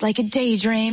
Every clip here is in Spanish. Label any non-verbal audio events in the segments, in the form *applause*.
like a daydream.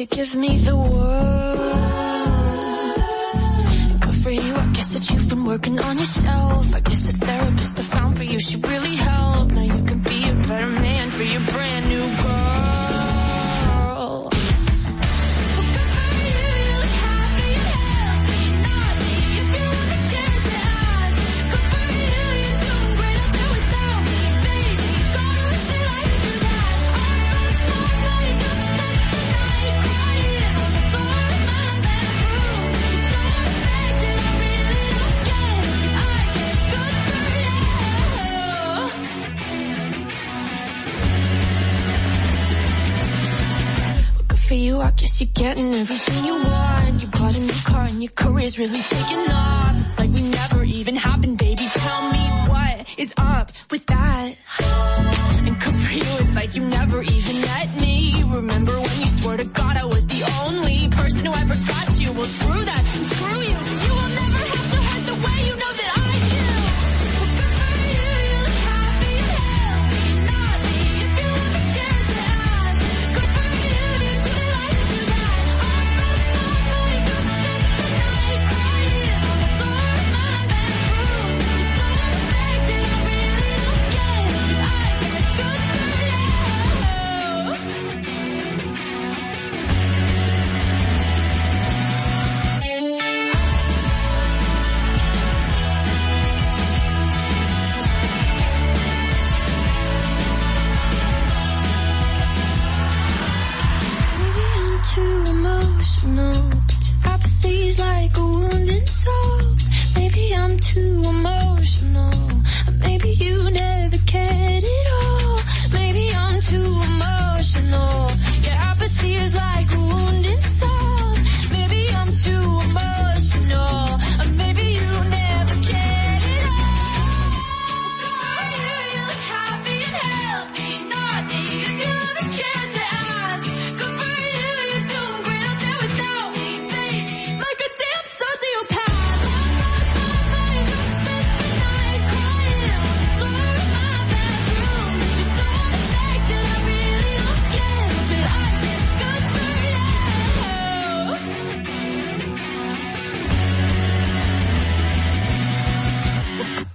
You wanted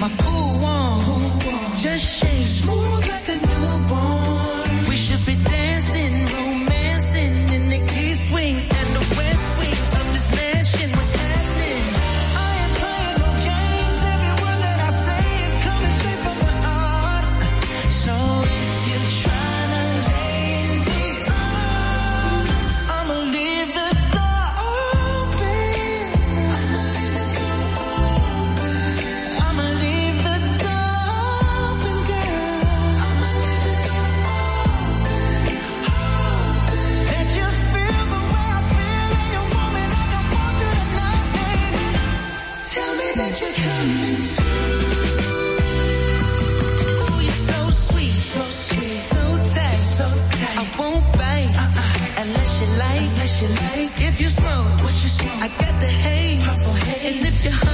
My cool one, just shake. Smooth. the haze. Purple haze. And if you're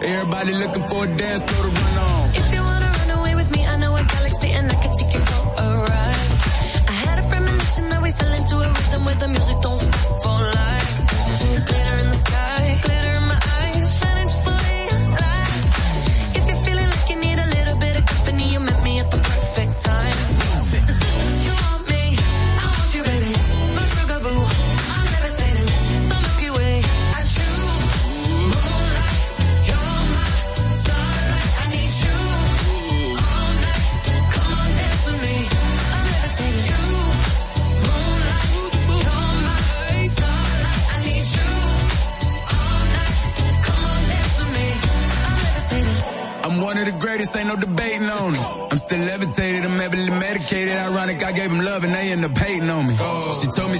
Everybody looking for a dance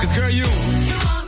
Cause girl, you. you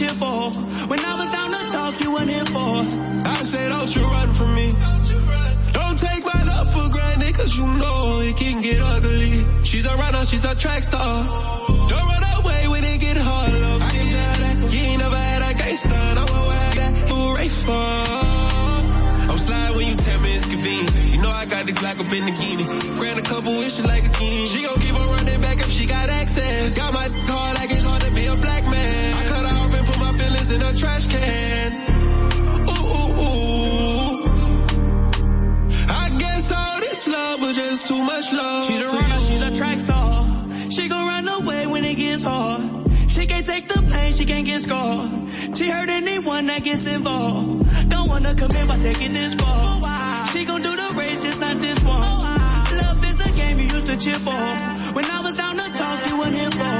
cheer for. When I was down to talk, you weren't here for. I said, don't you run from me. Don't, take my love for granted, cause you know it can get ugly. She's a runner, she's a track star. Don't run away when it get hard, love. I ain't had that, you ain't never had a gangster. I'm aware that who right for. I'm sliding when you tell me it's convenient. You know I got the Glock up in the guinea. Grant a couple wishes like a king. She gon' keep on running back if she got access. Got my car trash can. Ooh, ooh, ooh. I guess all this love was just too much love. She's a runner, she's a track star. She gon' run away when it gets hard. She can't take the pain, she can't get scarred. She hurt anyone that gets involved. Don't wanna commit by taking this far. She gon' do the race, just not this one. Love is a game you used to cheer for. When I was down to talk, you weren't here for.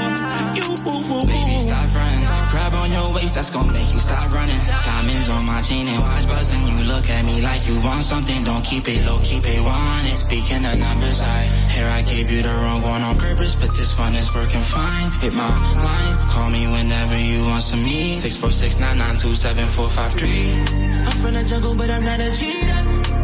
You, woo, woo, Baby, stop running. Grab on your waist, that's gonna make you stop running. Diamonds on my chain and watch buzzing. You look at me like you want something. Don't keep it low, keep it one. Speaking of numbers, I here I gave you the wrong one on purpose, but this one is working fine. Hit my line, call me whenever you want some me. Six four six nine nine two seven four five three. I'm from the jungle, but I'm not a cheater.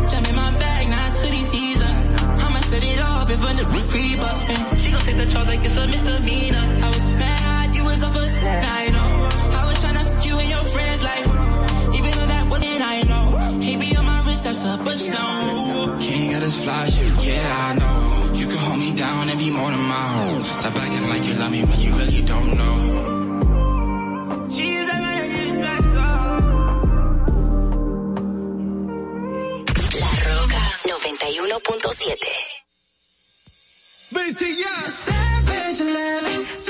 Jump in my bag, now it's hoodie season. I'ma set it off if a creep up. Take the charge like it's a misdemeanor. I was mad, you was up a I know. I was tryna fuck you and your friends like, even though that wasn't I know. He be on my wrist, that's a but no. King of this fly shit, yeah, I know. You can hold me down and be more than my own. Stop acting like you love me when you really don't know. La Roca 91.7. Savage love.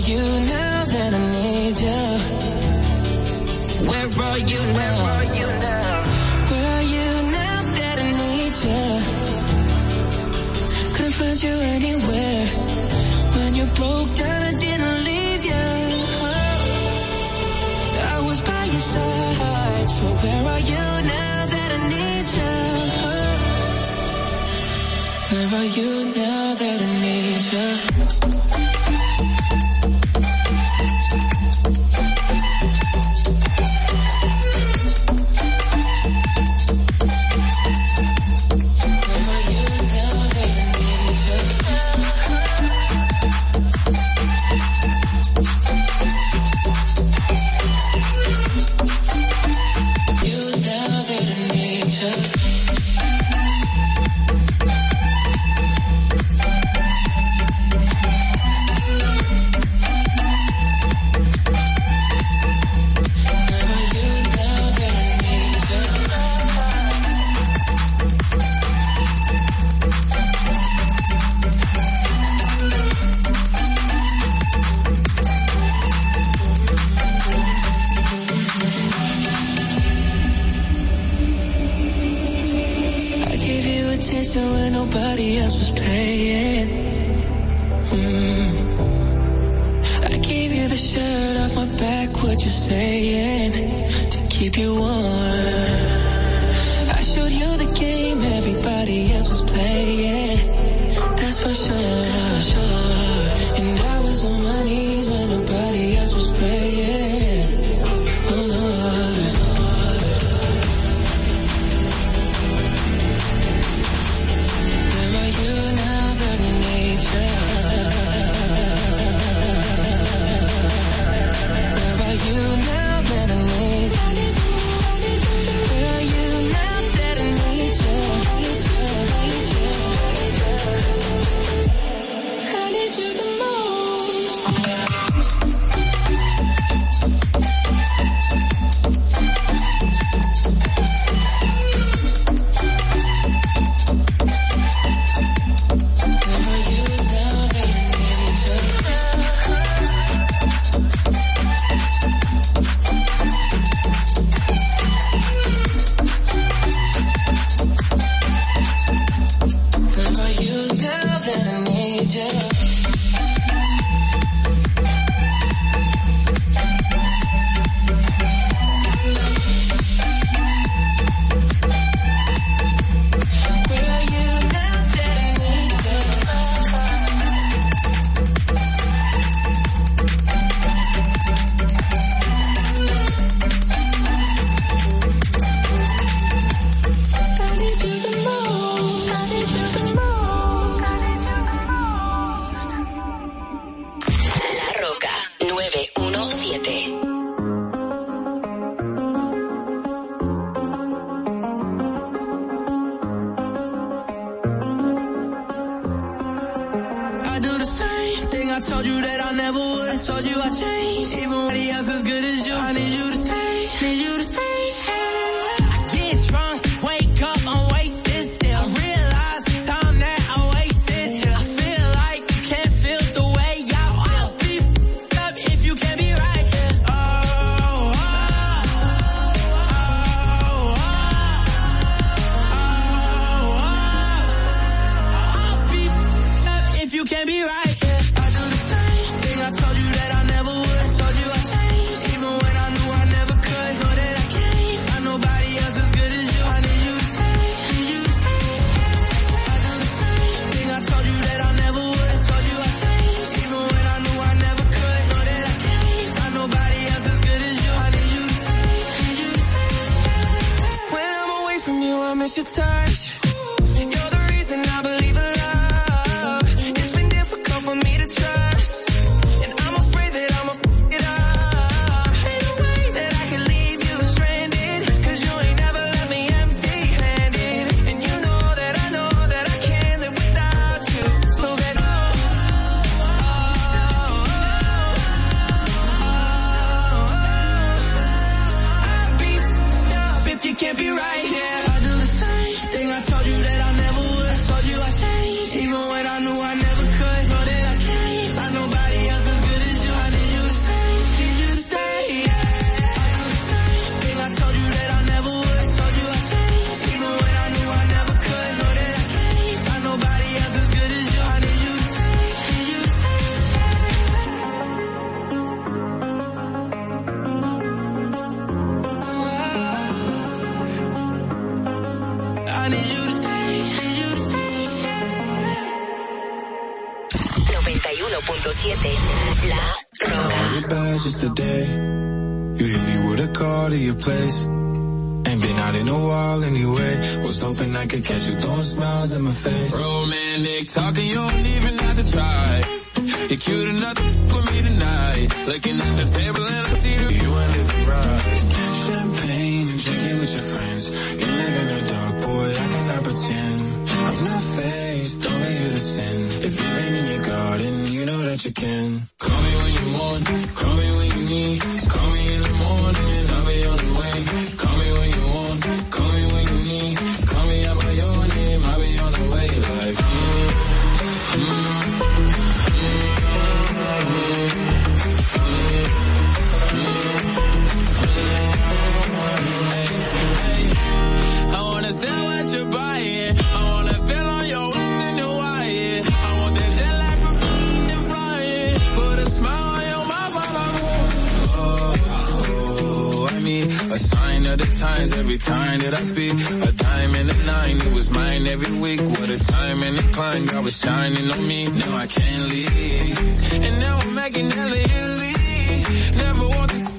are you now that I need you? Where are you now? Where are you now, are you now that I need you? Couldn't find you anywhere. When you broke down, I didn't leave you. I was by your side. So where are you now that I need you? Where are you now that I Looking at the table and I see the you and it's right. Champagne and drinking with your friends. You live in the dark, boy, I cannot pretend. I'm not faced, only you the sin. If you're in your garden, you know that you can. Call me when you want, call me lines every time that I speak. A dime and a nine, it was mine every week. What a time and a climb, God was shining on me. Now I can't leave. And now I'm making hella Never want to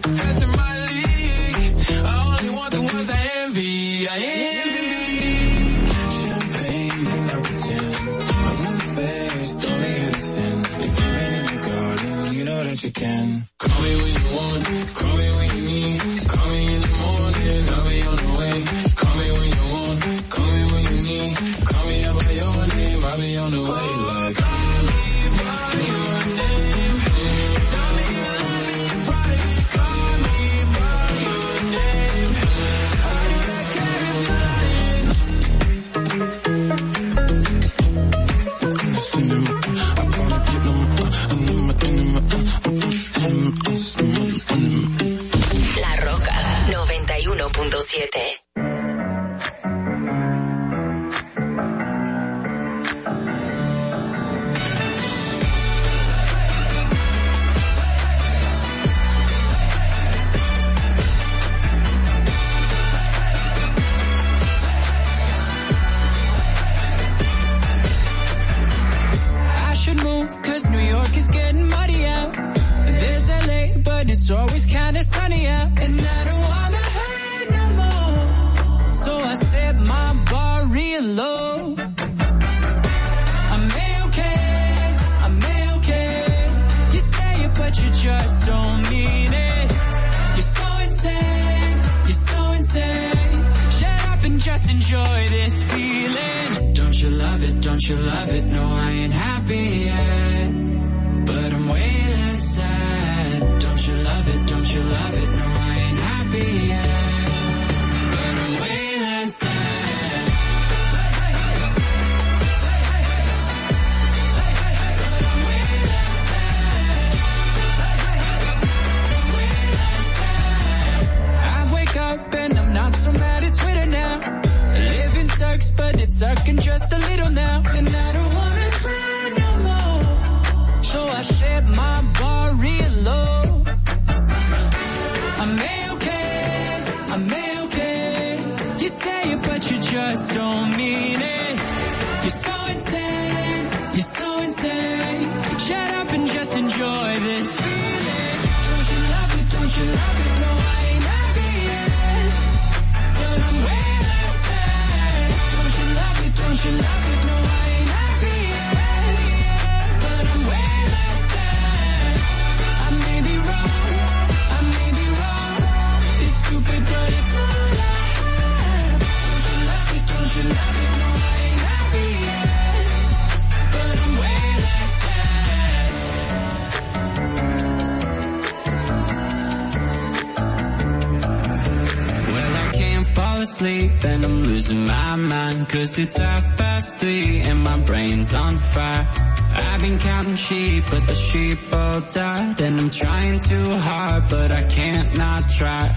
Cause it's half past three and my brain's on fire. I've been counting sheep but the sheep all died And I'm trying too hard but I can't not try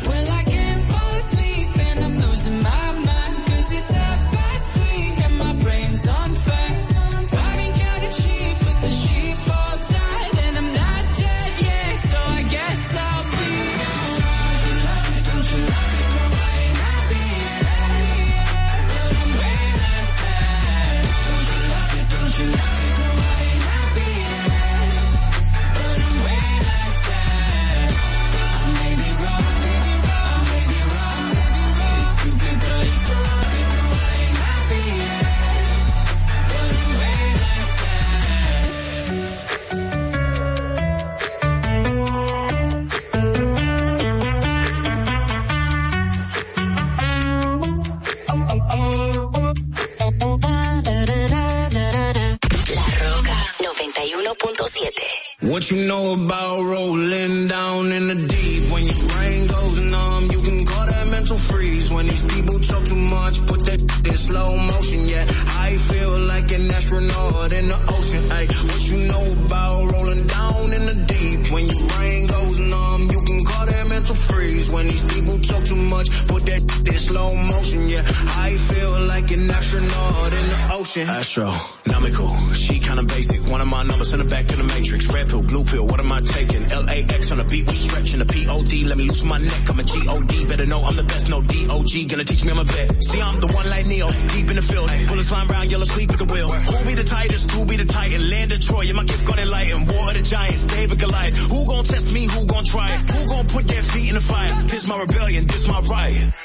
Astronomical, she kinda basic. One of my numbers in the back of the matrix. Red pill, blue pill, what am I taking? LAX on the beat, we stretching the POD. Let me loosen my neck, I'm a GOD. Better know I'm the best, no DOG. Gonna teach me I'm a vet. See, I'm the one like Neo, deep in the field. Bullets flying round, yellow sleep at the wheel. Who be the tightest? Who be the titan? Land of Troy, yeah, my gift gonna enlighten. War of the Giants, David Goliath. Who gon' test me? Who gon' try it? Who gon' put their feet in the fire? This my rebellion, this my riot.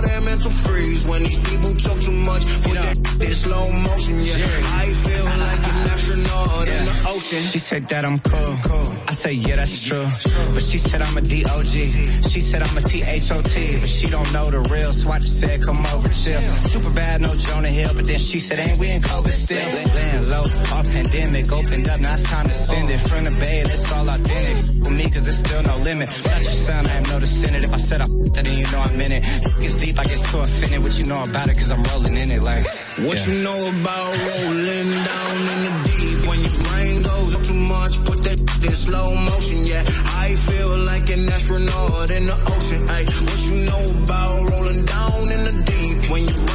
call that mental freeze. When these people talk too much, put that in slow motion. Yeah, I feel like an astronaut in the ocean. She said that I'm cool. I say, yeah, that's true. But she said I'm a D-O-G. She said I'm a T-H-O-T. But she don't know the real, so I just said, come over, chill. Super bad, no Jonah Hill. But then she said, ain't we in COVID still? Laying low, all pandemic opened up, now it's time to send it. From the bay, it's all i authentic. For me, cause there's still no limit. Not your son, I am noticing it. If I said I f***ed it, then you know I'm in it. Gets deep, I get so offended. What you know about it, cause I'm rolling in it like. What yeah. you know about rolling down in the deep? When your brain goes up too much, put that in slow motion. Yeah, I feel like an astronaut in the ocean. Ay, what you know about rolling down in the deep? When your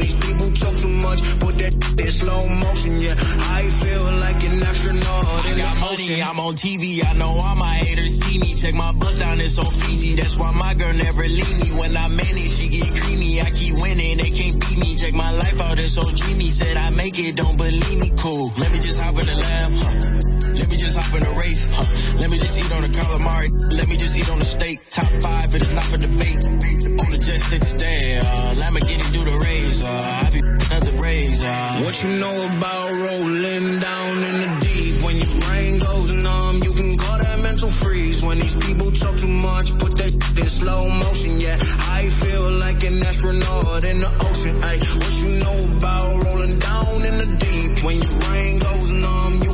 these people talk too much, put that in slow motion. Yeah, I feel like an astronaut I got money, I'm on TV. I know all my haters see me. Check my bus down, it's on Fiji. That's why my girl never leave me. When I manage, she get creamy. I keep winning, they can't beat me. Check my life out, it's so dreamy. Said I make it, don't believe me. Cool. Let me just hop in the lab, huh? Let me just hop in the Wraith, huh? Let me just eat on the calamari. Let me just eat on the steak. Top five, it is not for debate. On the jet, the stay. Uh, Lamborghini do the raise. Uh, I be another raise. Uh, What you know about rolling down in the deep? When your brain goes numb, you can call that mental freeze. When these people talk too much, put that in slow motion. Yeah, I feel like an astronaut in the ocean. Ay, what you know about rolling down in the deep? When your brain goes numb, you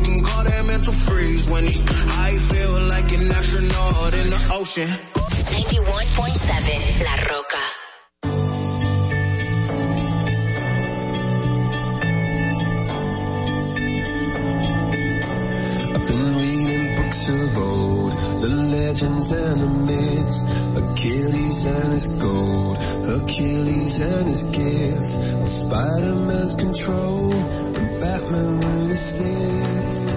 freeze. When these, I feel like an astronaut in the ocean. 91.7 La Roca. I've been reading books of old, the legends and the myths, Achilles and his gold, Achilles and his gifts, and Spider-Man's control, and Batman with his fists.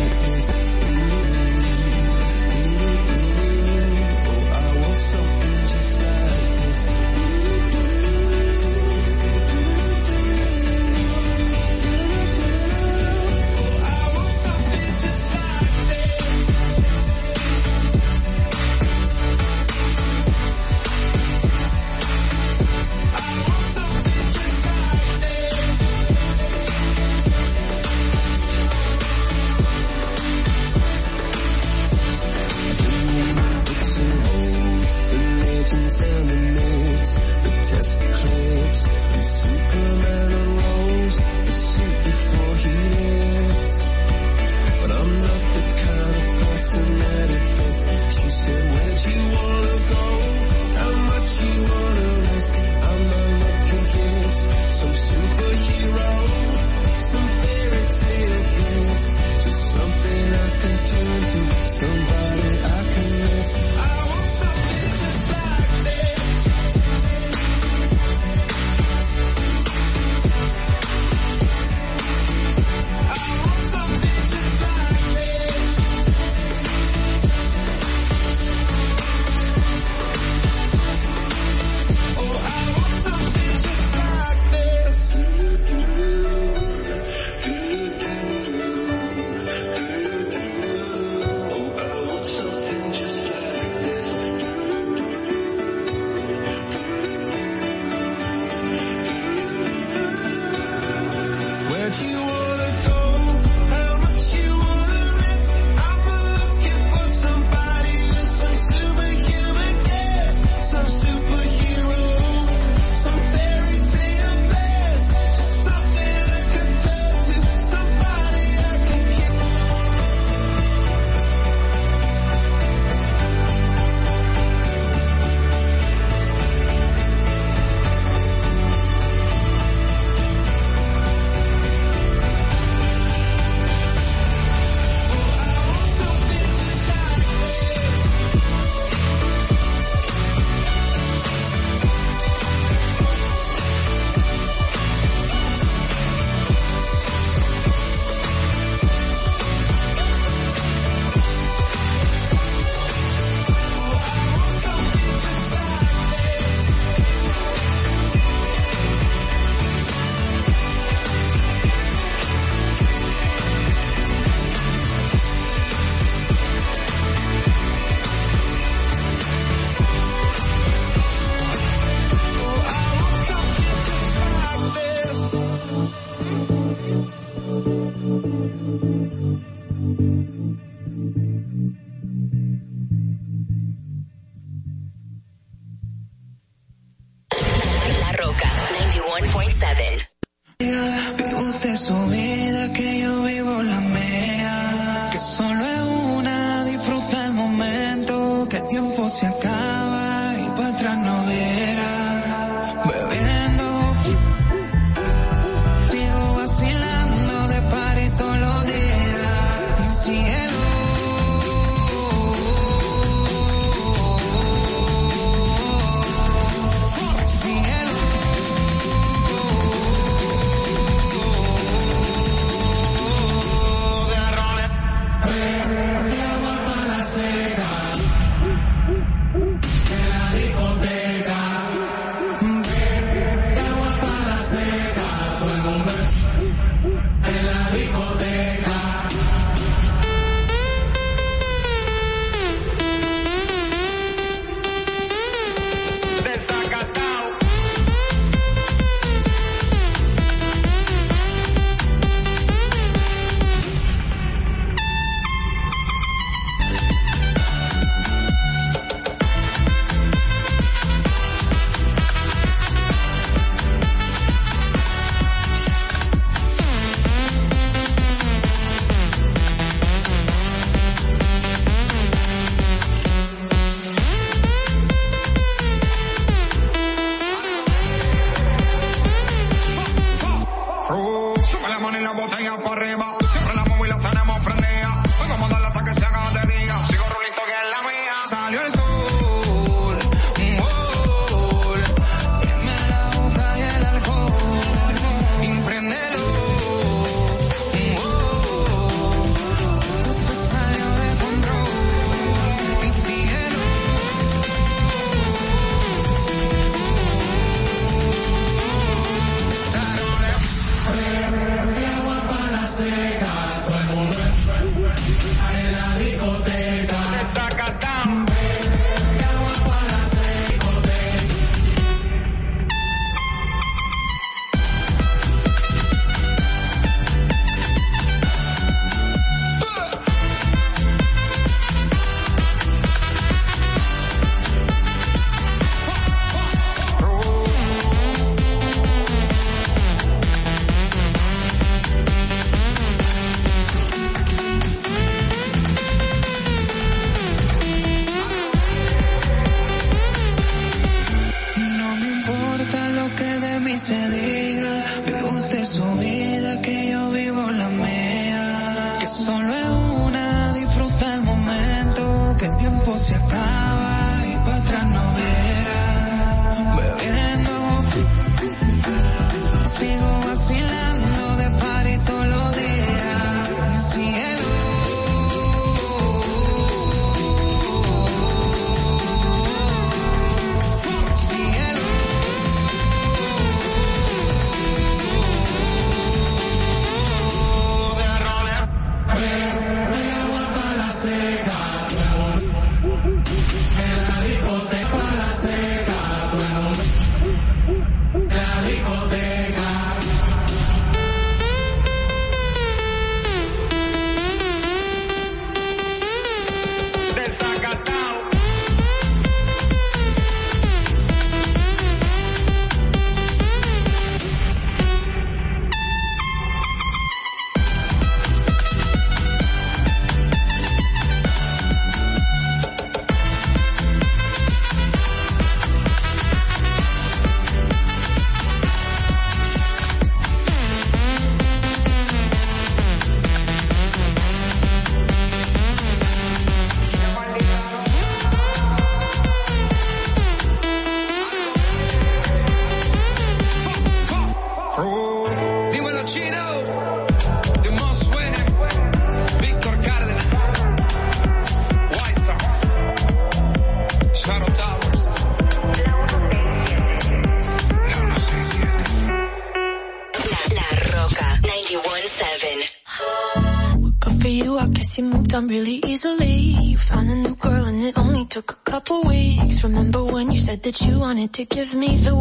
down really easily. you Found a new girl and it only took a couple weeks. Remember when you said that you wanted to give me the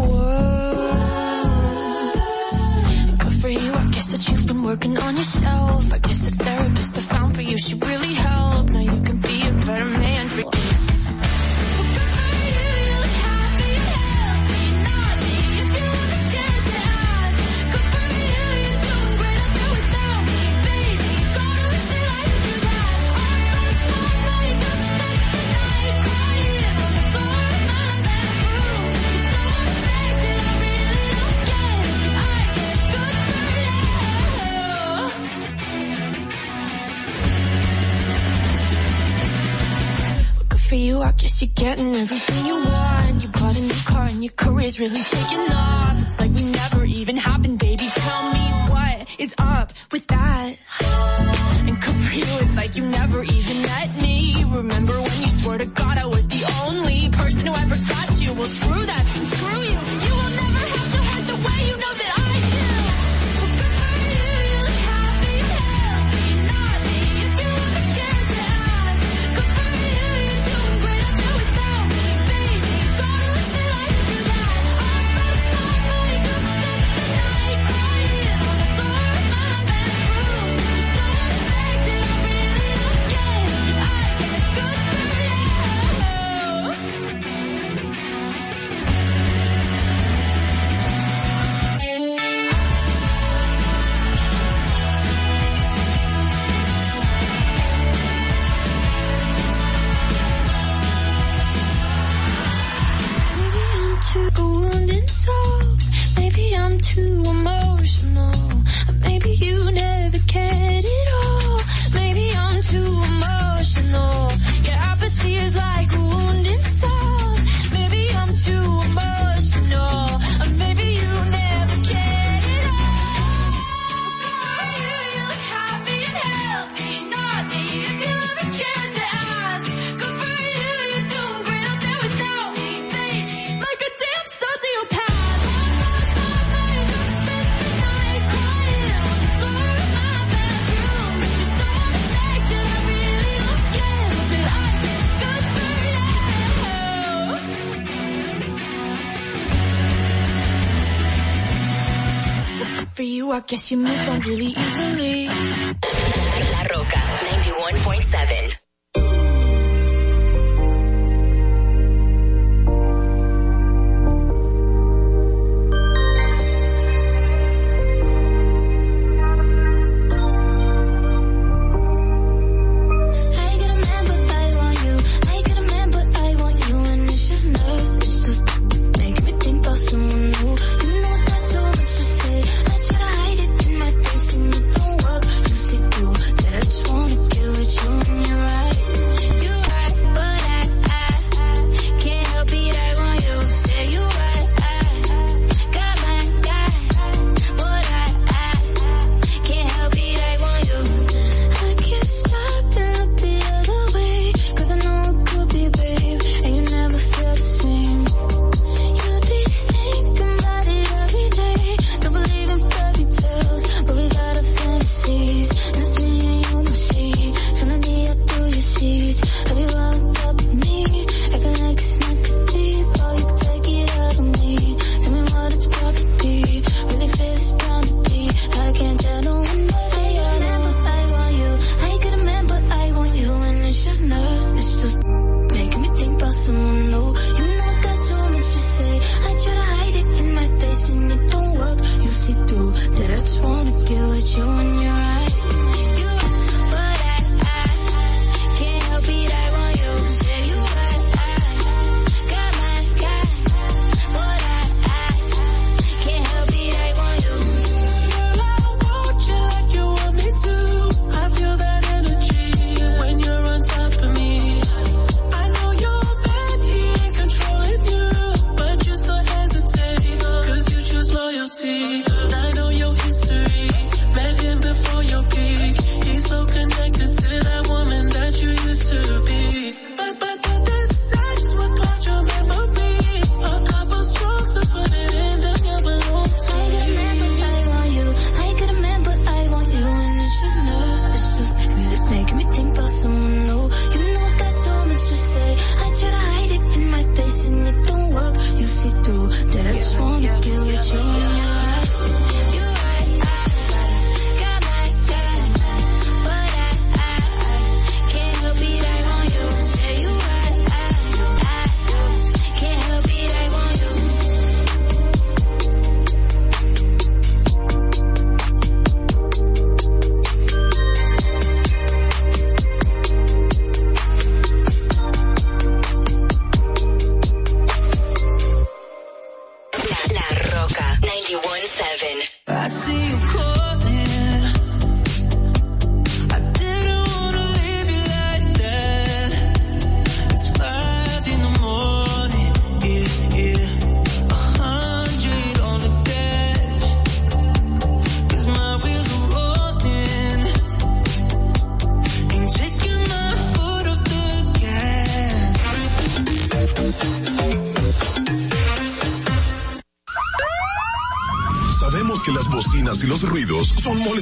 Guess you're getting everything you want. You bought a new car and your career's really taking off. It's like we never even happened, baby. Tell me what is up with that. And good for you, it's like you never even Guess you moved on really easy.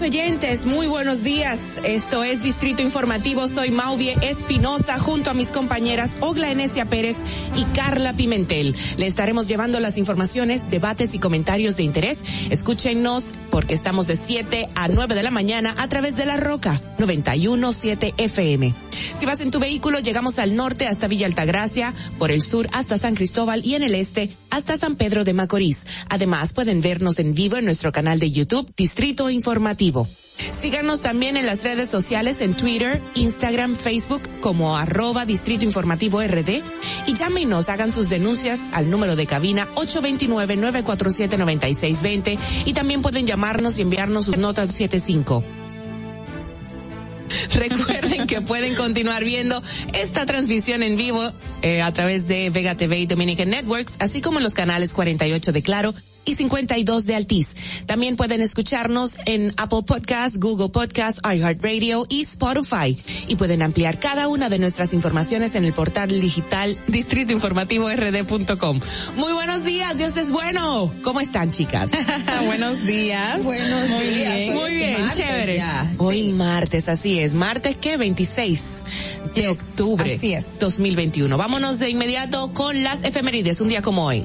Oyentes. Muy buenos días. Esto es Distrito Informativo. Soy Mauvie Espinosa junto a mis compañeras Ogla Enesia Pérez y Carla Pimentel. Le estaremos llevando las informaciones, debates y comentarios de interés. Escúchenos porque estamos de 7 a 9 de la mañana a través de La Roca 917 FM. Si vas en tu vehículo, llegamos al norte hasta Villa Altagracia, por el sur hasta San Cristóbal y en el este hasta San Pedro de Macorís. Además, pueden vernos en vivo en nuestro canal de YouTube, Distrito Informativo. Síganos también en las redes sociales en Twitter, Instagram, Facebook como arroba Distrito Informativo RD y llámenos, hagan sus denuncias al número de cabina 829-947-9620 y también pueden llamarnos y enviarnos sus notas 75. *laughs* Recuerden que pueden continuar viendo esta transmisión en vivo eh, a través de Vega TV y Dominican Networks, así como en los canales 48 de Claro y 52 de Altiz. También pueden escucharnos en Apple Podcasts, Google Podcasts, iHeartRadio y Spotify. Y pueden ampliar cada una de nuestras informaciones en el portal digital distritoinformativord.com. Muy buenos días, Dios es bueno. ¿Cómo están, chicas? *laughs* buenos días. Buenos Muy días. bien. Muy bien, Martes chévere. ya, Hoy martes, así es. Martes que 26 de octubre. así es. 2021. Vámonos de inmediato con las efemérides, un día como hoy.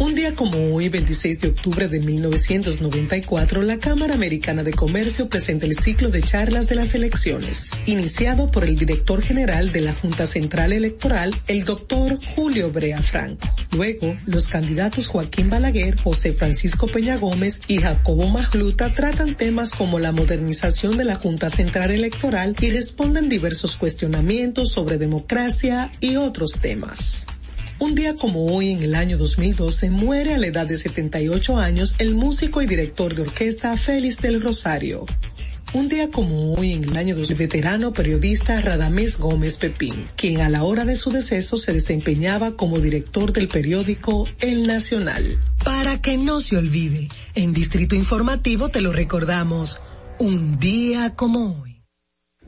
Un día como hoy, 26 de octubre de 1994, la Cámara Americana de Comercio presenta el ciclo de charlas de las elecciones, iniciado por el director general de la Junta Central Electoral, el doctor Julio Brea Franco. Luego, los candidatos Joaquín Balaguer, José Francisco Peña Gómez y Jacobo Magluta tratan temas como la modernización de la Junta Central Electoral y responden diversos cuestionamientos sobre democracia y otros temas. Un día como hoy, en el año 2012, muere a la edad de 78 años el músico y director de orquesta Félix del Rosario. Un día como hoy, en el año 2000, el veterano periodista Radamés Gómez Pepín, quien a la hora de su deceso se desempeñaba como director del periódico El Nacional. Para que no se olvide, en Distrito Informativo te lo recordamos, un día como hoy.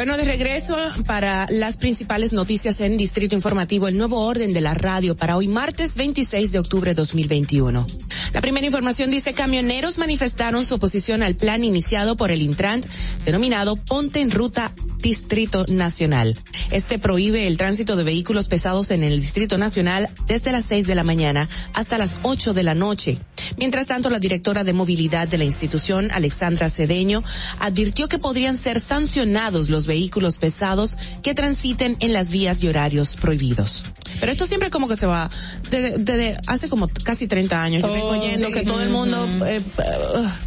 Bueno, de regreso para las principales noticias en Distrito Informativo, el nuevo orden de la radio para hoy martes 26 de octubre de 2021. La primera información dice camioneros manifestaron su oposición al plan iniciado por el Intrant denominado Ponte en Ruta Distrito Nacional. Este prohíbe el tránsito de vehículos pesados en el Distrito Nacional desde las 6 de la mañana hasta las 8 de la noche. Mientras tanto, la directora de movilidad de la institución, Alexandra Cedeño, advirtió que podrían ser sancionados los vehículos pesados que transiten en las vías y horarios prohibidos. Pero esto siempre como que se va, desde, desde hace como casi 30 años, yo vengo Todo, oyendo sí. que todo el mundo... Eh,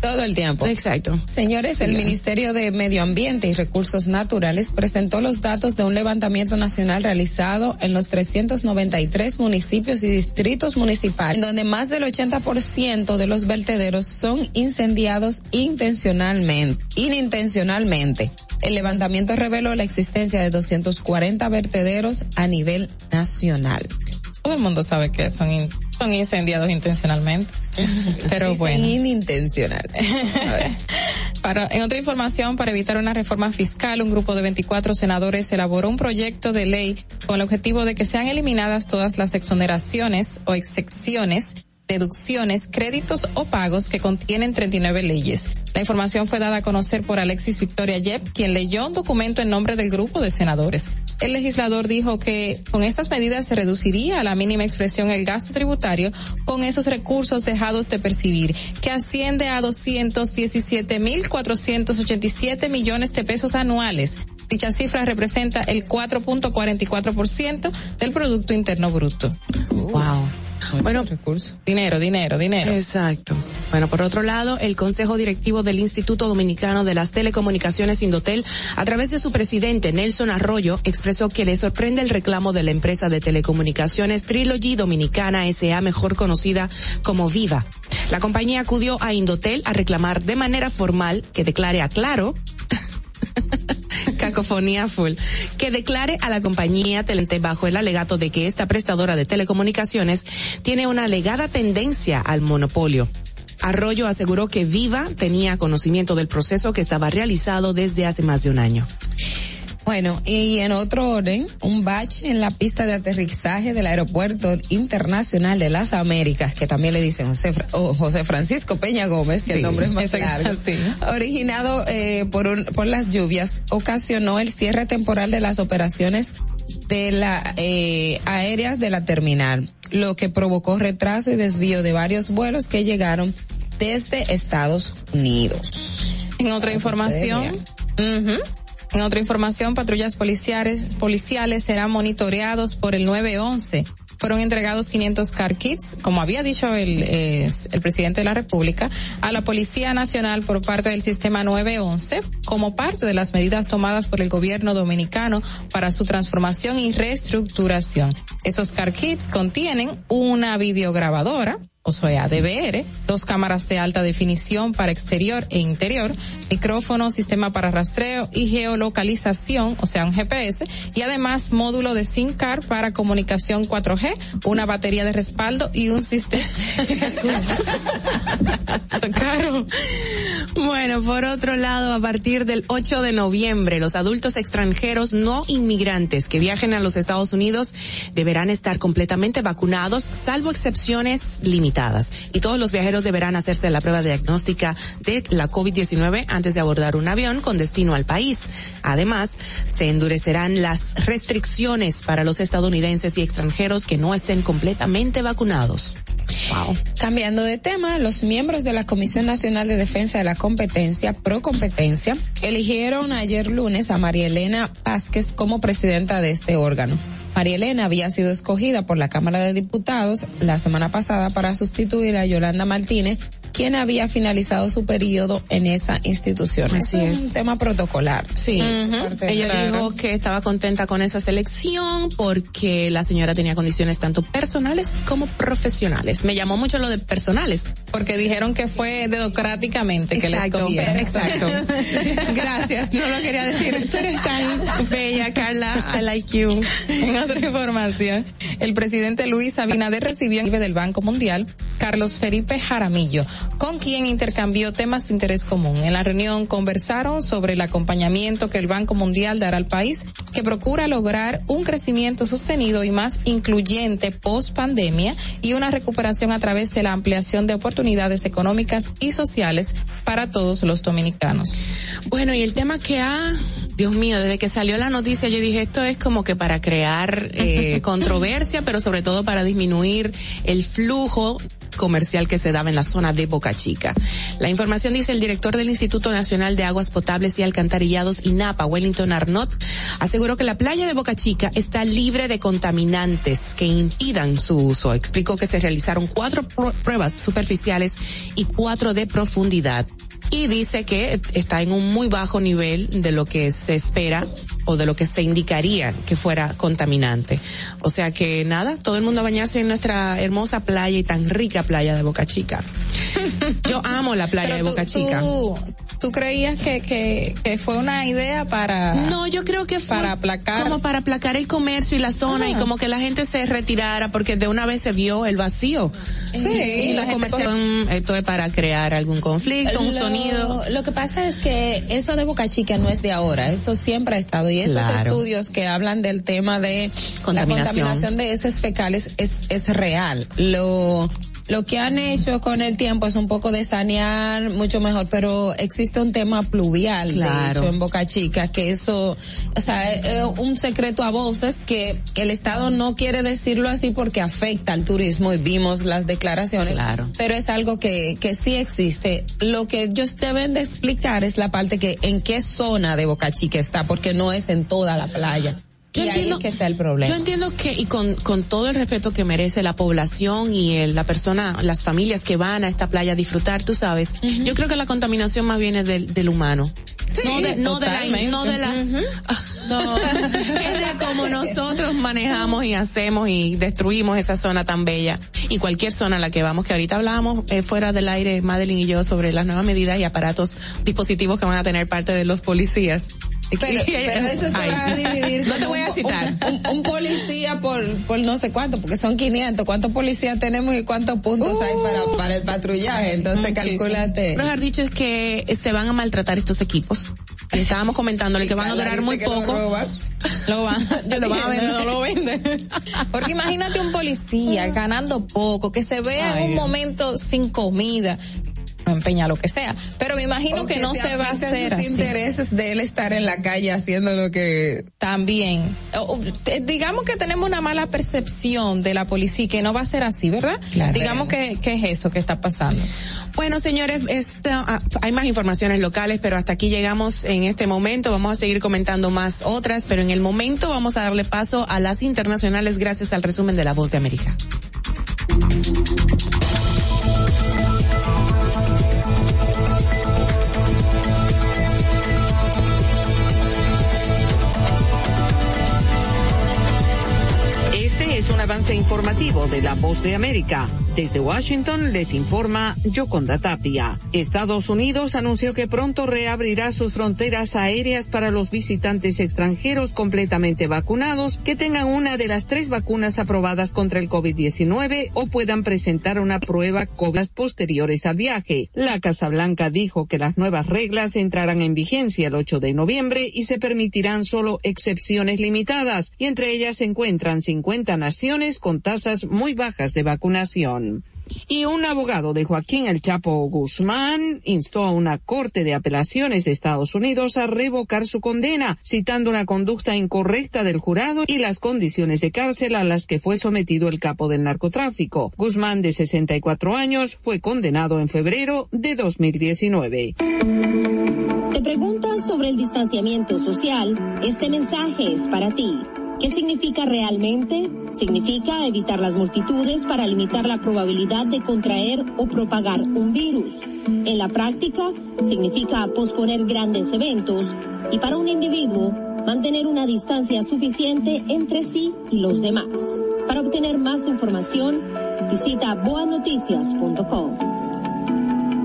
Todo el tiempo. Exacto. Señores, Sí. el Ministerio de Medio Ambiente y Recursos Naturales presentó los datos de un levantamiento nacional realizado en los 393 municipios y distritos municipales, en donde más del 80% de los vertederos son incendiados intencionalmente, inintencionalmente. El levantamiento reveló la existencia de 240 vertederos a nivel nacional. Todo el mundo sabe que son, in- son incendiados intencionalmente. *laughs* Pero Dicen bueno. inintencional. *laughs* Para, en otra información, para evitar una reforma fiscal, un grupo de 24 senadores elaboró un proyecto de ley con el objetivo de que sean eliminadas todas las exoneraciones o excepciones deducciones, créditos o pagos que contienen 39 leyes. La información fue dada a conocer por Alexis Victoria Yep, quien leyó un documento en nombre del grupo de senadores. El legislador dijo que con estas medidas se reduciría a la mínima expresión el gasto tributario con esos recursos dejados de percibir, que asciende a 217.487 millones de pesos anuales. Dicha cifra representa el 4.44% del Producto Interno Bruto. Wow. Bueno, dinero, dinero, dinero. Exacto. Bueno, por otro lado, el Consejo Directivo del Instituto Dominicano de las Telecomunicaciones Indotel, a través de su presidente Nelson Arroyo, expresó que le sorprende el reclamo de la empresa de telecomunicaciones Trilogy Dominicana SA, mejor conocida como Viva. La compañía acudió a Indotel a reclamar de manera formal que declare a Claro *laughs* cacofonía full, que declare a la compañía Telente bajo el alegato de que esta prestadora de telecomunicaciones tiene una alegada tendencia al monopolio. Arroyo aseguró que Viva tenía conocimiento del proceso que estaba realizado desde hace más de un año. Bueno, y en otro orden, un batch en la pista de aterrizaje del Aeropuerto Internacional de las Américas, que también le dicen José, oh, José Francisco Peña Gómez, que Sí, el nombre es más *laughs* largo, sí. originado eh, por, un, por las lluvias, ocasionó el cierre temporal de las operaciones de la eh, aéreas de la terminal, lo que provocó retraso y desvío de varios vuelos que llegaron desde Estados Unidos. En otra información, ujú. En otra información, patrullas policiales, serán monitoreados por el 911. Fueron entregados 500 car kits, como había dicho el, eh, el presidente de la República, a la Policía Nacional por parte del sistema 911, como parte de las medidas tomadas por el gobierno dominicano para su transformación y reestructuración. Esos car kits contienen una videograbadora, o sea, DVR, dos cámaras de alta definición para exterior e interior, micrófono, sistema para rastreo y geolocalización, o sea, un GPS, y además módulo de SIM card para comunicación 4G, una batería de respaldo y un sistema. *laughs* Claro. Bueno, por otro lado, a partir del 8 de noviembre, los adultos extranjeros no inmigrantes que viajen a los Estados Unidos deberán estar completamente vacunados, salvo excepciones limitadas. Y todos los viajeros deberán hacerse la prueba diagnóstica de la COVID-19 antes de abordar un avión con destino al país. Además, se endurecerán las restricciones para los estadounidenses y extranjeros que no estén completamente vacunados. Wow. Cambiando de tema, los miembros de la Comisión Nacional de Defensa de la Competencia, Pro Competencia, eligieron ayer lunes a María Elena Vázquez como presidenta de este órgano. María Elena había sido escogida por la Cámara de Diputados la semana pasada para sustituir a Yolanda Martínez, quien había finalizado su periodo en esa institución. Así Eso es. un tema protocolar. Sí, ella dijo que estaba contenta con esa selección porque la señora tenía condiciones tanto personales como profesionales. Me llamó mucho lo de personales. Porque dijeron que fue democráticamente que le Exacto, escogieron. exacto. *laughs* Gracias, no lo quería decir. Tú eres tan bella, Carla. I like you. *laughs* información, el presidente Luis Abinader recibió en del Banco Mundial Carlos Felipe Jaramillo, con quien intercambió temas de interés común. En la reunión conversaron sobre el acompañamiento que el Banco Mundial dará al país, que procura lograr un crecimiento sostenido y más incluyente post pandemia y una recuperación a través de la ampliación de oportunidades económicas y sociales para todos los dominicanos. Bueno, y el tema que ha, Dios mío, desde que salió la noticia yo dije esto es como que para crear eh, *laughs* controversia, pero sobre todo para disminuir el flujo comercial que se daba en la zona de Boca Chica. La información dice el director del Instituto Nacional de Aguas Potables y Alcantarillados INAPA, Wellington Arnott, aseguró que la playa de Boca Chica está libre de contaminantes que impidan su uso. Explicó que se realizaron cuatro pru- pruebas superficiales y cuatro de profundidad y dice que está en un muy bajo nivel de lo que se espera o de lo que se indicaría que fuera contaminante. O sea que nada, todo el mundo a bañarse en nuestra hermosa playa y tan rica playa de Boca Chica. *laughs* Yo amo la playa de tú- Boca Chica. Tú, tú creías que, que, que fue una idea para... No, yo creo que fue para aplacar. como para aplacar el comercio y la zona Ah. y como que la gente se retirara porque de una vez se vio el vacío. Sí, y la comercialización, esto es para crear algún conflicto, un Lo- sonido. Lo que pasa es que eso de Boca Chica no es de ahora, eso siempre ha estado y esos Claro. estudios que hablan del tema de la contaminación de heces fecales es es real. Lo lo que han hecho con el tiempo es un poco de sanear mucho mejor, pero existe un tema pluvial, Claro. de hecho, en Boca Chica, que eso, o sea, es es un secreto a voces que el Estado no quiere decirlo así porque afecta al turismo y vimos las declaraciones. Claro. Pero es algo que, que sí existe. Lo que ellos deben de explicar es la parte que en qué zona de Boca Chica está, porque no es en toda la playa. Yo y entiendo- ahí es que está el problema. Yo entiendo que, y con, con todo el respeto que merece la población y el- la persona, las familias que van a esta playa a disfrutar, tú sabes, yo creo que la contaminación más viene del, del humano. no de, no de, la- totalmente. no de las, *laughs* no, es de cómo nosotros manejamos y hacemos y destruimos esa zona tan bella y cualquier zona a la que vamos, que ahorita hablábamos eh, fuera del aire, Madeline y yo, sobre las nuevas medidas y aparatos, dispositivos que van a tener parte de los policías. Pero, pero eso se va a dividir. No te voy a un- citar. Un, un policía por, por no sé cuánto, porque son 500. ¿Cuántos policías tenemos y cuántos puntos hay para, para el patrullaje? Entonces, Muchísimo. calculate. Lo que has dicho es que se van a maltratar estos equipos. Estábamos comentándole que van a durar muy poco. Lo van, lo van a vender, *laughs* no lo venden. Porque imagínate un policía ganando poco, que se vea Ay, en un momento sin comida, empeña lo que sea, pero me imagino O que no se va a hacer sus así. intereses de él estar en la calle haciendo lo que También, O- o, te- digamos que tenemos una mala percepción de la policía, que no va a ser así, ¿verdad? Claro. Digamos que, que es eso que está pasando. Bueno, señores, esta, ah, hay más informaciones locales, pero hasta aquí llegamos en este momento. Vamos a seguir comentando más otras, pero en el momento vamos a darle paso a las internacionales gracias al resumen de La Voz de América. Avance informativo de La Voz de América. Desde Washington les informa Yoconda Tapia. Estados Unidos anunció que pronto reabrirá sus fronteras aéreas para los visitantes extranjeros completamente vacunados que tengan una de las tres vacunas aprobadas contra el COVID-19 o puedan presentar una prueba COVID posteriores al viaje. La Casa Blanca dijo que las nuevas reglas entrarán en vigencia el 8 de noviembre y se permitirán solo excepciones limitadas y entre ellas se encuentran 50 naciones con tasas muy bajas de vacunación. Y un abogado de Joaquín El Chapo Guzmán instó a una corte de apelaciones de Estados Unidos a revocar su condena, citando una conducta incorrecta del jurado y las condiciones de cárcel a las que fue sometido el capo del narcotráfico. Guzmán, de 64 años, fue condenado en febrero de 2019. ¿Te preguntas sobre el distanciamiento social? Este mensaje es para ti. ¿Qué significa realmente? Significa evitar las multitudes para limitar la probabilidad de contraer o propagar un virus. En la práctica, significa posponer grandes eventos y para un individuo, mantener una distancia suficiente entre sí y los demás. Para obtener más información, visita boanoticias.com.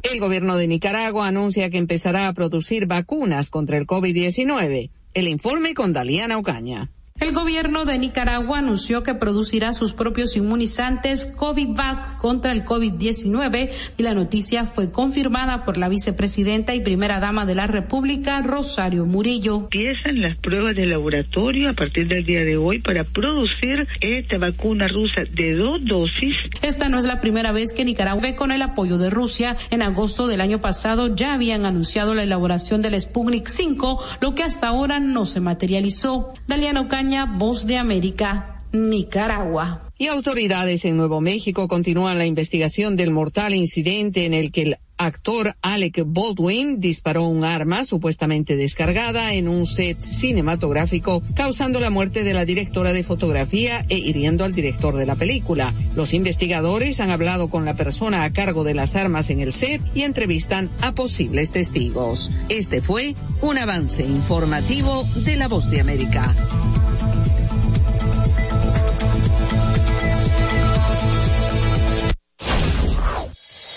El gobierno de Nicaragua anuncia que empezará a producir vacunas contra el COVID-19. El informe con Daliana Ocaña. El gobierno de Nicaragua anunció que producirá sus propios inmunizantes COVID-Vac contra el COVID-19 y la noticia fue confirmada por la vicepresidenta y primera dama de la República, Rosario Murillo. Empiezan las pruebas de laboratorio a partir del día de hoy para producir esta vacuna rusa de dos dosis. Esta no es la primera vez que Nicaragua, con el apoyo de Rusia, en agosto del año pasado ya habían anunciado la elaboración del Sputnik 5, lo que hasta ahora no se materializó. Daliana Ocaña, Voz de América, Nicaragua. Y autoridades en Nuevo México continúan la investigación del mortal incidente en el que el actor Alec Baldwin disparó un arma supuestamente descargada en un set cinematográfico, causando la muerte de la directora de fotografía e hiriendo al director de la película. Los investigadores han hablado con la persona a cargo de las armas en el set y entrevistan a posibles testigos. Este fue un avance informativo de La Voz de América.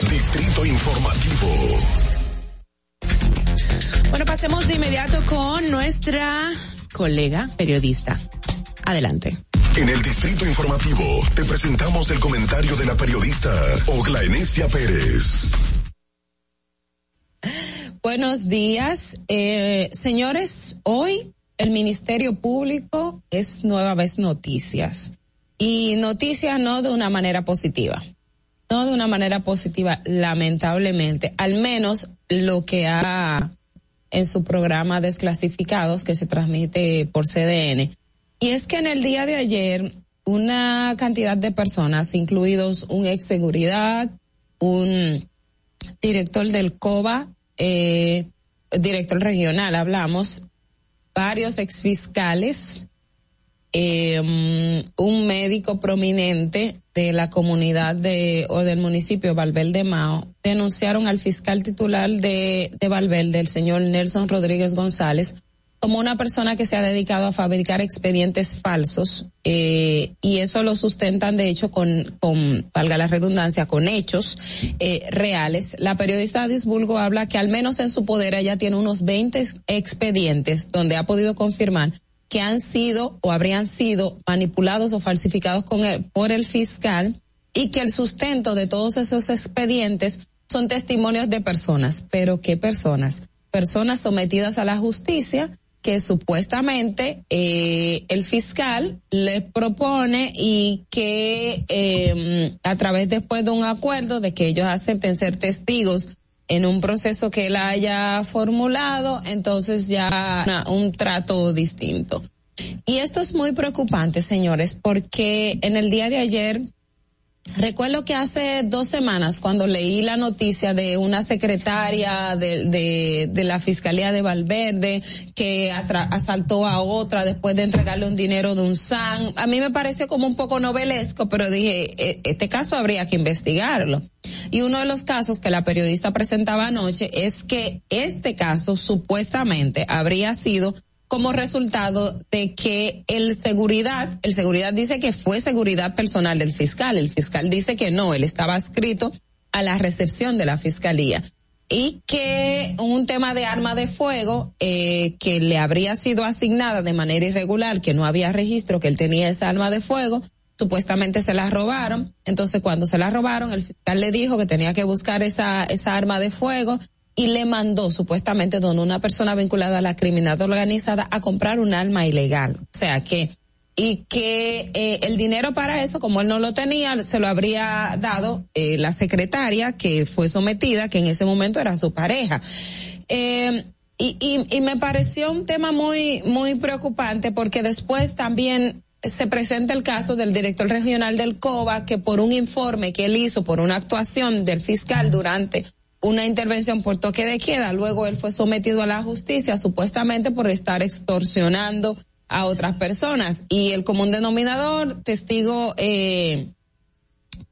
Distrito Informativo. Bueno, pasemos de inmediato con nuestra colega periodista. Adelante. En el Distrito Informativo te presentamos el comentario de la periodista Ogla Enesia Pérez. Buenos días, eh, señores. Hoy el Ministerio Público es nueva vez noticias y noticias no de una manera positiva, no de una manera positiva, lamentablemente, al menos lo que ha en su programa Desclasificados que se transmite por CDN. Y es que en el día de ayer una cantidad de personas, incluidos un ex seguridad, un director del COBA, eh, director regional, hablamos, varios exfiscales eh, un médico prominente de la comunidad de o del municipio Valverde Mao denunciaron al fiscal titular de, de Valverde, el señor Nelson Rodríguez González, como una persona que se ha dedicado a fabricar expedientes falsos eh, y eso lo sustentan de hecho con, con valga la redundancia, con hechos eh, reales. La periodista Disbulgo habla que al menos en su poder ella tiene unos 20 expedientes donde ha podido confirmar que han sido o habrían sido manipulados o falsificados con el, por el fiscal y que el sustento de todos esos expedientes son testimonios de personas. Pero ¿qué personas? Personas sometidas a la justicia que supuestamente eh, el fiscal les propone y que eh, a través después de un acuerdo de que ellos acepten ser testigos en un proceso que él haya formulado, entonces ya un trato distinto. Y esto es muy preocupante, señores, porque en el día de ayer Recuerdo que hace dos semanas, cuando leí la noticia de una secretaria de, la Fiscalía de Valverde que asaltó a otra después de entregarle un dinero de un SAN, a mí me pareció como un poco novelesco, pero dije, e, este caso habría que investigarlo. Y uno de los casos que la periodista presentaba anoche es que este caso supuestamente habría sido como resultado de que el seguridad, el seguridad dice que fue seguridad personal del fiscal, el fiscal dice que no, él estaba adscrito a la recepción de la fiscalía y que un tema de arma de fuego eh, que le habría sido asignada de manera irregular, que no había registro que él tenía esa arma de fuego, supuestamente se la robaron. Entonces cuando se la robaron, el fiscal le dijo que tenía que buscar esa, esa arma de fuego y le mandó supuestamente donde una persona vinculada a la criminalidad organizada a comprar un arma ilegal. O sea que y que eh, el dinero para eso, como él no lo tenía, se lo habría dado eh, la secretaria que fue sometida, que en ese momento era su pareja. Eh, y, y, y me pareció un tema muy, muy preocupante porque después también se presenta el caso del director regional del COBA que por un informe que él hizo, por una actuación del fiscal durante una intervención por toque de queda. Luego él fue sometido a la justicia supuestamente por estar extorsionando a otras personas. Y el común denominador, testigo, eh,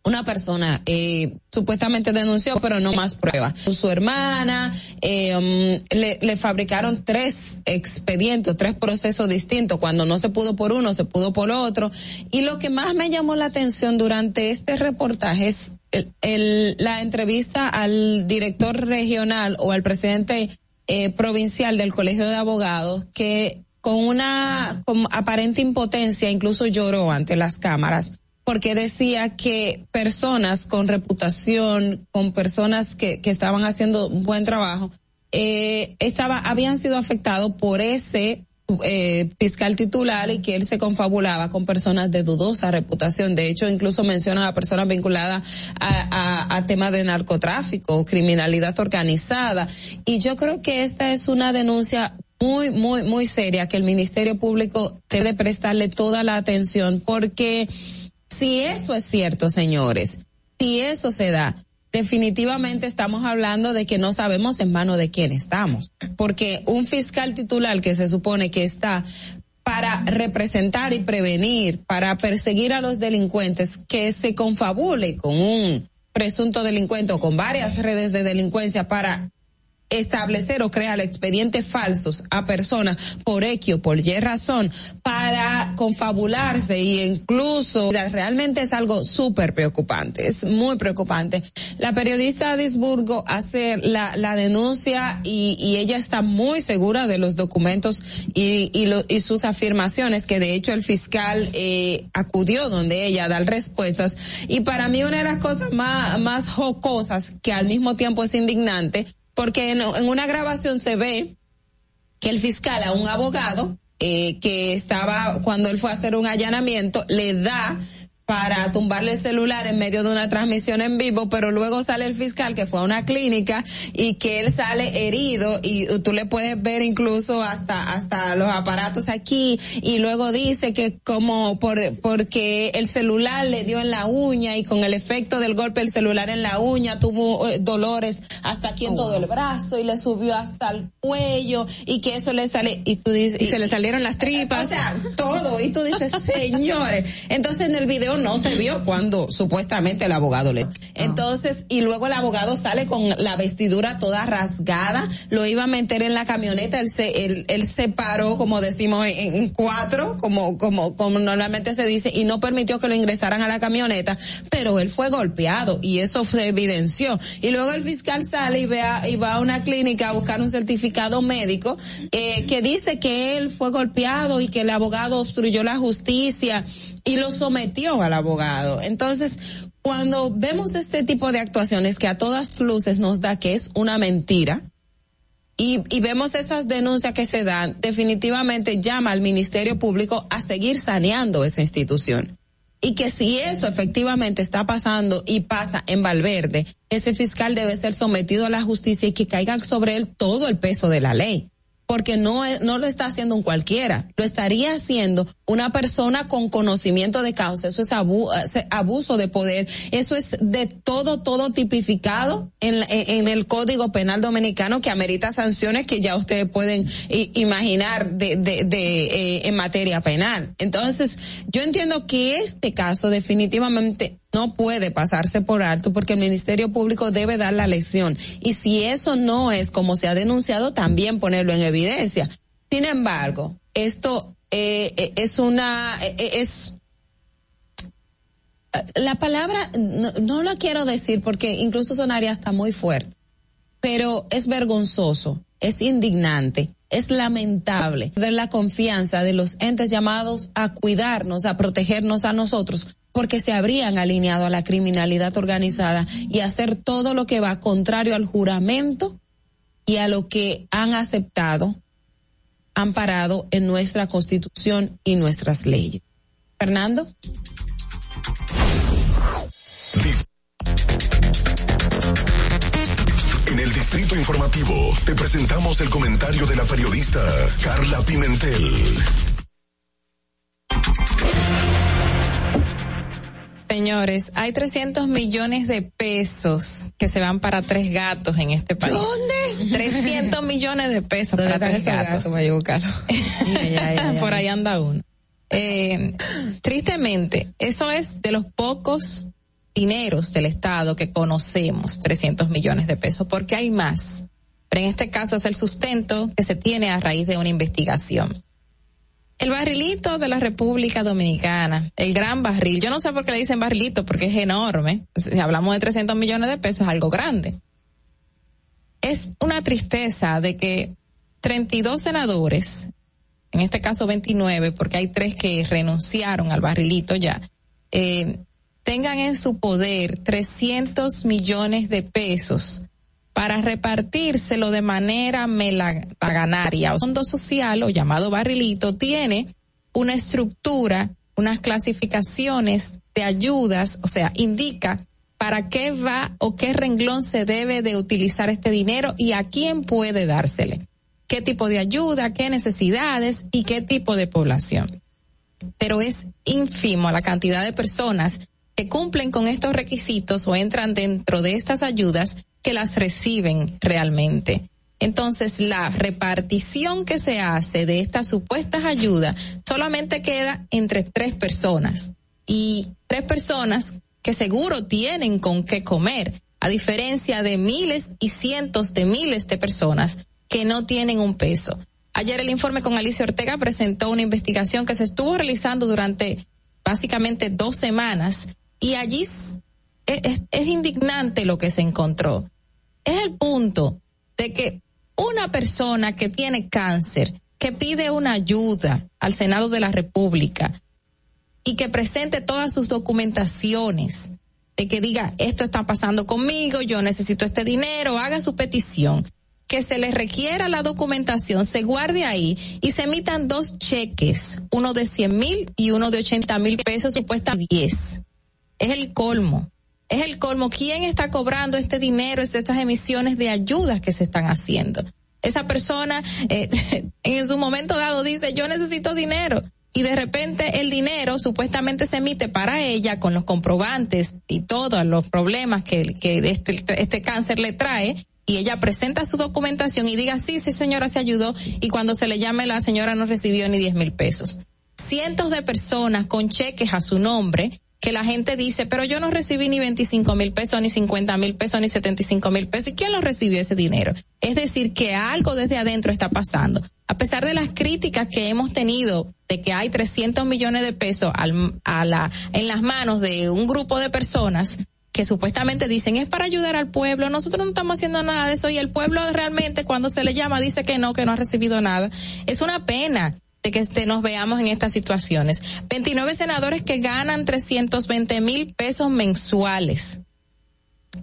una persona eh, supuestamente denunció, pero no más pruebas. Su hermana, eh, um, le, le, fabricaron tres expedientes, tres procesos distintos. Cuando no se pudo por uno, se pudo por otro. Y lo que más me llamó la atención durante este reportaje es el, la entrevista al director regional o al presidente eh, provincial del Colegio de Abogados que con una con aparente impotencia incluso lloró ante las cámaras porque decía que personas con reputación, con personas que, que estaban haciendo buen trabajo, eh, estaba, habían sido afectados por ese eh, fiscal titular y que él se confabulaba con personas de dudosa reputación. De hecho, incluso menciona a personas vinculadas a, a, a temas de narcotráfico, criminalidad organizada. Y yo creo que esta es una denuncia muy, muy, muy seria que el Ministerio Público debe prestarle toda la atención porque si eso es cierto, señores, si eso se da, definitivamente estamos hablando de que no sabemos en mano de quién estamos, porque un fiscal titular que se supone que está para representar y prevenir, para perseguir a los delincuentes, que se confabule con un presunto delincuente o con varias redes de delincuencia para establecer o crear expedientes falsos a personas por X por Y razón para confabularse y incluso realmente es algo súper preocupante, es muy preocupante. La periodista Disburgo hace la, la denuncia y, y, ella está muy segura de los documentos y, y, lo, y sus afirmaciones que de hecho el fiscal eh, acudió donde ella da respuestas y para mí una de las cosas más, más jocosas que al mismo tiempo es indignante porque en, una grabación se ve que el fiscal a un abogado eh, que estaba cuando él fue a hacer un allanamiento le da para tumbarle el celular en medio de una transmisión en vivo, pero luego sale el fiscal que fue a una clínica y que él sale herido y tú le puedes ver incluso hasta hasta los aparatos aquí y luego dice que como por porque el celular le dio en la uña y con el efecto del golpe el celular en la uña tuvo eh, dolores hasta aquí en todo el brazo y le subió hasta el cuello y que eso le sale y tú dices Y se le salieron las tripas. *laughs* o sea, todo y tú dices, *laughs* "Señores." Entonces en el video no se vio cuando supuestamente el abogado le. Entonces, y luego el abogado sale con la vestidura toda rasgada, lo iba a meter en la camioneta, él se, él, él se paró, como decimos, en, en cuatro, como, como, como normalmente se dice, y no permitió que lo ingresaran a la camioneta, pero él fue golpeado y eso se evidenció. Y luego el fiscal sale y ve a- y va a una clínica a buscar un certificado médico, eh, que dice que él fue golpeado y que el abogado obstruyó la justicia y lo sometió al abogado. Entonces, cuando vemos este tipo de actuaciones que a todas luces nos da que es una mentira, y, vemos esas denuncias que se dan, definitivamente llama al Ministerio Público a seguir saneando esa institución. Y que si eso efectivamente está pasando y pasa en Valverde, ese fiscal debe ser sometido a la justicia y que caiga sobre él todo el peso de la ley. Porque no, no lo está haciendo un cualquiera, lo estaría haciendo una persona con conocimiento de causa. Eso es eh, abuso de poder. Eso es de todo, todo tipificado en, en, el Código Penal Dominicano que amerita sanciones que ya ustedes pueden imaginar de, de, de, eh, en materia penal. Entonces, yo entiendo que este caso definitivamente no puede pasarse por alto porque el Ministerio Público debe dar la lección. Y si eso no es como se ha denunciado, también ponerlo en evidencia. Sin embargo, esto eh, eh, es una, eh, eh, es, la palabra no, no la quiero decir porque incluso sonaría hasta muy fuerte, pero es vergonzoso, es indignante, es lamentable de la confianza de los entes llamados a cuidarnos, a protegernos a nosotros, porque se habrían alineado a la criminalidad organizada y hacer todo lo que va contrario al juramento y a lo que han aceptado, amparado en nuestra constitución y nuestras leyes. Fernando. En el Distrito Informativo te presentamos el comentario de la periodista Carla Pimentel. Señores, hay 300 millones de pesos que se van para tres gatos en este país. ¿Dónde? 300 millones de pesos ¿Dónde para tres gatos. buscarlo. *laughs* Por ahí anda uno. Eh, tristemente, eso es de los pocos dineros del Estado que conocemos, 300 millones de pesos, porque hay más. Pero en este caso es el sustento que se tiene a raíz de una investigación. El barrilito de la República Dominicana, el gran barril, yo no sé por qué le dicen barrilito, porque es enorme. Si hablamos de 300 millones de pesos, es algo grande. Es una tristeza de que 32 senadores, en este caso 29, porque hay tres que renunciaron al barrilito ya, eh, tengan en su poder 300 millones de pesos para repartírselo de manera melaganaria. El Fondo Social, o llamado barrilito, tiene una estructura, unas clasificaciones de ayudas, o sea, indica para qué va o qué renglón se debe de utilizar este dinero y a quién puede dársele. Qué tipo de ayuda, qué necesidades y qué tipo de población. Pero es ínfimo la cantidad de personas que cumplen con estos requisitos o entran dentro de estas ayudas que las reciben realmente. Entonces, la repartición que se hace de estas supuestas ayudas solamente queda entre tres personas y tres personas que seguro tienen con qué comer, a diferencia de miles y cientos de miles de personas que no tienen un peso. Ayer el informe con Alicia Ortega presentó una investigación que se estuvo realizando durante básicamente dos semanas y allí es, indignante lo que se encontró. Es el punto de que una persona que tiene cáncer, que pide una ayuda al Senado de la República y que presente todas sus documentaciones, de que diga, esto está pasando conmigo, yo necesito este dinero, haga su petición. que se le requiera la documentación, se guarde ahí y se emitan dos cheques, uno de 100 mil y uno de 80 mil pesos, supuesta 10. Es el colmo. Es el colmo. ¿Quién está cobrando este dinero, estas emisiones de ayudas que se están haciendo? Esa persona eh, *laughs* en su momento dado dice, yo necesito dinero. Y de repente el dinero supuestamente se emite para ella con los comprobantes y todos los problemas que, este, este cáncer le trae y ella presenta su documentación y diga, sí, sí señora se ayudó y cuando se le llame la señora no recibió ni 10 mil pesos. Cientos de personas con cheques a su nombre que la gente dice, pero yo no recibí ni 25 mil pesos, ni 50 mil pesos, ni 75 mil pesos. ¿Y quién lo recibió ese dinero? Es decir, que algo desde adentro está pasando. A pesar de las críticas que hemos tenido de que hay 300 millones de pesos al, a la, en las manos de un grupo de personas, que supuestamente dicen es para ayudar al pueblo, nosotros no estamos haciendo nada de eso y el pueblo realmente cuando se le llama dice que no, que no ha recibido nada. Es una pena de que este, nos veamos en estas situaciones. 29 senadores que ganan 320 mil pesos mensuales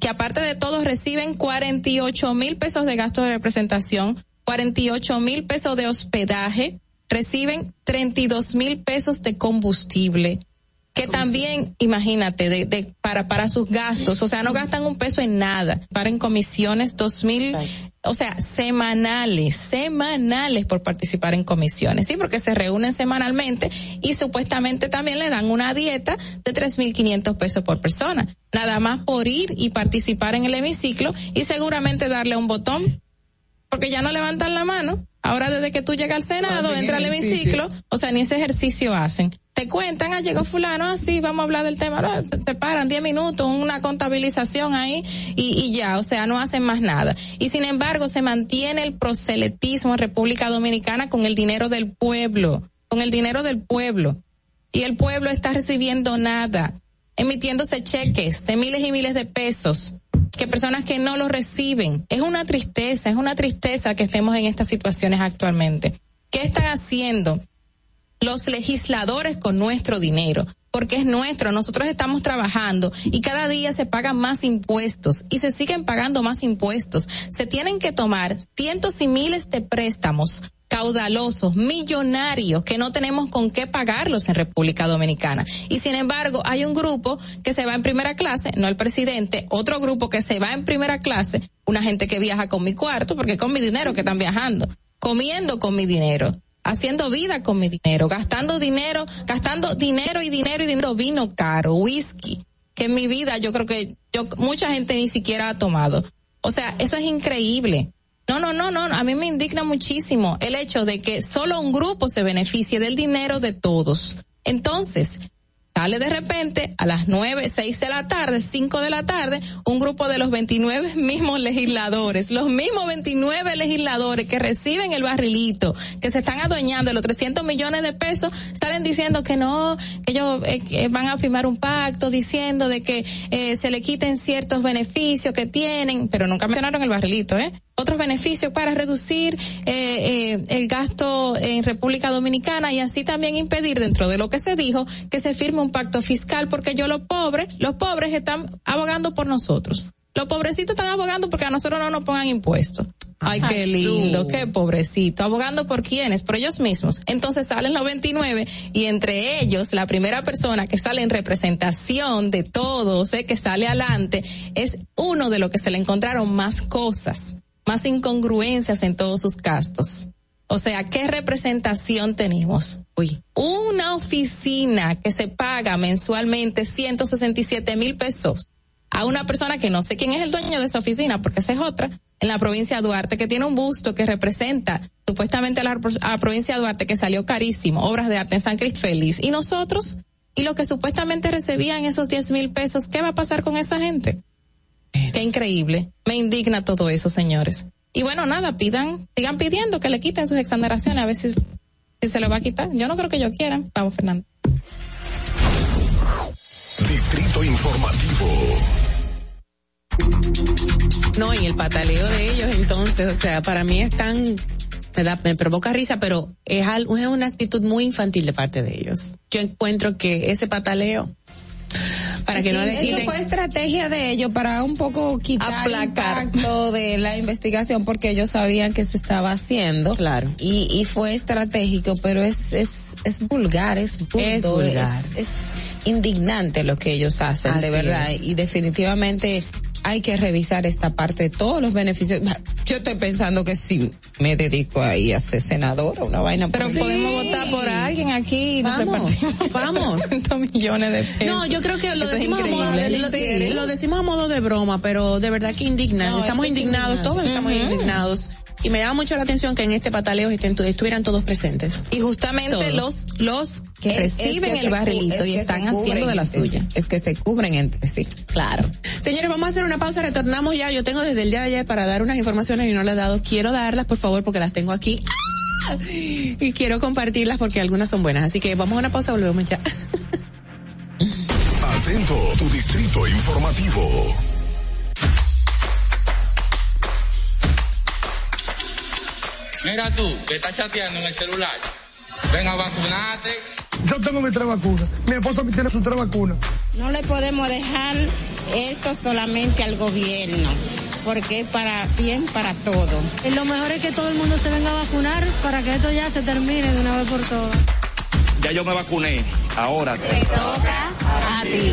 que aparte de todo reciben 48 mil pesos de gasto de representación, 48 mil pesos de hospedaje, reciben 32 mil pesos de combustible, que también, imagínate, de, de, para, para sus gastos, o sea, no gastan un peso en nada, para en comisiones dos mil, o sea, semanales, semanales por participar en comisiones, sí, porque se reúnen semanalmente y supuestamente también le dan una dieta de tres mil quinientos pesos por persona, nada más por ir y participar en el hemiciclo y seguramente darle un botón, porque ya no levantan la mano. Ahora desde que tú llegas al Senado, entra al hemiciclo, o sea, ni ese ejercicio hacen. Te cuentan, ah, llegó fulano, así, vamos a hablar del tema, se, se, paran 10 minutos, una contabilización ahí y, y, ya, o sea, no hacen más nada. Y sin embargo, se mantiene el proselitismo en República Dominicana con el dinero del pueblo, con el dinero del pueblo. Y el pueblo está recibiendo nada, emitiéndose cheques de miles y miles de pesos que personas que no lo reciben. Es una tristeza, es una tristeza que estemos en estas situaciones actualmente. ¿Qué están haciendo? los legisladores con nuestro dinero, porque es nuestro, nosotros estamos trabajando y cada día se pagan más impuestos y se siguen pagando más impuestos. Se tienen que tomar cientos y miles de préstamos caudalosos, millonarios, que no tenemos con qué pagarlos en República Dominicana. Y sin embargo, hay un grupo que se va en primera clase, no el presidente, otro grupo que se va en primera clase, una gente que viaja con mi cuarto, porque con mi dinero que están viajando, comiendo con mi dinero haciendo vida con mi dinero, gastando dinero, gastando dinero y dinero y dinero, vino caro, whisky, que en mi vida yo creo que yo mucha gente ni siquiera ha tomado. O sea, eso es increíble. No, no, no, no, a mí me indigna muchísimo el hecho de que solo un grupo se beneficie del dinero de todos. Entonces, Sale de repente a las nueve, seis de la tarde, cinco de la tarde, un grupo de los 29 mismos legisladores, los mismos 29 legisladores que reciben el barrilito, que se están adueñando de los 300 millones de pesos, salen diciendo que no, que ellos eh, van a firmar un pacto diciendo de que eh, se le quiten ciertos beneficios que tienen, pero nunca mencionaron el barrilito, ¿eh? otros beneficios para reducir eh, el gasto en República Dominicana y así también impedir dentro de lo que se dijo que se firme un pacto fiscal porque yo los pobres, los pobres están abogando por nosotros. Los pobrecitos están abogando porque a nosotros no nos pongan impuestos. Ay, qué lindo, qué pobrecito. Abogando por quiénes, por ellos mismos. Entonces salen los 29 y entre ellos la primera persona que sale en representación de todos, eh, que sale adelante, es uno de los que se le encontraron más cosas más incongruencias en todos sus gastos. O sea, ¿qué representación tenemos? Uy, una oficina que se paga mensualmente 167 mil pesos a una persona que no sé quién es el dueño de esa oficina, porque esa es otra, en la provincia de Duarte, que tiene un busto que representa supuestamente a la, a la provincia de Duarte, que salió carísimo, obras de arte en San Cristo Feliz. Y nosotros, y lo que supuestamente recibían esos 10 mil pesos, ¿qué va a pasar con esa gente? Qué increíble. Me indigna todo eso, señores. Y bueno, nada, pidan, sigan pidiendo que le quiten sus exoneraciones, a ver si, si se lo va a quitar. Yo no creo que ellos quieran. Vamos, Fernando. Distrito Informativo. No, y el pataleo de ellos, entonces, o sea, para mí es tan, me da, me provoca risa, pero es algo, es una actitud muy infantil de parte de ellos. Yo encuentro que ese pataleo, para que no le Eso fue estrategia de ellos para un poco quitar el impacto de la investigación porque ellos sabían que se estaba haciendo. Claro. Y, y fue estratégico, pero es, es, es vulgar, es Es vulgar. es, es indignante lo que ellos hacen, de Así verdad. es. Y definitivamente hay que revisar esta parte de todos los beneficios. Yo estoy pensando que si me dedico ahí a ser senadora, una vaina. Pero por- podemos votar por alguien aquí y Vamos, *laughs* vamos. 400 millones de pesos. No, yo creo que lo decimos, a modo, increíble. lo, Sí. lo decimos a modo de broma, pero de verdad que indigna. No, estamos es indignados, todos estamos indignados. Y me llama mucho la atención que en este pataleo estén, estuvieran todos presentes. Y justamente Todos. los los que Es- es reciben que el barrilito es y están haciendo de la sí. suya. Es que se cubren entre sí. Claro. Señores, vamos a hacer una pausa, retornamos ya. Yo tengo desde el día de ayer para dar unas informaciones y no las he dado. Quiero darlas, por favor, porque las tengo aquí. ¡Ah! Y quiero compartirlas porque algunas son buenas. Así que vamos a una pausa, volvemos ya. *laughs* Atento, tu distrito informativo. Mira tú, que estás chateando en el celular. Ven a vacunarte. Yo tengo mis tres vacunas. Mi esposa tiene sus tres vacunas. No le podemos dejar esto solamente al gobierno, porque es para bien para todo. Lo mejor es que todo el mundo se venga a vacunar para que esto ya se termine de una vez por todas. Ya yo me vacuné. Ahora. Te toca a ti.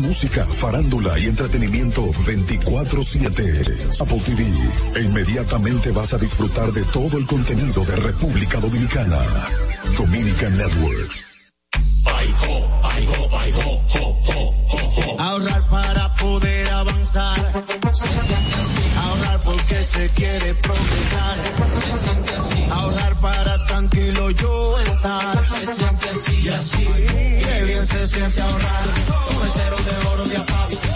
música, farándula y entretenimiento 24/7. Apple TV. E inmediatamente vas a disfrutar de todo el contenido de República Dominicana. Dominican Networks. Ahorrar para poder avanzar. Se siente así. Ahorrar porque se quiere progresar. Se siente así. Ahorrar para tranquilo yo estar. Se siente así y así. Qué bien se siente ahorrar. El cero de oro de APAP.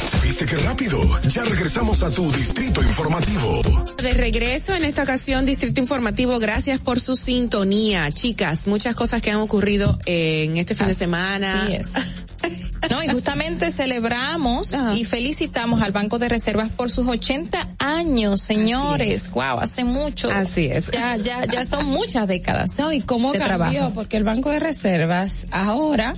¿Viste qué rápido? Ya regresamos a tu Distrito Informativo. De regreso en esta ocasión, Distrito Informativo, gracias por su sintonía. Chicas, muchas cosas que han ocurrido eh, en este fin de semana. Así es. No, y justamente celebramos *laughs* y felicitamos al Banco de Reservas por sus 80 años, señores. Wow, hace mucho. Así es. Ya, ya, ya son muchas décadas. No, y cómo de cambió, trabajo. porque el Banco de Reservas ahora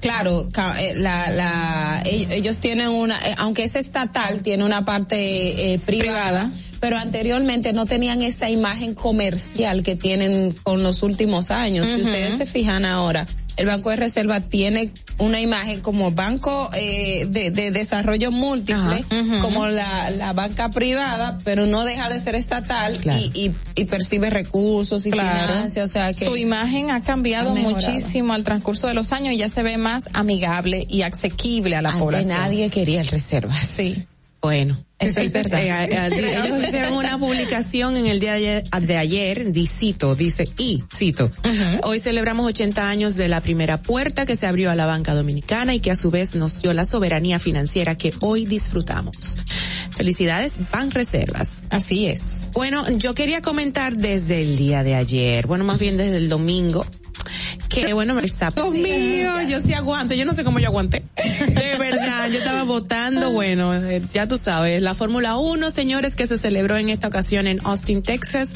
claro, eh, la, la, ell- ellos tienen una, eh, aunque es estatal, tiene una parte eh, privada, pero anteriormente no tenían esa imagen comercial que tienen con los últimos años. Si ustedes se fijan ahora, el Banco de Reserva tiene una imagen como banco eh, de, de desarrollo múltiple, como la, la banca privada, pero no deja de ser estatal y, y, y percibe recursos y Claro. financia, o sea que Su imagen ha cambiado ha muchísimo al transcurso de los años y ya se ve más amigable y asequible a la Antes población. nadie quería el reserva. Sí. Bueno. Eso es *laughs* verdad. Eh, eh, ellos hicieron una publicación en el día de ayer, de ayer, di cito, dice, y cito, hoy celebramos 80 años de la primera puerta que se abrió a la banca dominicana y que a su vez nos dio la soberanía financiera que hoy disfrutamos. Felicidades, Ban Reservas. Así es. Bueno, yo quería comentar desde el día de ayer, bueno, más bien desde el domingo, que bueno, está... Dios mío, yo sí aguanto, yo no sé cómo yo aguanté. De *laughs* verdad, yo estaba votando, bueno, eh, ya tú sabes, la Fórmula 1, señores, que se celebró en esta ocasión en Austin, Texas,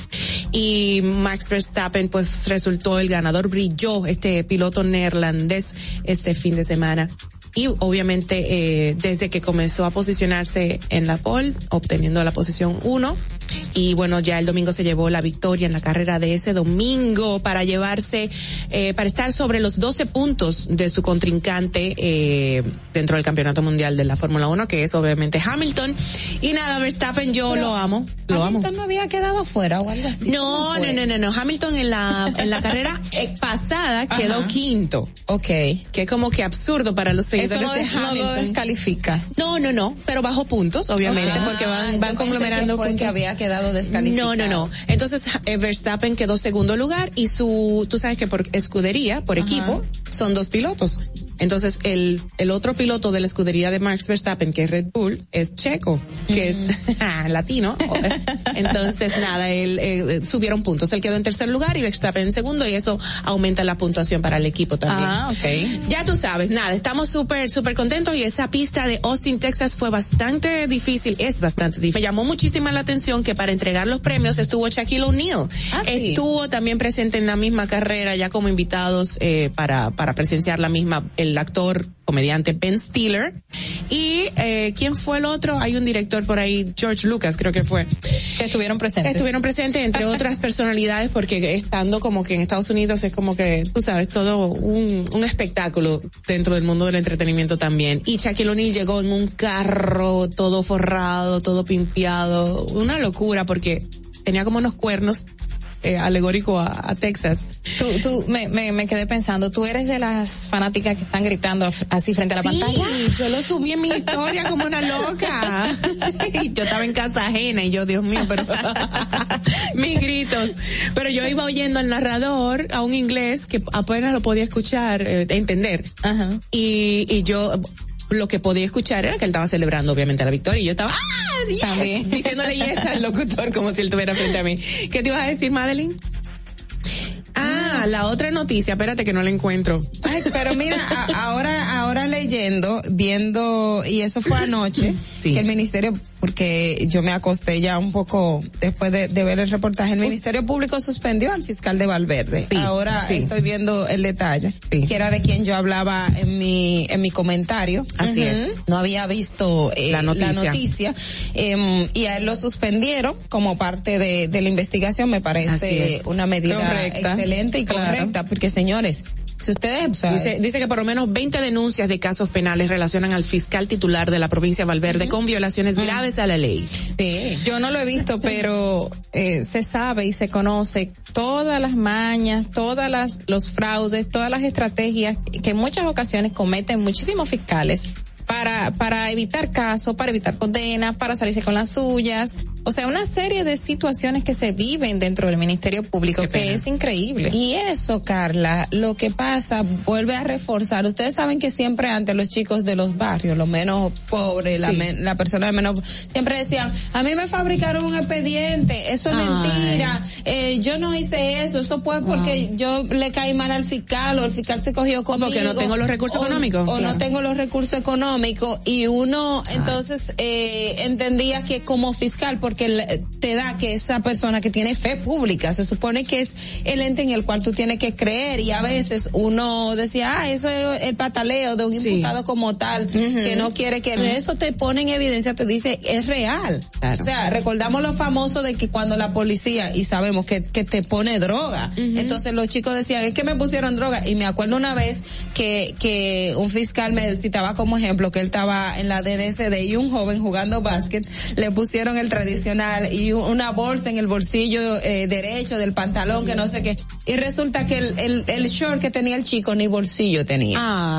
y Max Verstappen pues resultó el ganador, brilló este piloto neerlandés este fin de semana. Y obviamente eh, desde que comenzó a posicionarse en la pole, obteniendo la posición 1, y bueno, ya el domingo se llevó la victoria en la carrera de ese domingo para llevarse, eh, para estar sobre los 12 puntos de su contrincante eh, dentro del campeonato mundial de la Fórmula 1, que es obviamente Hamilton. Y nada, Verstappen yo Pero lo amo, lo amo. Hamilton no había quedado afuera o algo así. No, ¿Cómo no, no, no, no. Hamilton en la, en la carrera *laughs* eh, pasada quedó quinto. Ok. Que como que absurdo para los seguidores Eso no, de no lo Hamilton. descalifica. No, no, no, pero bajo puntos, obviamente, Ah, porque van, van que que puntos. había quedado descalificado. No, no, no. Entonces, eh, Verstappen quedó segundo lugar y su, tú sabes que por escudería, por Ajá. equipo, son dos pilotos. Entonces, el, el otro piloto de la escudería de Max Verstappen, que es Red Bull, es checo, que es *laughs* latino. Entonces, nada, él, eh, subieron puntos. Él quedó en tercer lugar y Verstappen en segundo y eso aumenta la puntuación para el equipo también. Ah, ok. Ya tú sabes, nada, estamos súper, súper contentos y esa pista de Austin, Texas fue bastante difícil, es bastante difícil. Me llamó muchísima la atención que para entregar los premios estuvo Shaquille O'Neal. Ah, sí. Estuvo también presente en la misma carrera ya como invitados eh, para, para presenciar la misma, el actor comediante Ben Stiller. Y, eh, ¿quién fue el otro? Hay un director por ahí, George Lucas creo que fue. Que estuvieron presentes. Estuvieron presentes entre *laughs* otras personalidades porque estando como que en Estados Unidos es como que, tú sabes, todo un, un espectáculo dentro del mundo del entretenimiento también. Y Shaquille O'Neal llegó en un carro todo forrado, todo pimpeado, una locura porque tenía como unos cuernos eh, alegórico a, a Texas. Tú, tú, me, me, me quedé pensando, tú eres de las fanáticas que están gritando así frente a la Sí, pantalla. yo lo subí en mi historia como una loca. *laughs* Y yo estaba en casa ajena y yo, Dios mío, pero *laughs* mis gritos. Pero yo iba oyendo al narrador a un inglés que apenas lo podía escuchar, eh, entender. Ajá. Y, y yo lo que podía escuchar era que él estaba celebrando obviamente la victoria y yo estaba ¡Ah, yes! Diciéndole yes al locutor como si él estuviera frente a mí. ¿Qué te ibas a decir, Madeline? Ah, la otra noticia, espérate que no la encuentro. Ay, pero mira, a- ahora, ahora leyendo, viendo, y eso fue anoche, Sí. que el ministerio, porque yo me acosté ya un poco después de, de ver el reportaje, el Ministerio Público suspendió al fiscal de Valverde. Sí, ahora sí. estoy viendo el detalle, que era de quien yo hablaba en mi, en mi comentario. Así es. No había visto eh, La noticia. noticia, em, y a él lo suspendieron como parte de, de la investigación, me parece una medida Correcta. Excelente y Claro. correcta, porque señores, si ustedes, Dice, dice que por lo menos 20 denuncias de casos penales relacionan al fiscal titular de la provincia de Valverde con violaciones graves a la ley. sí. Yo no lo he visto, *laughs* pero eh, se sabe y se conoce todas las mañas, todas las los fraudes, todas las estrategias que en muchas ocasiones cometen muchísimos fiscales para para evitar casos, para evitar condenas, para salirse con las suyas, o sea, una serie de situaciones que se viven dentro del Ministerio Público Qué que pena. es increíble. Y eso, Carla, lo que pasa vuelve a reforzar. Ustedes saben que siempre antes los chicos de los barrios, los menos pobres, la, men- la persona de menos, siempre decían, a mí me fabricaron un expediente, eso es Ay. mentira, eh, yo no hice eso, eso fue porque yo le caí mal al fiscal o el fiscal se cogió conmigo. porque no tengo los recursos o- económicos. O no tengo los recursos económicos y uno entonces eh, entendía que como fiscal, por porque te da que esa persona que tiene fe pública, se supone que es el ente en el cual tú tienes que creer y a veces uno decía, ah, eso es el pataleo de un imputado como tal, que no quiere que eso te pone en evidencia, te dice, es real. O sea, recordamos lo famoso de que cuando la policía, y sabemos que, que te pone droga, entonces los chicos decían, es que me pusieron droga, y me acuerdo una vez que, que un fiscal me citaba como ejemplo que él estaba en la DNCD y un joven jugando básquet, le pusieron el tradicional y un- una bolsa en el bolsillo eh, derecho del pantalón, que no sé qué, y resulta que el, el, el short que tenía el chico ni bolsillo tenía.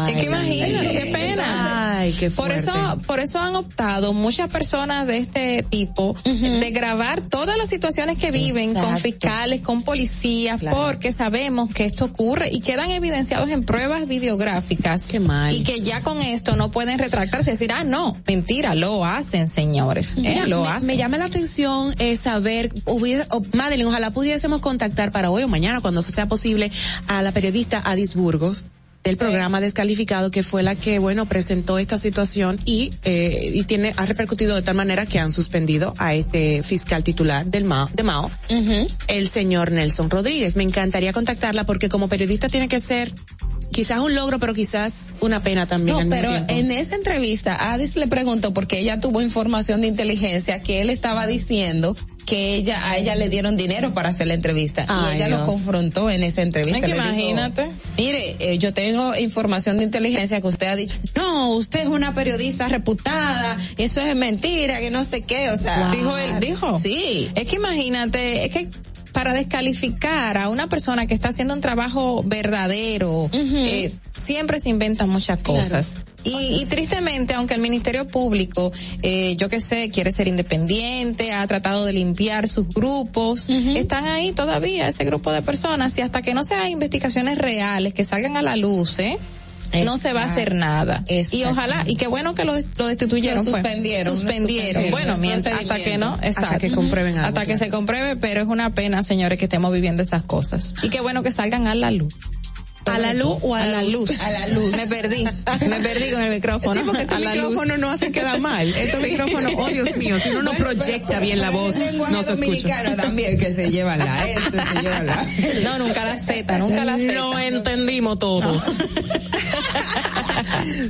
es que imagínate, qué pena. Ay, qué por fuerte. eso, por eso han optado muchas personas de este tipo de grabar todas las situaciones que viven con fiscales, con policías, porque sabemos que esto ocurre y quedan evidenciados en pruebas videográficas. Y que ya con esto no pueden retractarse y decir, ah, no, mentira, lo hacen, señores. eh, lo me, hacen. me llama la atención eh, saber, hubiera- o, Madeline, ojalá pudiésemos contactar para hoy o mañana, cuando sea posible, a la periodista Adis Burgos del programa Descalificado, que fue la que, bueno, presentó esta situación y, eh, y tiene, ha repercutido de tal manera que han suspendido a este fiscal titular del Mao, de Mao, el señor Nelson Rodríguez. Me encantaría contactarla porque como periodista tiene que ser quizás un logro, pero quizás una pena también. No, al mismo pero tiempo. en esa entrevista, Adis le preguntó porque ella tuvo información de inteligencia que él estaba diciendo que ella a ella le dieron dinero para hacer la entrevista Ay, y ella lo confrontó en esa entrevista. Ay, que Le dijo, imagínate. Mire, eh, yo tengo información de inteligencia que usted ha dicho. No, usted es una periodista reputada. Eso es mentira, que no sé qué. O sea, Dijo él, dijo. Sí. Es que imagínate, es que para descalificar a una persona que está haciendo un trabajo verdadero, eh, siempre se inventan muchas cosas. Y, y tristemente, aunque el Ministerio Público, eh, yo que sé, quiere ser independiente, ha tratado de limpiar sus grupos, están ahí todavía ese grupo de personas y hasta que no se hagan investigaciones reales, que salgan a la luz, ¿eh? No se va a hacer nada. Y ojalá, y qué bueno que lo, lo destituyeron. Lo fue. suspendieron, Suspendieron. suspendieron. Bueno, mientras, hasta que no, Hasta exacto. que comprueben algo, Hasta que se compruebe, pero es una pena, señores, que estemos viviendo esas cosas. Y qué bueno que salgan a la luz. ¿A la luz o a la luz? A la luz. Me perdí. Me perdí con el micrófono. Sí, porque este a la luz. micrófono no hace quedar mal. *laughs* Este micrófono, oh Dios mío, si uno no proyecta bien la voz, no se escucha. también que se llevan la S, se llevan la *laughs* No, nunca la Z, nunca la Z. Lo entendimos todos. *laughs*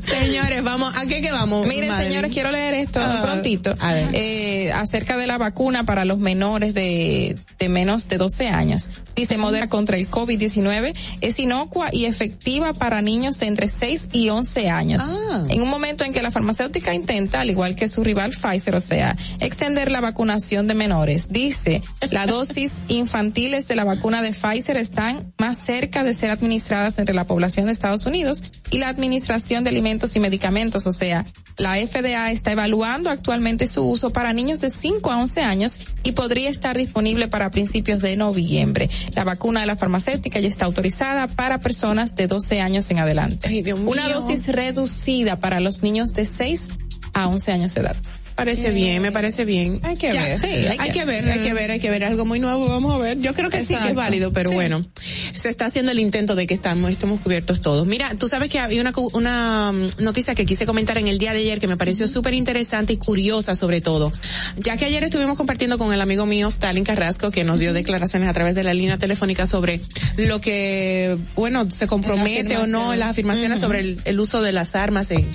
Señores, vamos, ¿a qué que vamos? Miren, Madeline? señores, quiero leer esto Ah, prontito. Eh, acerca de la vacuna para los menores de, de menos de 12 años. Dice, modera contra el COVID-19 es inocua y efectiva para niños de entre 6 y 11 años. Ah. En un momento en que la farmacéutica intenta, al igual que su rival Pfizer, o sea, extender la vacunación de menores. Dice, la dosis *laughs* infantiles de la vacuna de Pfizer están más cerca de ser administradas entre la población de Estados Unidos y la Administración de Alimentos y Medicamentos, o sea, la FDA está evaluando actualmente su uso para niños de 5 a 11 años y podría estar disponible para principios de noviembre. La vacuna de la farmacéutica ya está autorizada para personas de 12 años en adelante. Una mío. dosis reducida para los niños de 6 a 11 años de edad. Parece bien, me parece bien. Hay que Ya, ver. sí, hay, hay que, que- ver, hay que ver, hay que ver algo muy nuevo. Vamos a ver. Yo creo que sí que es válido, pero Sí. bueno, se está haciendo el intento de que estamos, estemos cubiertos todos. Mira, tú sabes que había una, una mm, noticia que quise comentar en el día de ayer que me pareció súper interesante y curiosa sobre todo. Ya que ayer estuvimos compartiendo con el amigo mío Stalin Carrasco que nos dio declaraciones a través de la línea telefónica sobre lo que, bueno, se compromete o no en las afirmaciones sobre el, el uso de las armas en,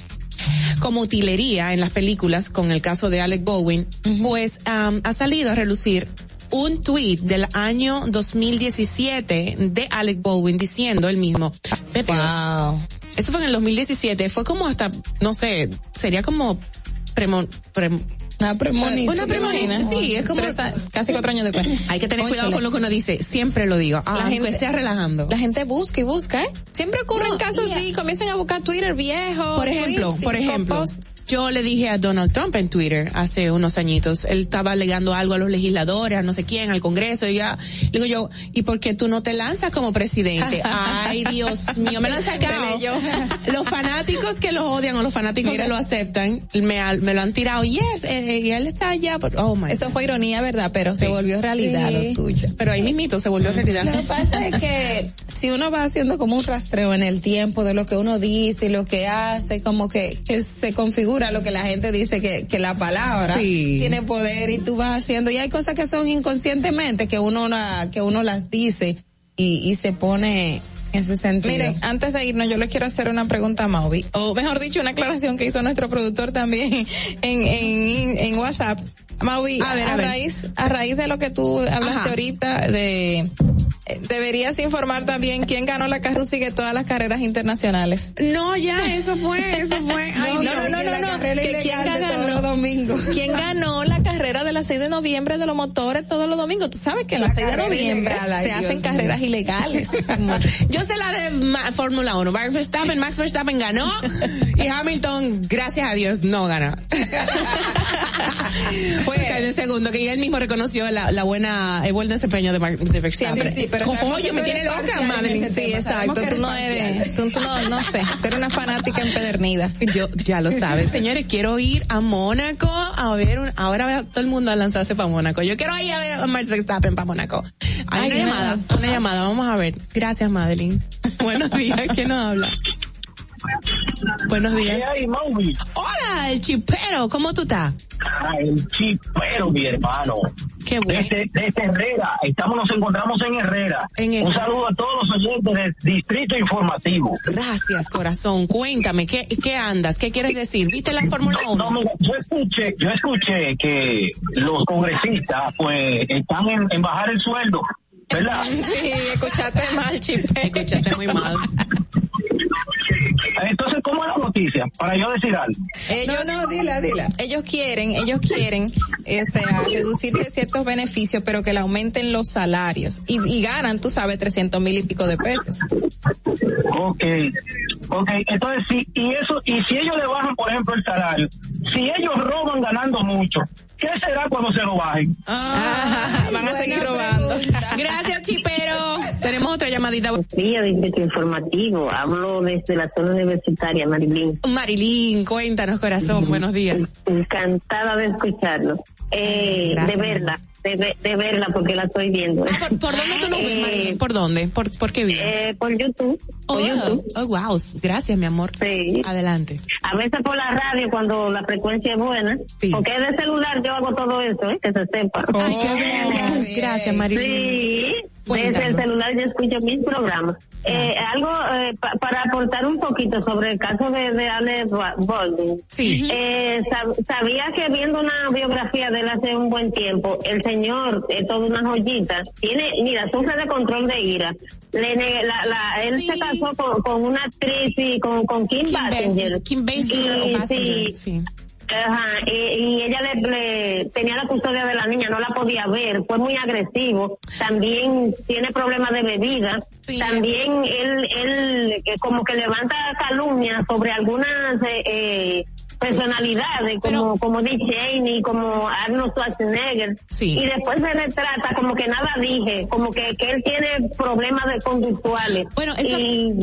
como utilería en las películas con el caso de Alec Baldwin, pues am, ha salido a relucir un tweet del año 2017 de Alec Baldwin diciendo el mismo, Pepe, eso fue en el 2017, fue como hasta, no sé, sería como premo, prem- Una premonición. Una premonición, sí, es como Tres casi cuatro años después. *laughs* Hay que tener cuidado con lo que uno dice, siempre lo digo, La aunque gente- sea relajando. La gente busca y busca, ¿eh? Siempre ocurren No, casos así, comienzan a buscar Twitter viejo. Por ejemplo, tweets, por ejemplo, posts. Yo le dije a Donald Trump en Twitter hace unos añitos, él estaba alegando algo a los legisladores, a no sé quién, al Congreso, y ya, le digo yo, ¿y por qué tú no te lanzas como presidente? *laughs* Ay, Dios mío, me lo han sacado. *laughs* Los fanáticos que lo odian o los fanáticos que lo aceptan, me, me lo han tirado, yes, eh, y él está allá, por- oh my Eso fue ironía, ¿verdad? Pero se volvió realidad Sí. lo tuyo. Pero ahí mismito se volvió realidad. Lo que pasa es que si uno va haciendo como un rastreo en el tiempo de lo que uno dice y lo que hace, como que, que se configura lo que la gente dice que, que la palabra Sí. tiene poder y tú vas haciendo, y hay cosas que son inconscientemente que uno la, que uno las dice y, y se pone en ese sentido. Miren, antes de irnos, yo les quiero hacer una pregunta a Mauvi, o mejor dicho, una aclaración que hizo nuestro productor también *laughs* en, en, en WhatsApp. Mauvi, A a, ver, a ver. raíz, a raíz de lo que tú hablaste Ajá. ahorita de, deberías informar también quién ganó la carrera, sigue todas las carreras internacionales. No, ya, eso fue, eso fue. *laughs* Ay, no, Dios. no, no, no, no, que quién ganó, los domingos. quién ganó la carrera de las 6 de noviembre de los motores todos los domingos. Tú sabes que en La las 6 de noviembre ilegal, ay, se Dios hacen carreras ilegales. *laughs* Yo sé la de Fórmula 1. Max Verstappen, Max Verstappen ganó y Hamilton, gracias a Dios, no ganó. Fue en el segundo que él mismo reconoció la, la buena, el buen desempeño de, de Verstappen. sí, sí, pero Ojo, sabemos oye, me tiene loca, Madeline. ese Sí, exacto. Tú no eres tú, tú no, no sé, tú eres una fanática empedernida. *laughs* Yo, ya lo sabes, señores, quiero ir a Mónaco a ver, un- ahora va todo el mundo a lanzarse para Mónaco. Yo quiero ir a ver a Max Verstappen para Mónaco. Hay Ay, una llamada, una llamada, vamos a ver. Gracias, Madeline. *laughs* Buenos días, ¿quién nos habla? Buenos días. Hola, el chipero, ¿cómo tú estás? Ah, el chipero, mi hermano. Qué bueno. Desde, desde Herrera, estamos, nos encontramos en Herrera. En. Un saludo a todos los oyentes del Distrito Informativo. Gracias, corazón. Cuéntame, ¿qué, qué andas? ¿Qué quieres decir? ¿Viste la Fórmula 1? No, mira, yo escuché, yo escuché que los congresistas, pues, están en, en bajar el sueldo, ¿verdad? *laughs* Sí, escuchaste mal, chipero. Escuchaste muy mal. *laughs* Entonces, ¿cómo es la noticia? Para yo decir algo. Ellos, No, no, dila, dila. ellos quieren, ellos quieren, eh, o sea, reducirse ciertos beneficios, pero que le aumenten los salarios. Y, y ganan, tú sabes, 300 mil y pico de pesos. Ok, ok, entonces sí, y eso, y si ellos le bajan, por ejemplo, el salario, si ellos roban ganando mucho, ¿qué será cuando se lo bajen? Ah, van a seguir robando. Gracias, chipero. Tenemos otra llamadita. Día Distrito Informativo, hablo desde la zona universitaria, Marilín. Marilyn, cuéntanos, corazón. Buenos días. Encantada de escucharlo. Eh, de verla, de, de verla porque la estoy viendo. Ah, ¿por, por dónde tú nos ves, Eh, Marilyn? ¿Por dónde? ¿Por, por qué bien? Eh, por YouTube. Por oh, YouTube. oh, wow. Gracias, mi amor. Sí. Adelante. A veces por la radio cuando la frecuencia es buena. Sí. Porque de celular yo hago todo eso, ¿eh? que se sepa. Ay, qué bien. Gracias, Marilyn. Sí, desde el Cuéntanos. celular yo escucho mis programas. Eh, algo eh, pa- para aportar un poquito sobre el caso de, de Ale Ba- Baldwin. Sí. Eh, sab- sabía que viendo una biografía de él hace un buen tiempo, el señor es toda una joyita. Tiene, mira, sufre de control de ira. Le la, la, él Sí. se casó con, con una actriz y con, con Kim, Kim Basinger. Kim Basinger Y Basinger, sí, sí. Ajá, y, y ella le, le- tenía la custodia de la niña, no la podía ver, fue muy agresivo, también tiene problemas de bebida, Sí. también él, él eh, como que levanta calumnias sobre algunas eh, eh, personalidades, como, Pero- como Dick Cheney, como Arnold Schwarzenegger, Sí. y después se retrata como que nada dije, como que, que él tiene problemas de conductuales. Bueno, eso- Y,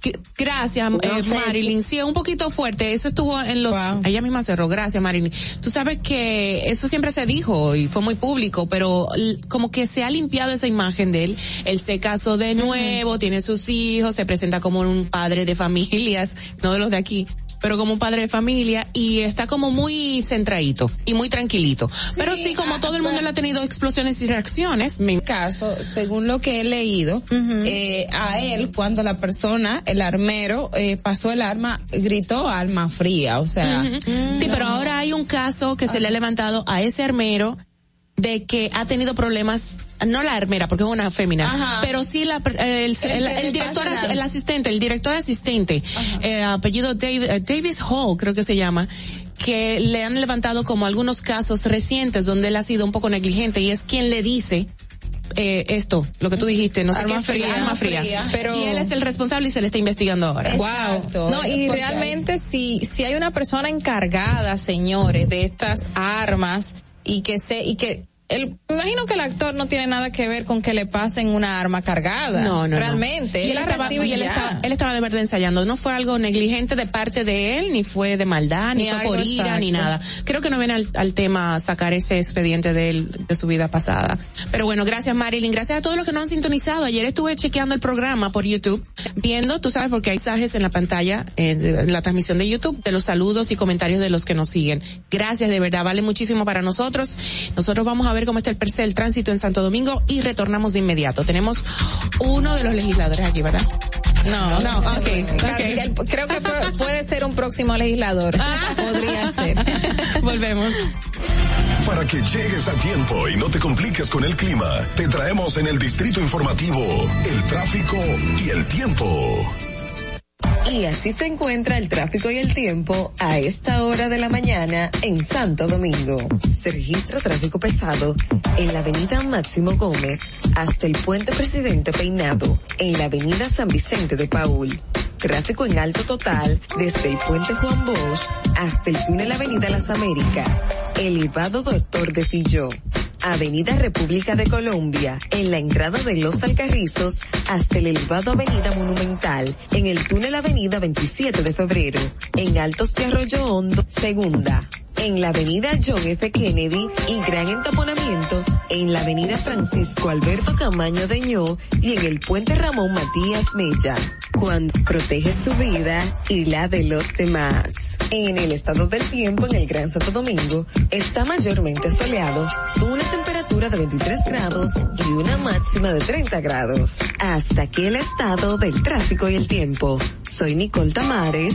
Que- Gracias, No eh. Marilyn. Sí, es un poquito fuerte. Eso estuvo en los... Wow. Ella misma cerró. Gracias, Marilyn. Tú sabes que eso siempre se dijo y fue muy público, pero como que se ha limpiado esa imagen de él. Él se casó de nuevo, tiene sus hijos, se presenta como un padre de familias, no de los de aquí pero como padre de familia y está como muy centradito y muy tranquilito. pero sí, como ah, todo el mundo bueno. le ha tenido explosiones y reacciones, me caso, según lo que he leído, eh, a él cuando la persona, el armero, eh, pasó el arma, gritó arma fría, o sea, Ujú. Sí, pero ahora hay un caso que se le ha levantado a ese armero de que ha tenido problemas no la armera porque es una fémina Ajá. pero sí la el, el, director el asistente el director asistente eh, apellido Dave- eh, Davis Hall creo que se llama que le han levantado como algunos casos recientes donde él ha sido un poco negligente y es quien le dice eh, esto, lo que tú dijiste, no sé Arma qué fría. arma fría. Fría. Pero- y él es el responsable y se le está investigando ahora. Exacto. No, y Porque realmente si, si hay una persona encargada, señores, de estas armas y que se, y que el, imagino que el actor no tiene nada que ver con que le pasen una arma cargada. No, no. Realmente. Y él, estaba, y él, estaba, él, estaba, de verdad ensayando. No fue algo negligente de parte de él, ni fue de maldad, ni, ni fue por ira, exacto. ni nada. Creo que no viene al, al, tema sacar ese expediente de él, de su vida pasada. Pero bueno, gracias Marilyn. Gracias a todos los que nos han sintonizado. Ayer estuve chequeando el programa por YouTube, viendo, tú sabes, porque hay mensajes en la pantalla, en la transmisión de YouTube, de los saludos y comentarios de los que nos siguen. Gracias, de verdad, vale muchísimo para nosotros. Nosotros vamos a ver cómo está el perse del tránsito en Santo Domingo y retornamos de inmediato. Tenemos uno de los legisladores aquí, ¿verdad? No, no, okay, okay. Creo que puede ser un próximo legislador. Ah. Podría ser. *laughs* Volvemos. Para que llegues a tiempo y no te compliques con el clima, te traemos en el distrito informativo el tráfico y el tiempo. Y así se encuentra el tráfico y el tiempo a esta hora de la mañana en Santo Domingo. Se registra tráfico pesado en la avenida Máximo Gómez hasta el puente Presidente Peinado, en la avenida San Vicente de Paul. Tráfico en alto total desde el puente Juan Bosch hasta el túnel Avenida Las Américas, elevado Doctor de Filló. Avenida República de Colombia, en la entrada de Los Alcarrizos hasta el elevado Avenida Monumental, en el túnel Avenida 27 de Febrero, en Altos de Arroyo Hondo, segunda. En la avenida John F. Kennedy y gran entaponamiento en la avenida Francisco Alberto Camaño Deñó y en el puente Ramón Matías Mella. Cuando proteges tu vida y la de los demás. En el estado del tiempo en el Gran Santo Domingo está mayormente soleado, con una temperatura de 23 grados y una máxima de 30 grados. Hasta aquí el estado del tráfico y el tiempo. Soy Nicole Tamares.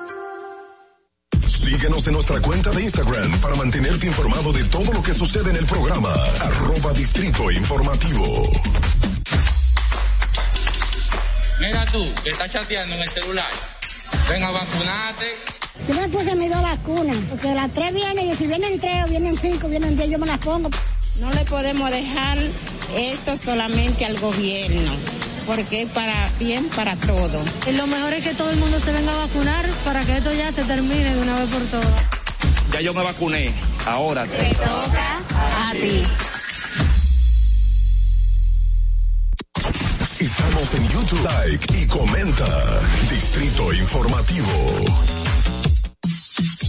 Síguenos en nuestra cuenta de Instagram para mantenerte informado de todo lo que sucede en el programa. Arroba Distrito Informativo. Mira tú, que estás chateando en el celular. Ven a vacunarte. Yo me puse mis dos vacunas, porque las tres vienen y si vienen tres o vienen cinco, vienen diez, yo me las pongo. No le podemos dejar esto solamente al gobierno porque es para bien para todo. Y lo mejor es que todo el mundo se venga a vacunar para que esto ya se termine de una vez por todas. Ya yo me vacuné, ahora te toca a ti. Estamos en YouTube Like y comenta Distrito Informativo.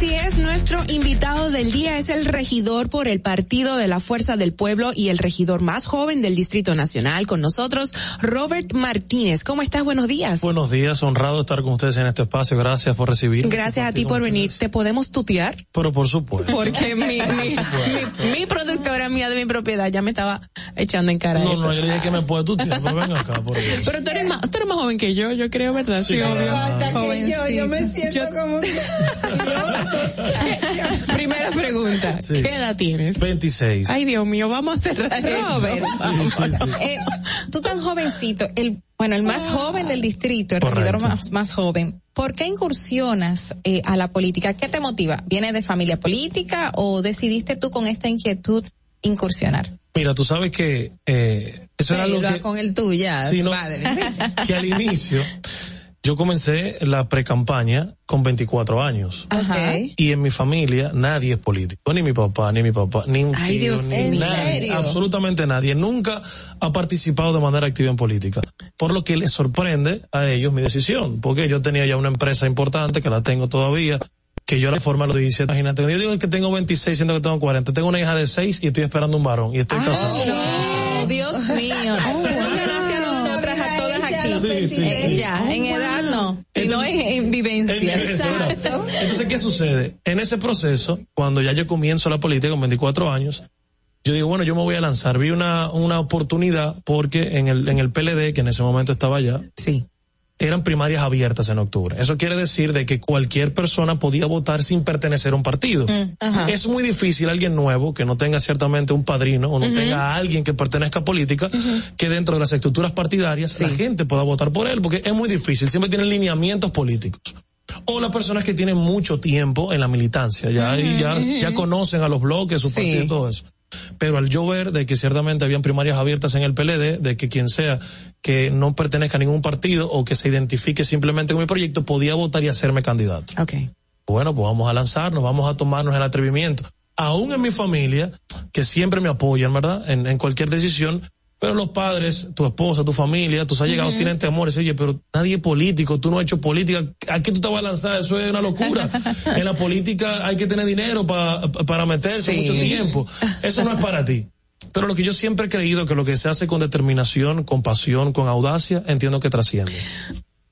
Así es, nuestro invitado del día es el regidor por el Partido de la Fuerza del Pueblo y el regidor más joven del Distrito Nacional con nosotros, Robert Martínez. ¿Cómo estás? Buenos días. Buenos días, honrado estar con ustedes en este espacio. Gracias por recibir. Gracias a ti por venir. ¿Te podemos tutear? Pero por supuesto. Porque mi, mi, mi, mi productora mía de mi propiedad ya me estaba echando en cara No, eso. no, yo dije que me puede tutear, pero ven acá, por Dios. Pero tú eres más, tú eres más joven que yo, yo creo, ¿verdad? Sí, obvio. Hasta que yo, yo me siento como *laughs* Primera pregunta. Sí. ¿Qué edad tienes? 26. Ay, Dios mío, vamos a cerrar Robert, Sí, sí, sí. *laughs* eh, tú tan jovencito, el bueno, el más joven del distrito, el regidor más, más joven. ¿Por qué incursionas eh, a la política? ¿Qué te motiva? ¿Viene de familia política o decidiste tú con esta inquietud incursionar? Mira, tú sabes que eh, eso era algo Lo que, con el tuyo, Sí, no. padre. *laughs* que al inicio yo comencé la pre-campaña con 24 años. Ajá. Y en mi familia nadie es político, ni mi papá, ni mi papá, ni un Ay, tío, Dios ni mío. ¿En nadie, serio? absolutamente nadie. Nunca ha participado de manera activa en política. Por lo que les sorprende a ellos mi decisión, porque yo tenía ya una empresa importante, que la tengo todavía, que yo la forma a los 17, imagínate, yo digo que tengo 26, siento que tengo 40, tengo una hija de 6 y estoy esperando un varón, y estoy casado. Oh, Dios mío. *laughs* Sí, sí, sí. Ya, en edad no, sino en, en en- exacto. Entonces, ¿qué sucede? En ese proceso, cuando ya yo comienzo la política con 24 años, yo digo, bueno, yo me voy a lanzar. Vi una, una oportunidad porque en el, en el PLD, que en ese momento estaba allá, sí. Eran primarias abiertas en octubre. Eso quiere decir de que cualquier persona podía votar sin pertenecer a un partido. Mm, ajá. Es muy difícil alguien nuevo que no tenga ciertamente un padrino o no tenga a alguien que pertenezca a política que dentro de las estructuras partidarias la gente pueda votar por él porque es muy difícil. Siempre tienen lineamientos políticos. O las personas que tienen mucho tiempo en la militancia, ya, y ya, ya conocen a los bloques, su partido y todo eso. Pero al yo ver de que ciertamente habían primarias abiertas en el PLD, de que quien sea que no pertenezca a ningún partido o que se identifique simplemente con mi proyecto podía votar y hacerme candidato. Okay. Bueno, pues vamos a lanzarnos, vamos a tomarnos el atrevimiento. Aún en mi familia, que siempre me apoyan, ¿verdad? En, en cualquier decisión, pero los padres, tu esposa, tu familia, tus allegados Ujú. tienen temores. Oye, pero nadie es político, tú no has hecho política. ¿A qué tú te vas a lanzar? Eso es una locura. *laughs* en la política hay que tener dinero pa- para meterse Sí. mucho tiempo. Eso no es para ti. Pero lo que yo siempre he creído que lo que se hace con determinación, con pasión, con audacia, entiendo que trasciende.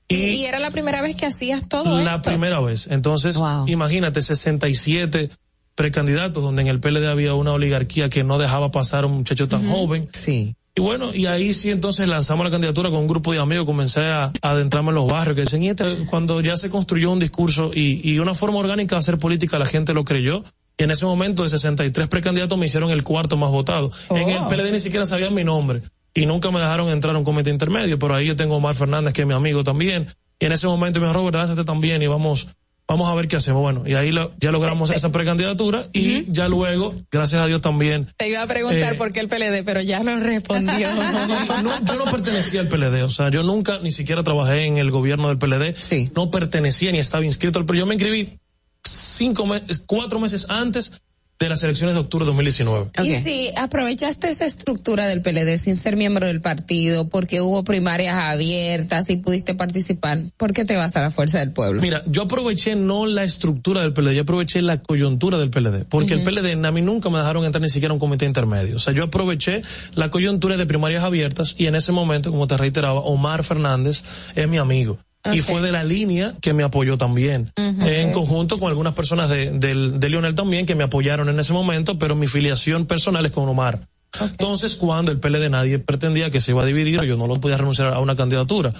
Y, y era la primera vez que hacías todo La esto. primera vez. Entonces, imagínate, 67 precandidatos donde en el PLD había una oligarquía que no dejaba pasar a un muchacho tan joven. Sí. Y bueno, y ahí sí entonces lanzamos la candidatura con un grupo de amigos, comencé a, a adentrarme en los barrios, que decían, y este, cuando ya se construyó un discurso y, y una forma orgánica de hacer política, la gente lo creyó. Y en ese momento de 63 precandidatos me hicieron el cuarto más votado. En el Oh. PLD ni siquiera sabían mi nombre. Y nunca me dejaron entrar a un comité intermedio, pero ahí yo tengo a Omar Fernández, que es mi amigo también. Y en ese momento me dijo, Robert, lánzate también y vamos, vamos a ver qué hacemos. Bueno, y ahí lo- ya logramos esa precandidatura y ya luego, gracias a Dios también, Te iba a preguntar Eh, por qué el PLD, pero ya lo respondió. *laughs* no, yo no pertenecía al PLD, o sea, yo nunca ni siquiera trabajé en el gobierno del PLD, no pertenecía ni estaba inscrito al PLD. Yo me inscribí cinco meses, cuatro meses antes de las elecciones de octubre de 2019. Y si aprovechaste esa estructura del PLD sin ser miembro del partido, porque hubo primarias abiertas y pudiste participar, ¿por qué te vas a la fuerza del pueblo? Mira, yo aproveché no la estructura del PLD, yo aproveché la coyuntura del PLD, porque Ujú. el PLD a mí nunca me dejaron entrar ni siquiera a un comité intermedio. O sea, yo aproveché la coyuntura de primarias abiertas y en ese momento, como te reiteraba, Omar Fernández es mi amigo. Y fue de la línea que me apoyó también, en conjunto con algunas personas de, del- de Lionel también que me apoyaron en ese momento, pero mi filiación personal es con Omar. Entonces, cuando el PLD nadie pretendía que se iba a dividir, yo no lo podía renunciar a una candidatura.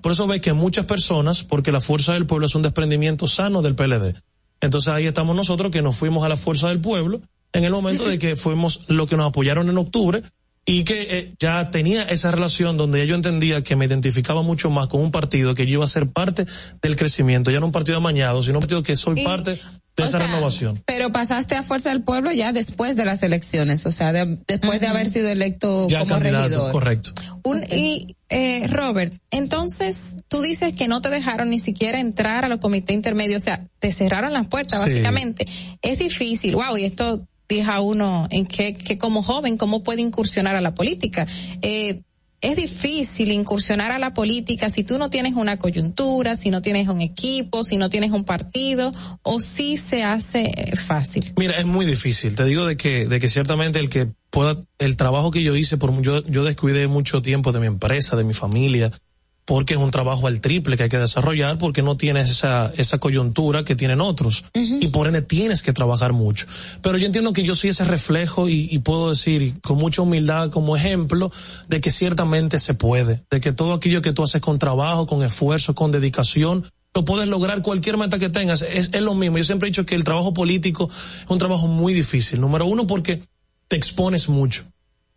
Por eso ves que muchas personas, porque la fuerza del pueblo es un desprendimiento sano del PLD. Entonces ahí estamos nosotros que nos fuimos a la fuerza del pueblo, en el momento de que fuimos lo que nos apoyaron en octubre y que eh, ya tenía esa relación donde yo entendía que me identificaba mucho más con un partido que yo iba a ser parte del crecimiento, ya no un partido amañado, sino un partido que soy parte de esa renovación. Pero pasaste a Fuerza del Pueblo ya después de las elecciones, o sea, después de haber sido electo ya como regidor. Correcto. Un, y eh, Robert, entonces tú dices que no te dejaron ni siquiera entrar a los comités intermedios, o sea, te cerraron las puertas, básicamente. Es difícil, wow, y esto deja uno en que, que como joven, cómo puede incursionar a la política. Eh, es difícil incursionar a la política si tú no tienes una coyuntura, si no tienes un equipo, si no tienes un partido, o si se hace fácil. Mira, es muy difícil. Te digo de que, de que ciertamente el que pueda, el trabajo que yo hice, por yo, yo descuidé mucho tiempo de mi empresa, de mi familia, porque es un trabajo al triple que hay que desarrollar porque no tienes esa, esa coyuntura que tienen otros y por ende tienes que trabajar mucho. Pero yo entiendo que yo soy ese reflejo y, y, puedo decir con mucha humildad como ejemplo de que ciertamente se puede, de que todo aquello que tú haces con trabajo, con esfuerzo, con dedicación, lo puedes lograr cualquier meta que tengas. Es, es lo mismo. Yo siempre he dicho que el trabajo político es un trabajo muy difícil. Número uno porque te expones mucho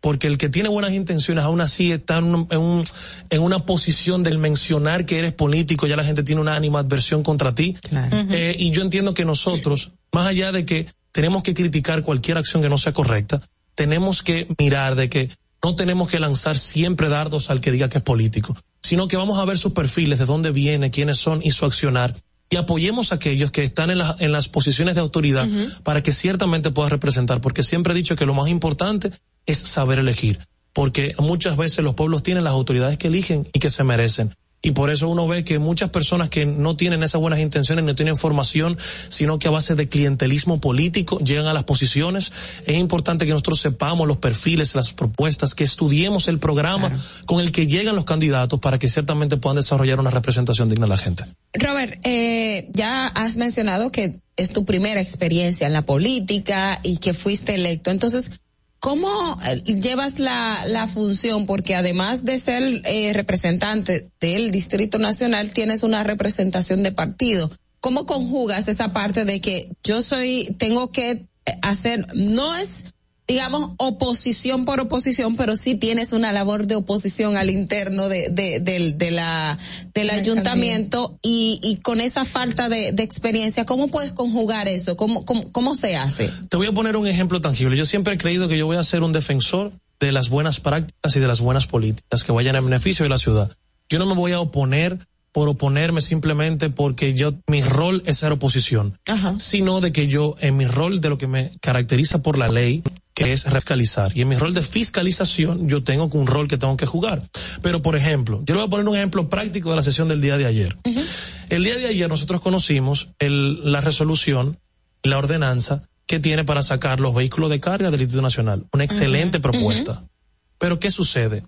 porque el que tiene buenas intenciones aún así está en, un, en, una posición del mencionar que eres político, ya la gente tiene una animadversión contra ti. Eh, y yo entiendo que nosotros, más allá de que tenemos que criticar cualquier acción que no sea correcta, tenemos que mirar de que no tenemos que lanzar siempre dardos al que diga que es político, sino que vamos a ver sus perfiles, de dónde viene, quiénes son y su accionar. Y apoyemos a aquellos que están en, en las posiciones de autoridad para que ciertamente pueda representar, porque siempre he dicho que lo más importante es saber elegir, porque muchas veces los pueblos tienen las autoridades que eligen y que se merecen. Y por eso uno ve que muchas personas que no tienen esas buenas intenciones, no tienen formación, sino que a base de clientelismo político llegan a las posiciones. Es importante que nosotros sepamos los perfiles, las propuestas, que estudiemos el programa con el que llegan los candidatos para que ciertamente puedan desarrollar una representación digna de la gente. Robert, eh, ya has mencionado que es tu primera experiencia en la política y que fuiste electo. Entonces, ¿Cómo eh, llevas la, la función? Porque además de ser eh, representante del Distrito Nacional, tienes una representación de partido. ¿Cómo conjugas esa parte de que yo soy, tengo que hacer, no es digamos, oposición por oposición, pero sí tienes una labor de oposición al interno de, de, de, la, del ayuntamiento y, y con esa falta de, de experiencia, ¿cómo puedes conjugar eso? ¿Cómo, cómo, ¿Cómo se hace? Te voy a poner un ejemplo tangible. Yo siempre he creído que yo voy a ser un defensor de las buenas prácticas y de las buenas políticas que vayan en beneficio de la ciudad. Yo no me voy a oponer por oponerme simplemente porque yo mi rol es ser oposición, sino de que yo en mi rol de lo que me caracteriza por la ley que es fiscalizar y en mi rol de fiscalización yo tengo un rol que tengo que jugar. Pero por ejemplo, yo le voy a poner un ejemplo práctico de la sesión del día de ayer. El día de ayer nosotros conocimos el, la resolución, la ordenanza que tiene para sacar los vehículos de carga del Instituto Nacional. Una excelente propuesta. Pero ¿qué sucede?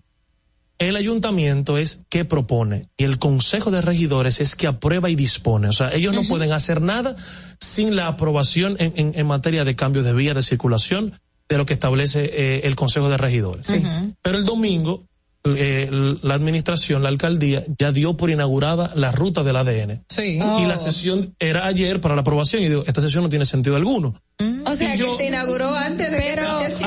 El ayuntamiento es que propone y el consejo de regidores es que aprueba y dispone. O sea, ellos no pueden hacer nada sin la aprobación en, en, materia de cambio de vía de circulación de lo que establece eh, el consejo de regidores. Pero el domingo eh, la administración, la alcaldía, ya dio por inaugurada la ruta del ADN. Sí. Y la sesión era ayer para la aprobación y digo, esta sesión no tiene sentido alguno. Mm. O sea, que se inauguró antes de pero, que se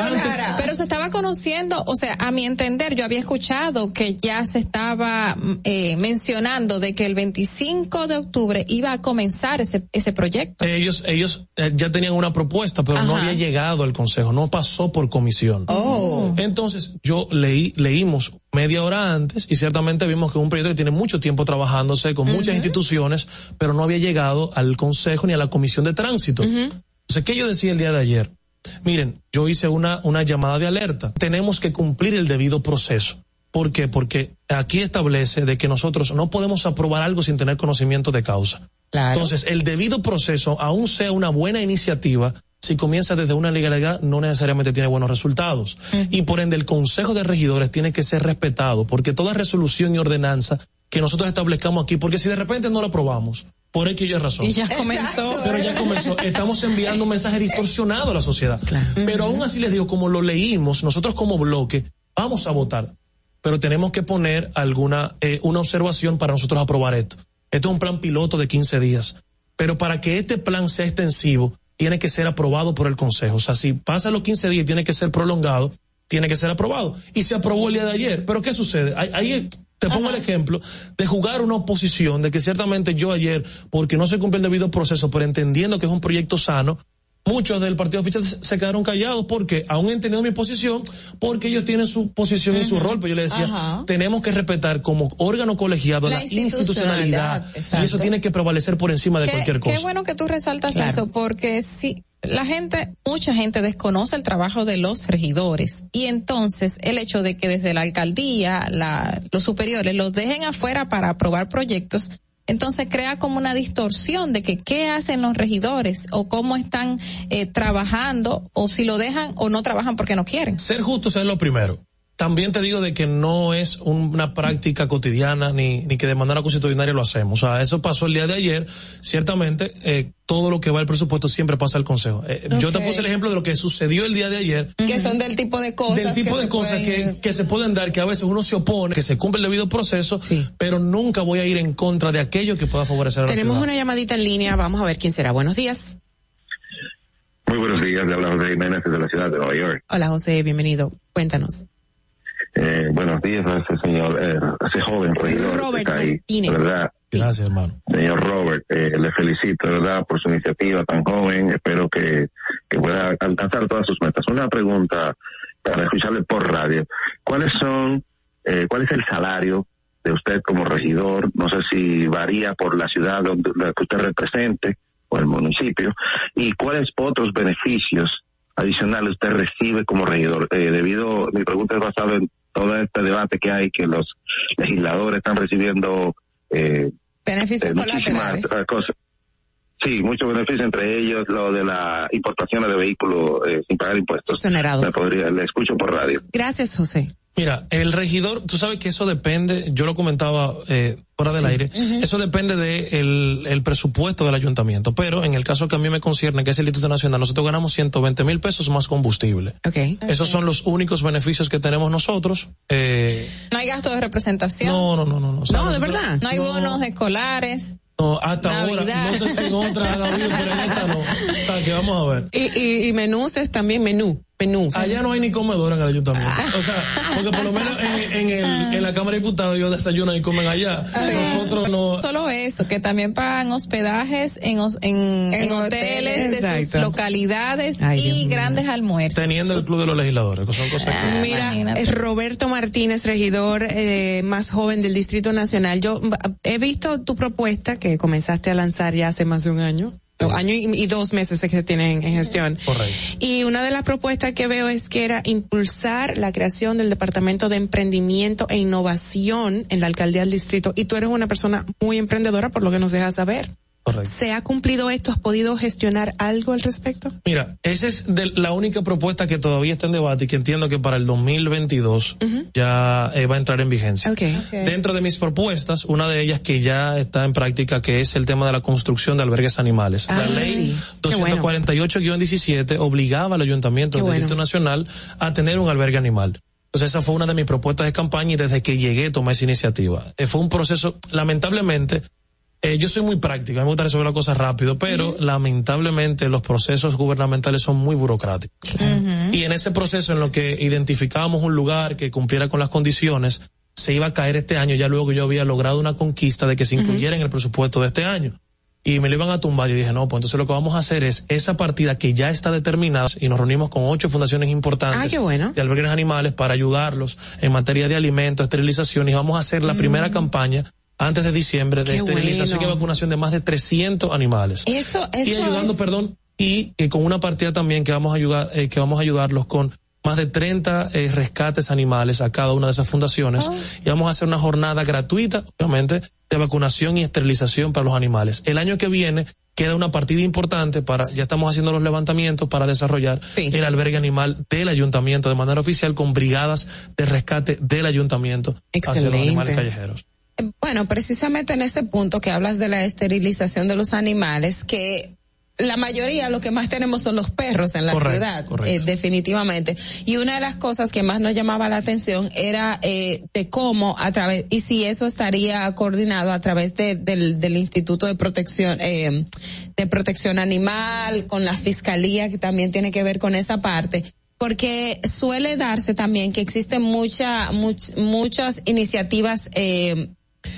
Pero se estaba conociendo, o sea, a mi entender, yo había escuchado que ya se estaba eh, mencionando de que el 25 de octubre iba a comenzar ese, ese proyecto. Ellos, ellos eh, ya tenían una propuesta, pero no había llegado al consejo, no pasó por comisión. Oh. Entonces, yo leí, leímos media hora antes y ciertamente vimos que es un proyecto que tiene mucho tiempo trabajándose con muchas instituciones, pero no había llegado al Consejo ni a la Comisión de Tránsito. Entonces, ¿qué yo decía el día de ayer? Miren, yo hice una, una llamada de alerta. Tenemos que cumplir el debido proceso. ¿Por qué? Porque aquí establece de que nosotros no podemos aprobar algo sin tener conocimiento de causa. Entonces, el debido proceso, aún sea una buena iniciativa, si comienza desde una legalidad, no necesariamente tiene buenos resultados. Y por ende, el Consejo de Regidores tiene que ser respetado, porque toda resolución y ordenanza que nosotros establezcamos aquí, porque si de repente no lo aprobamos, por X y razón. Y ya comenzó. Pero ya comenzó. Estamos enviando *laughs* un mensaje distorsionado a la sociedad. Pero aún así les digo, como lo leímos, nosotros como bloque vamos a votar. Pero tenemos que poner alguna, eh, una observación para nosotros aprobar esto. Esto es un plan piloto de 15 días. Pero para que este plan sea extensivo, tiene que ser aprobado por el Consejo. O sea, si pasa los 15 días y tiene que ser prolongado, tiene que ser aprobado. Y se aprobó el día de ayer. Pero ¿qué sucede? Ahí, ahí te pongo el ejemplo de jugar una oposición, de que ciertamente yo ayer, porque no se cumple el debido proceso, pero entendiendo que es un proyecto sano, muchos del partido oficial se quedaron callados porque, aún entendiendo mi posición, porque ellos tienen su posición y su rol, pero yo le decía, Ajá. tenemos que respetar como órgano colegiado La la, institucionalidad, institucionalidad, y eso tiene que prevalecer por encima de Qué- cualquier cosa. Qué bueno que tú resaltas Claro. eso, porque si la gente, mucha gente desconoce el trabajo de los regidores y entonces el hecho de que desde la alcaldía, la, los superiores los dejen afuera para aprobar proyectos, entonces crea como una distorsión de que qué hacen los regidores o cómo están eh, trabajando o si lo dejan o no trabajan porque no quieren. Ser justos es lo primero. También te digo de que no es una práctica cotidiana ni, ni que de manera constitucionaria lo hacemos. O sea, eso pasó el día de ayer. Ciertamente, eh, todo lo que va al presupuesto siempre pasa al Consejo. Eh, Yo te puse el ejemplo de lo que sucedió el día de ayer. Que son del tipo de cosas. del tipo que de cosas que, que se pueden dar, que a veces uno se opone, que se cumple el debido proceso, pero nunca voy a ir en contra de aquello que pueda favorecer a la Tenemos ciudad. una llamadita en línea, vamos a ver quién será. Buenos días. Muy buenos días, le habla José Jiménez desde la ciudad de Nueva York. Hola José, bienvenido. Cuéntanos. Eh, buenos días a ese señor, eh, a ese joven regidor Robert que está ahí. Martínez. Verdad, Gracias, hermano. señor Robert, eh, le felicito, verdad, por su iniciativa tan joven. Espero que, que pueda alcanzar todas sus metas. Una pregunta para escucharle por radio. ¿Cuáles son, eh, cuál es el salario de usted como regidor? No sé si varía por la ciudad donde la que usted represente o el municipio. ¿Y cuáles otros beneficios adicionales usted recibe como regidor? Eh, debido, mi pregunta es basada en todo este debate que hay, que los legisladores están recibiendo eh, Beneficios eh, muchísimas colaterales. eh, cosas. Sí, muchos beneficios, entre ellos lo de la importación de vehículos eh, sin pagar impuestos. Exonerados. Me podría, le escucho por radio. Gracias, José. Mira, el regidor, tú sabes que eso depende, yo lo comentaba eh, fuera del Sí. aire, eso depende del el, el presupuesto del ayuntamiento, pero en el caso que a mí me concierne, que es el Instituto Nacional, nosotros ganamos 120 mil pesos más combustible. Okay. Esos son los únicos beneficios que tenemos nosotros. Eh, No hay gasto de representación. no, no, no, no. no. O sea, No, de verdad. No hay bonos escolares. No, hasta Navidad. ahora, no sé si en otra habido, pero en esta no. O sea, que vamos a ver. Y, y, y menús es también menú. Allá no hay ni comedor en el ayuntamiento. O sea, porque por lo menos en, en, el, en la Cámara de Diputados ellos desayunan y comen allá. Nosotros no. Solo eso, que también pagan hospedajes en, en, en hoteles de sus localidades Ay, Dios y mío. grandes almuerzos. Teniendo el club de los legisladores, que son cosas que... Mira, es Roberto Martínez, regidor eh, más joven del Distrito Nacional. Yo mm, he visto tu propuesta que comenzaste a lanzar ya hace más de un año. Año y, y dos meses que se tienen en gestión. Correcto. Y una de las propuestas que veo es que era impulsar la creación del Departamento de Emprendimiento e Innovación en la Alcaldía del Distrito. Y tú eres una persona muy emprendedora por lo que nos dejas saber. Correcto. ¿Se ha cumplido esto? ¿Has podido gestionar algo al respecto? Mira, esa es de la única propuesta que todavía está en debate y que entiendo que para el 2022 ya eh, va a entrar en vigencia. Dentro de mis propuestas, una de ellas que ya está en práctica, que es el tema de la construcción de albergues animales. Ah, la ley sí. Qué bueno. 248-17 obligaba al Ayuntamiento del bueno. Distrito Nacional a tener un albergue animal. Entonces esa fue una de mis propuestas de campaña y desde que llegué tomé esa iniciativa. Eh, fue un proceso, lamentablemente, eh, yo soy muy práctico, a mí me gusta resolver las cosas rápido, pero lamentablemente los procesos gubernamentales son muy burocráticos. Y en ese proceso en lo que identificábamos un lugar que cumpliera con las condiciones, se iba a caer este año, ya luego yo había logrado una conquista de que se incluyera en el presupuesto de este año. Y me lo iban a tumbar y dije, no, pues entonces lo que vamos a hacer es esa partida que ya está determinada y nos reunimos con ocho fundaciones importantes Ah, qué bueno. de albergues animales para ayudarlos en materia de alimentos, esterilización y vamos a hacer la primera campaña antes de diciembre de Qué esterilización bueno. y vacunación de más de 300 animales. Eso, eso y ayudando, es- perdón, y eh, con una partida también que vamos a ayudar, eh, que vamos a ayudarlos con más de 30 eh, rescates animales a cada una de esas fundaciones y vamos a hacer una jornada gratuita, obviamente, de vacunación y esterilización para los animales. El año que viene queda una partida importante para, ya estamos haciendo los levantamientos para desarrollar el albergue animal del ayuntamiento de manera oficial con brigadas de rescate del ayuntamiento hacia los animales callejeros. Bueno, precisamente en ese punto que hablas de la esterilización de los animales, que la mayoría lo que más tenemos son los perros en la Correcto, ciudad, correcto. eh, definitivamente. Y una de las cosas que más nos llamaba la atención era eh, de cómo a través, y si eso estaría coordinado a través de, del, del Instituto de Protección, eh, de Protección Animal, con la Fiscalía, que también tiene que ver con esa parte. Porque suele darse también que existen mucha, much- muchas iniciativas, eh,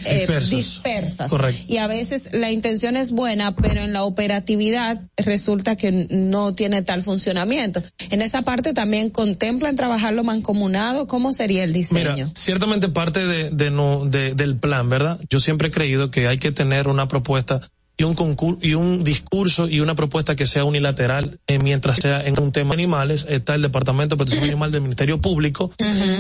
eh, Dispersas. dispersas. Correcto. Y a veces la intención es buena, pero en la operatividad resulta que no tiene tal funcionamiento. En esa parte también contemplan trabajarlo mancomunado. ¿Cómo sería el diseño? Mira, ciertamente parte de, de no, de- del plan, ¿verdad? Yo siempre he creído que hay que tener una propuesta y un concurso y un discurso y una propuesta que sea unilateral eh, mientras sea en un tema de animales está el departamento de protección animal del ministerio público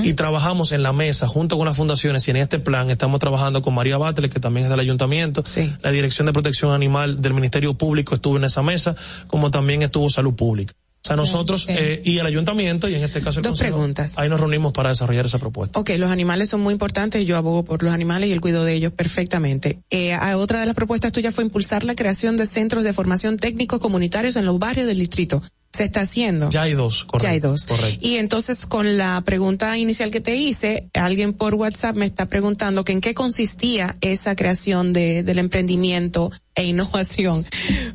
y trabajamos en la mesa junto con las fundaciones y en este plan estamos trabajando con María Batle que también es del ayuntamiento la dirección de protección animal del ministerio público estuvo en esa mesa como también estuvo salud pública sea nosotros eh, y el ayuntamiento y en este caso el Dos consejo, preguntas. ahí nos reunimos para desarrollar esa propuesta Ok, los animales son muy importantes, yo abogo por los animales y el cuidado de ellos perfectamente. Eh, a- otra de las propuestas tuyas fue impulsar la creación de centros de formación técnicos comunitarios en los barrios del distrito. Se está haciendo. Ya hay dos, correcto. Ya hay dos. Correcto. Y entonces con la pregunta inicial que te hice, alguien por WhatsApp me está preguntando que en qué consistía esa creación de, del emprendimiento e innovación.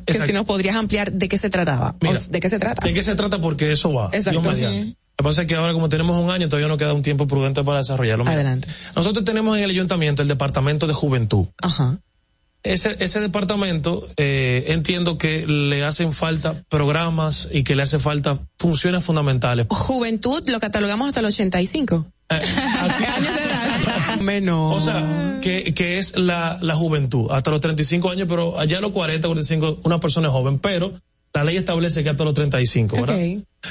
Que si nos podrías ampliar de qué se trataba. Mira, O ¿De qué se trata? ¿De qué se trata? Porque eso va. Exacto. Lo que pasa es que ahora como tenemos un año todavía no queda un tiempo prudente para desarrollarlo. Mira, Adelante. Nosotros tenemos en el ayuntamiento el departamento de juventud. Ajá. Ese, ese departamento eh, entiendo que le hacen falta programas y que le hace falta funciones fundamentales. Juventud lo catalogamos hasta los *laughs* 85. Años de edad. Menos. O sea, que, que es la, la juventud, hasta los 35 años, pero allá a los 40, 45, una persona es joven, pero la ley establece que hasta los 35, ¿verdad?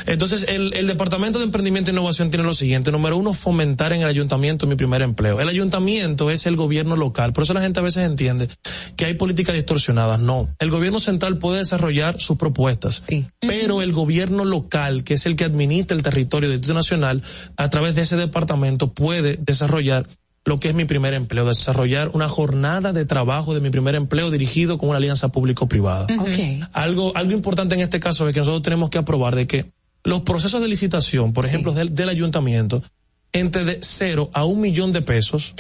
Entonces, el, el Departamento de Emprendimiento e Innovación tiene lo siguiente. Número uno, fomentar en el ayuntamiento mi primer empleo. El ayuntamiento es el gobierno local. Por eso la gente a veces entiende que hay políticas distorsionadas. No. El gobierno central puede desarrollar sus propuestas. Pero el gobierno local, que es el que administra el territorio del Distrito Nacional, a través de ese departamento puede desarrollar lo que es mi primer empleo, desarrollar una jornada de trabajo de mi primer empleo dirigido con una alianza público-privada. Algo, algo importante en este caso es que nosotros tenemos que aprobar de que los procesos de licitación, por ejemplo, del, del ayuntamiento, entre de cero a un millón de pesos,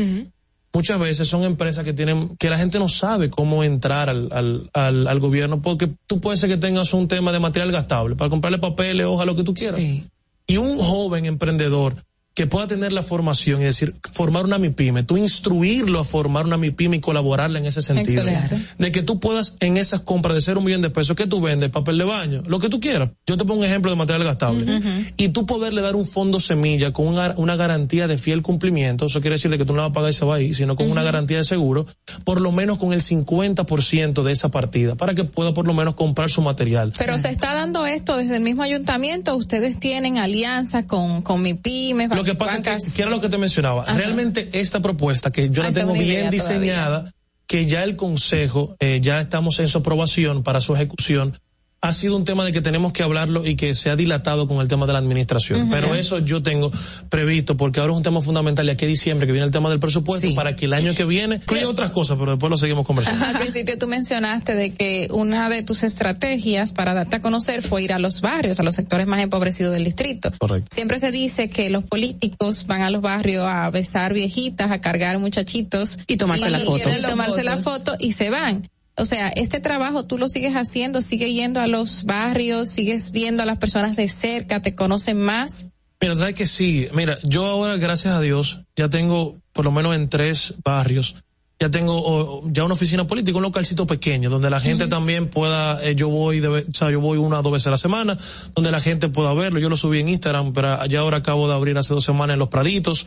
muchas veces son empresas que tienen, que la gente no sabe cómo entrar al, al, al, al gobierno, porque tú puedes ser que tengas un tema de material gastable, para comprarle papeles, hoja, lo que tú quieras. Y un joven emprendedor que pueda tener la formación, es decir, formar una MIPYME, tú instruirlo a formar una MIPYME y colaborarle en ese sentido. Excelente. De que tú puedas en esas compras de ser un millón de pesos que tú vendes, papel de baño, lo que tú quieras. Yo te pongo un ejemplo de material gastable. Y tú poderle dar un fondo semilla con una, una garantía de fiel cumplimiento, eso quiere decir de que tú no la vas a pagar y se va ahí, sino con una garantía de seguro, por lo menos con el 50% de esa partida, para que pueda por lo menos comprar su material. Pero se está dando esto desde el mismo ayuntamiento. Ustedes tienen alianza con, con mi pymes, Lo que pasa es que, que era lo que te mencionaba, Ajá. realmente esta propuesta que yo Ah, la tengo bien diseñada, que ya el Consejo, eh, ya estamos en su aprobación para su ejecución, ha sido un tema de que tenemos que hablarlo y que se ha dilatado con el tema de la administración. Pero eso yo tengo previsto porque ahora es un tema fundamental y aquí en diciembre que viene el tema del presupuesto para que el año que viene, otras cosas, pero después lo seguimos conversando. Al principio tú mencionaste de que una de tus estrategias para darte a conocer fue ir a los barrios, a los sectores más empobrecidos del distrito. Correcto. Siempre se dice que los políticos van a los barrios a besar viejitas, a cargar muchachitos Y tomarse la foto. y tomarse la foto y se van. O sea, este trabajo tú lo sigues haciendo, sigue yendo a los barrios, sigues viendo a las personas de cerca, te conocen más. Mira, sabes que sí. Mira, yo ahora, gracias a Dios, ya tengo, por lo menos en tres barrios, ya tengo ya una oficina política, un localcito pequeño, donde la gente también pueda, eh, yo voy, de, o sea, yo voy una o dos veces a la semana, donde la gente pueda verlo. Yo lo subí en Instagram, pero ya ahora acabo de abrir hace dos semanas en Los Praditos,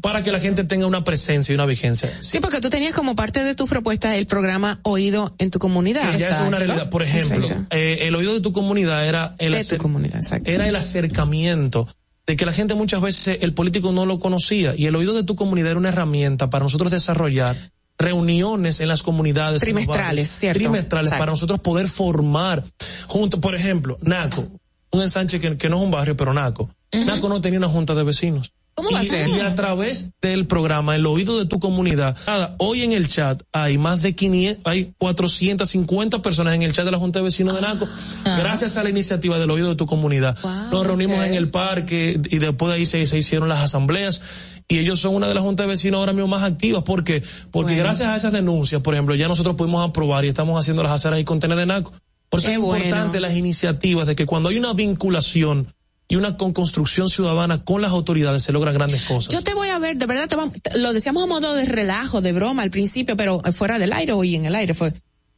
para que la gente tenga una presencia y una vigencia. Sí, porque tú tenías como parte de tus propuestas el programa Oído en tu comunidad. Que ya es una realidad. Por ejemplo, eh, el oído de tu comunidad era el, De tu comunidad, era el acercamiento de que la gente muchas veces el político no lo conocía y el oído de tu comunidad era una herramienta para nosotros desarrollar reuniones en las comunidades Trimestrales, ¿cierto? trimestrales Exacto. para nosotros poder formar junto por ejemplo Naco un ensanche que, que no es un barrio pero Naco Naco no tenía una junta de vecinos ¿Cómo va a y, ser? y a través del programa, el oído de tu comunidad. Nada, hoy en el chat hay más de 500, hay 450 personas en el chat de la Junta de Vecinos de Naco, gracias a la iniciativa del oído de tu comunidad. Nos reunimos en el parque y después de ahí se, se hicieron las asambleas y ellos son una de las juntas de vecinos ahora mismo más activas. ¿Por qué? Porque Bueno. gracias a esas denuncias, por ejemplo, ya nosotros pudimos aprobar y estamos haciendo las aceras y contener de Naco. Por eso Qué es importante las iniciativas de que cuando hay una vinculación y una con construcción ciudadana con las autoridades se logran grandes cosas. Yo te voy a ver, de verdad, te vamos- lo decíamos a modo de relajo, de broma al principio, pero fuera del aire o y en el aire fue.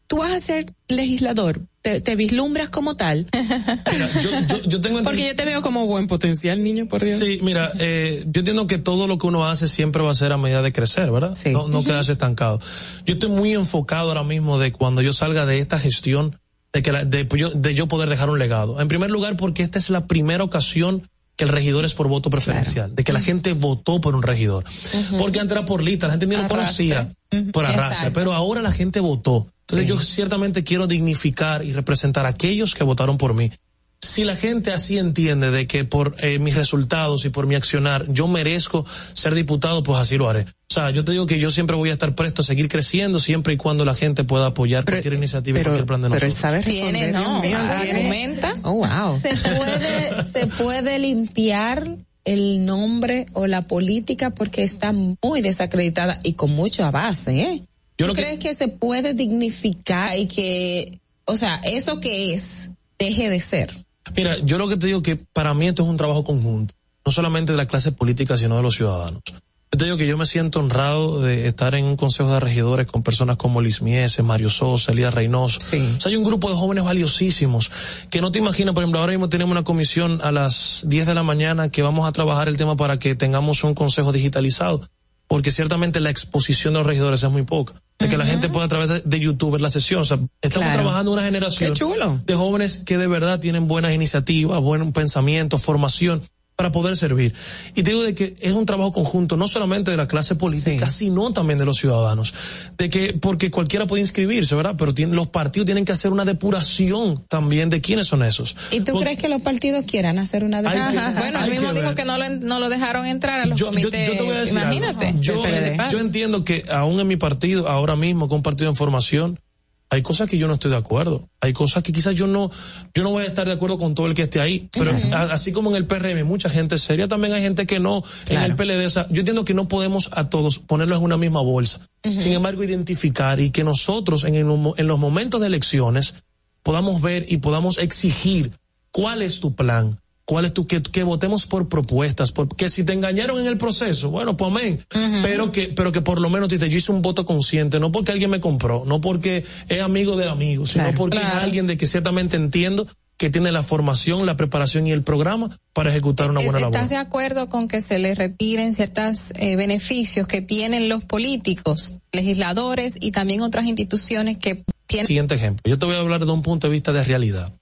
Tú vas a ser legislador, te, te vislumbras como tal. *laughs* yo, yo tengo Porque yo te veo como buen potencial, niño, por Dios. Sí, mira, eh, yo entiendo que todo lo que uno hace siempre va a ser a medida de crecer, ¿verdad? No, no quedarse estancado. Yo estoy muy enfocado ahora mismo de cuando yo salga de esta gestión, de que la- de, yo, de yo poder dejar un legado. En primer lugar, porque esta es la primera ocasión que el regidor es por voto preferencial, de que la gente votó por un regidor. Porque antes era por lista, la gente ni lo conocía por arrastre, pero ahora la gente votó. Entonces yo ciertamente quiero dignificar y representar a aquellos que votaron por mí. Si la gente así entiende de que por eh, mis resultados y por mi accionar yo merezco ser diputado, pues así lo haré. O sea, yo te digo que yo siempre voy a estar presto a seguir creciendo siempre y cuando la gente pueda apoyar cualquier iniciativa y cualquier plan de pero nosotros. sabe Tiene, no, tiene- argumenta. Oh, wow. se puede, se puede limpiar el nombre o la política porque está muy desacreditada y con mucha base, ¿eh? Yo ¿Tú que- crees que se puede dignificar y que, o sea, eso que es, deje de ser? Mira, yo lo que te digo que para mí esto es un trabajo conjunto, no solamente de la clase política, sino de los ciudadanos. Yo te digo que yo me siento honrado de estar en un consejo de regidores con personas como Liz Mieses, Mario Sosa, Elías Reynoso. O sea, hay un grupo de jóvenes valiosísimos que no te imaginas, por ejemplo, ahora mismo tenemos una comisión a las 10 de la mañana que vamos a trabajar el tema para que tengamos un consejo digitalizado, porque ciertamente la exposición de los regidores es muy poca. De que la gente pueda a través de, YouTube ver la sesión. O sea, estamos Claro. trabajando una generación de jóvenes que de verdad tienen buenas iniciativas, buen pensamiento, formación para poder servir. Y te digo de que es un trabajo conjunto, no solamente de la clase política, sino también de los ciudadanos. De que, porque cualquiera puede inscribirse, ¿verdad? Pero tienen- los partidos tienen que hacer una depuración también de quiénes son esos. ¿Y tú crees que los partidos quieran hacer una Ajá. *laughs* Bueno, él mismo que dijo que no lo, no lo dejaron entrar a los yo, yo- yo comités. te voy a decir. Imagínate. Yo, yo entiendo que aún en mi partido, ahora mismo, con un partido en formación, hay cosas que yo no estoy de acuerdo. Hay cosas que quizás yo no, yo no voy a estar de acuerdo con todo el que esté ahí. Pero así como en el PRM mucha gente seria, también hay gente que no. En el PLD, yo entiendo que no podemos a todos ponerlos en una misma bolsa. Sin embargo, identificar y que nosotros en, el en los momentos de elecciones podamos ver y podamos exigir cuál es tu plan. ¿Cuál es tu, que, que votemos por propuestas? Porque si te engañaron en el proceso, bueno, pues amén. Pero que, pero que por lo menos te yo hice un voto consciente, no porque alguien me compró, no porque es amigo del amigo, sino Claro. porque Claro. es alguien de que ciertamente entiendo que tiene la formación, la preparación y el programa para ejecutar una buena labor. ¿Estás de acuerdo con que se les retiren ciertos beneficios que tienen los políticos, legisladores y también otras instituciones que tienen? Siguiente ejemplo. Yo te voy a hablar de un punto de vista de realidad.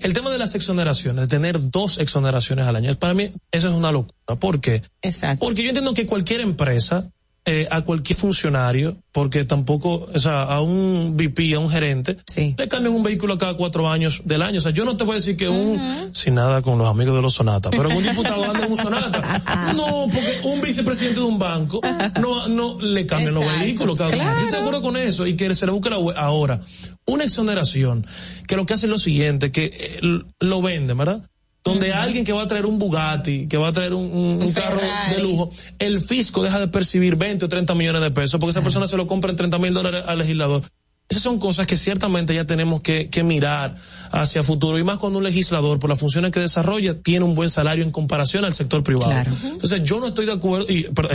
El tema de las exoneraciones, de tener dos exoneraciones al año, para mí eso es una locura. ¿Por qué? Exacto. Porque yo entiendo que cualquier empresa, eh, a cualquier funcionario, porque tampoco, o sea, a un VP, a un gerente, le cambian un vehículo cada cuatro años del año. O sea, yo no te voy a decir que un, sin nada con los amigos de los Sonata, pero un diputado anda en un Sonata. *laughs* No, porque un vicepresidente de un banco no, no le cambian los Exacto. vehículos cada Claro. Yo de acuerdo con eso y que se le busque la hue- ahora. Una exoneración que lo que hace es lo siguiente, que eh, lo venden, ¿verdad? Donde alguien que va a traer un Bugatti, que va a traer un, un- un carro de lujo, el fisco deja de percibir 20 o 30 millones de pesos porque esa persona se lo compra en 30 mil dólares al legislador. Esas son cosas que ciertamente ya tenemos que, que mirar hacia futuro y más cuando un legislador, por las funciones que desarrolla, tiene un buen salario en comparación al sector privado. Entonces yo no estoy de acuerdo y pero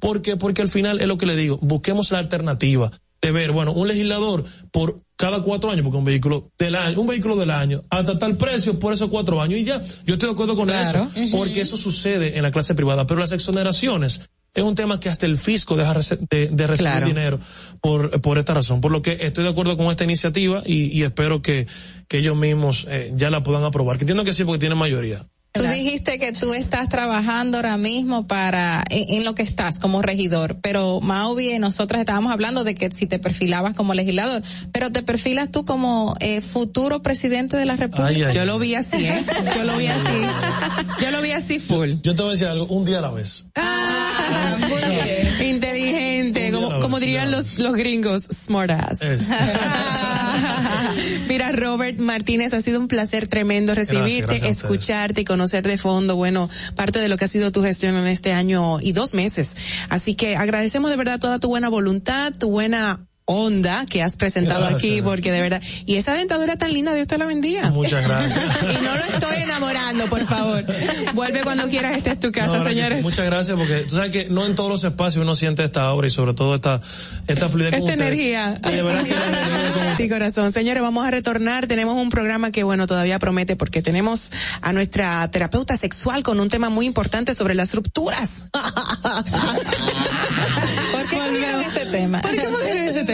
porque porque al final es lo que le digo, busquemos la alternativa de ver, bueno, un legislador por cada cuatro años, porque un vehículo del año, un vehículo del año, hasta tal precio por esos cuatro años y ya. Yo estoy de acuerdo con Claro. eso, porque eso sucede en la clase privada, pero las exoneraciones es un tema que hasta el fisco deja de, de recibir Claro. dinero por, por esta razón. Por lo que estoy de acuerdo con esta iniciativa y, y espero que, que ellos mismos eh, ya la puedan aprobar. Que entiendo que sí, porque tienen mayoría. Tú dijiste que tú estás trabajando ahora mismo para en, en lo que estás como regidor, pero Mauvi y nosotras estábamos hablando de que si te perfilabas como legislador, pero te perfilas tú como eh, futuro presidente de la República. Ay, ay, Yo lo vi así, ¿eh? Yo lo vi así. Yo lo vi así full. Yo te voy a decir algo, un día a la vez. Ah, muy bien. Inteligente, como, como dirían los, los gringos, smart ass. *laughs* *laughs* Mira, Robert Martínez, ha sido un placer tremendo recibirte, gracias escucharte y conocer de fondo, bueno, parte de lo que ha sido tu gestión en este año y dos meses. Así que agradecemos de verdad toda tu buena voluntad, tu buena onda que has presentado Gracias. aquí, porque de verdad, y esa dentadura tan linda, Dios te la bendiga. Muchas gracias. *laughs* y no lo estoy enamorando, por favor. Vuelve cuando quieras, esta es tu casa, No, sí. señores. Muchas gracias porque tú sabes que no en todos los espacios uno siente esta obra y sobre todo esta esta fluidez Esta energía. Y de verdad que *laughs* Sí, corazón. Señores, vamos a retornar. Tenemos un programa que, bueno, todavía promete porque tenemos a nuestra terapeuta sexual con un tema muy importante sobre las rupturas. *laughs* ¿Por qué este tema? ¿Por qué este tema?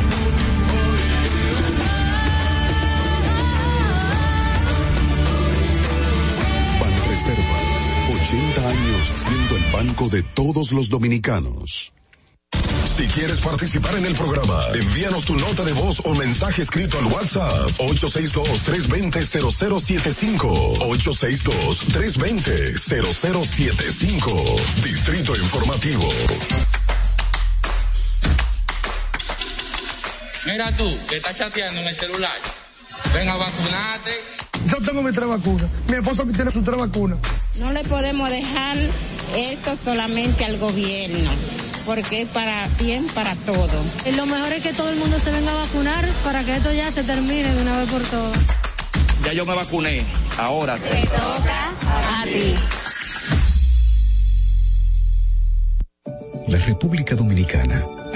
Banreservas, 80 años siendo el banco de todos los dominicanos. Si quieres participar en el programa, envíanos tu nota de voz o mensaje escrito al WhatsApp 862-320-0075. 862-320-0075. Distrito Informativo. Mira tú, que estás chateando en el celular. Ven a vacunarte. Yo tengo mis tres vacunas. Mi esposa tiene sus tres vacunas. No le podemos dejar esto solamente al gobierno, porque es para bien para todo. Y lo mejor es que todo el mundo se venga a vacunar para que esto ya se termine de una vez por todas. Ya yo me vacuné. Ahora. A ti. La República Dominicana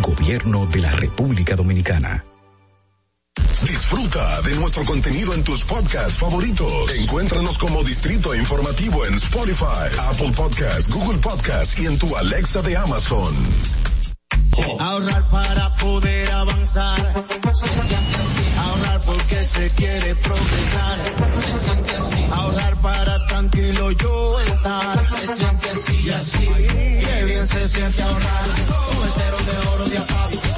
Gobierno de la República Dominicana. Disfruta de nuestro contenido en tus podcasts favoritos. Encuéntranos como Distrito Informativo en Spotify, Apple Podcasts, Google Podcasts y en tu Alexa de Amazon. Ahorrar para poder avanzar. Se siente así. Ahorrar porque se quiere progresar. Se siente así. Ahorrar para tranquilo yo estar. Se siente así y así. Qué bien se siente ahorrar. El cero de oro de APAP.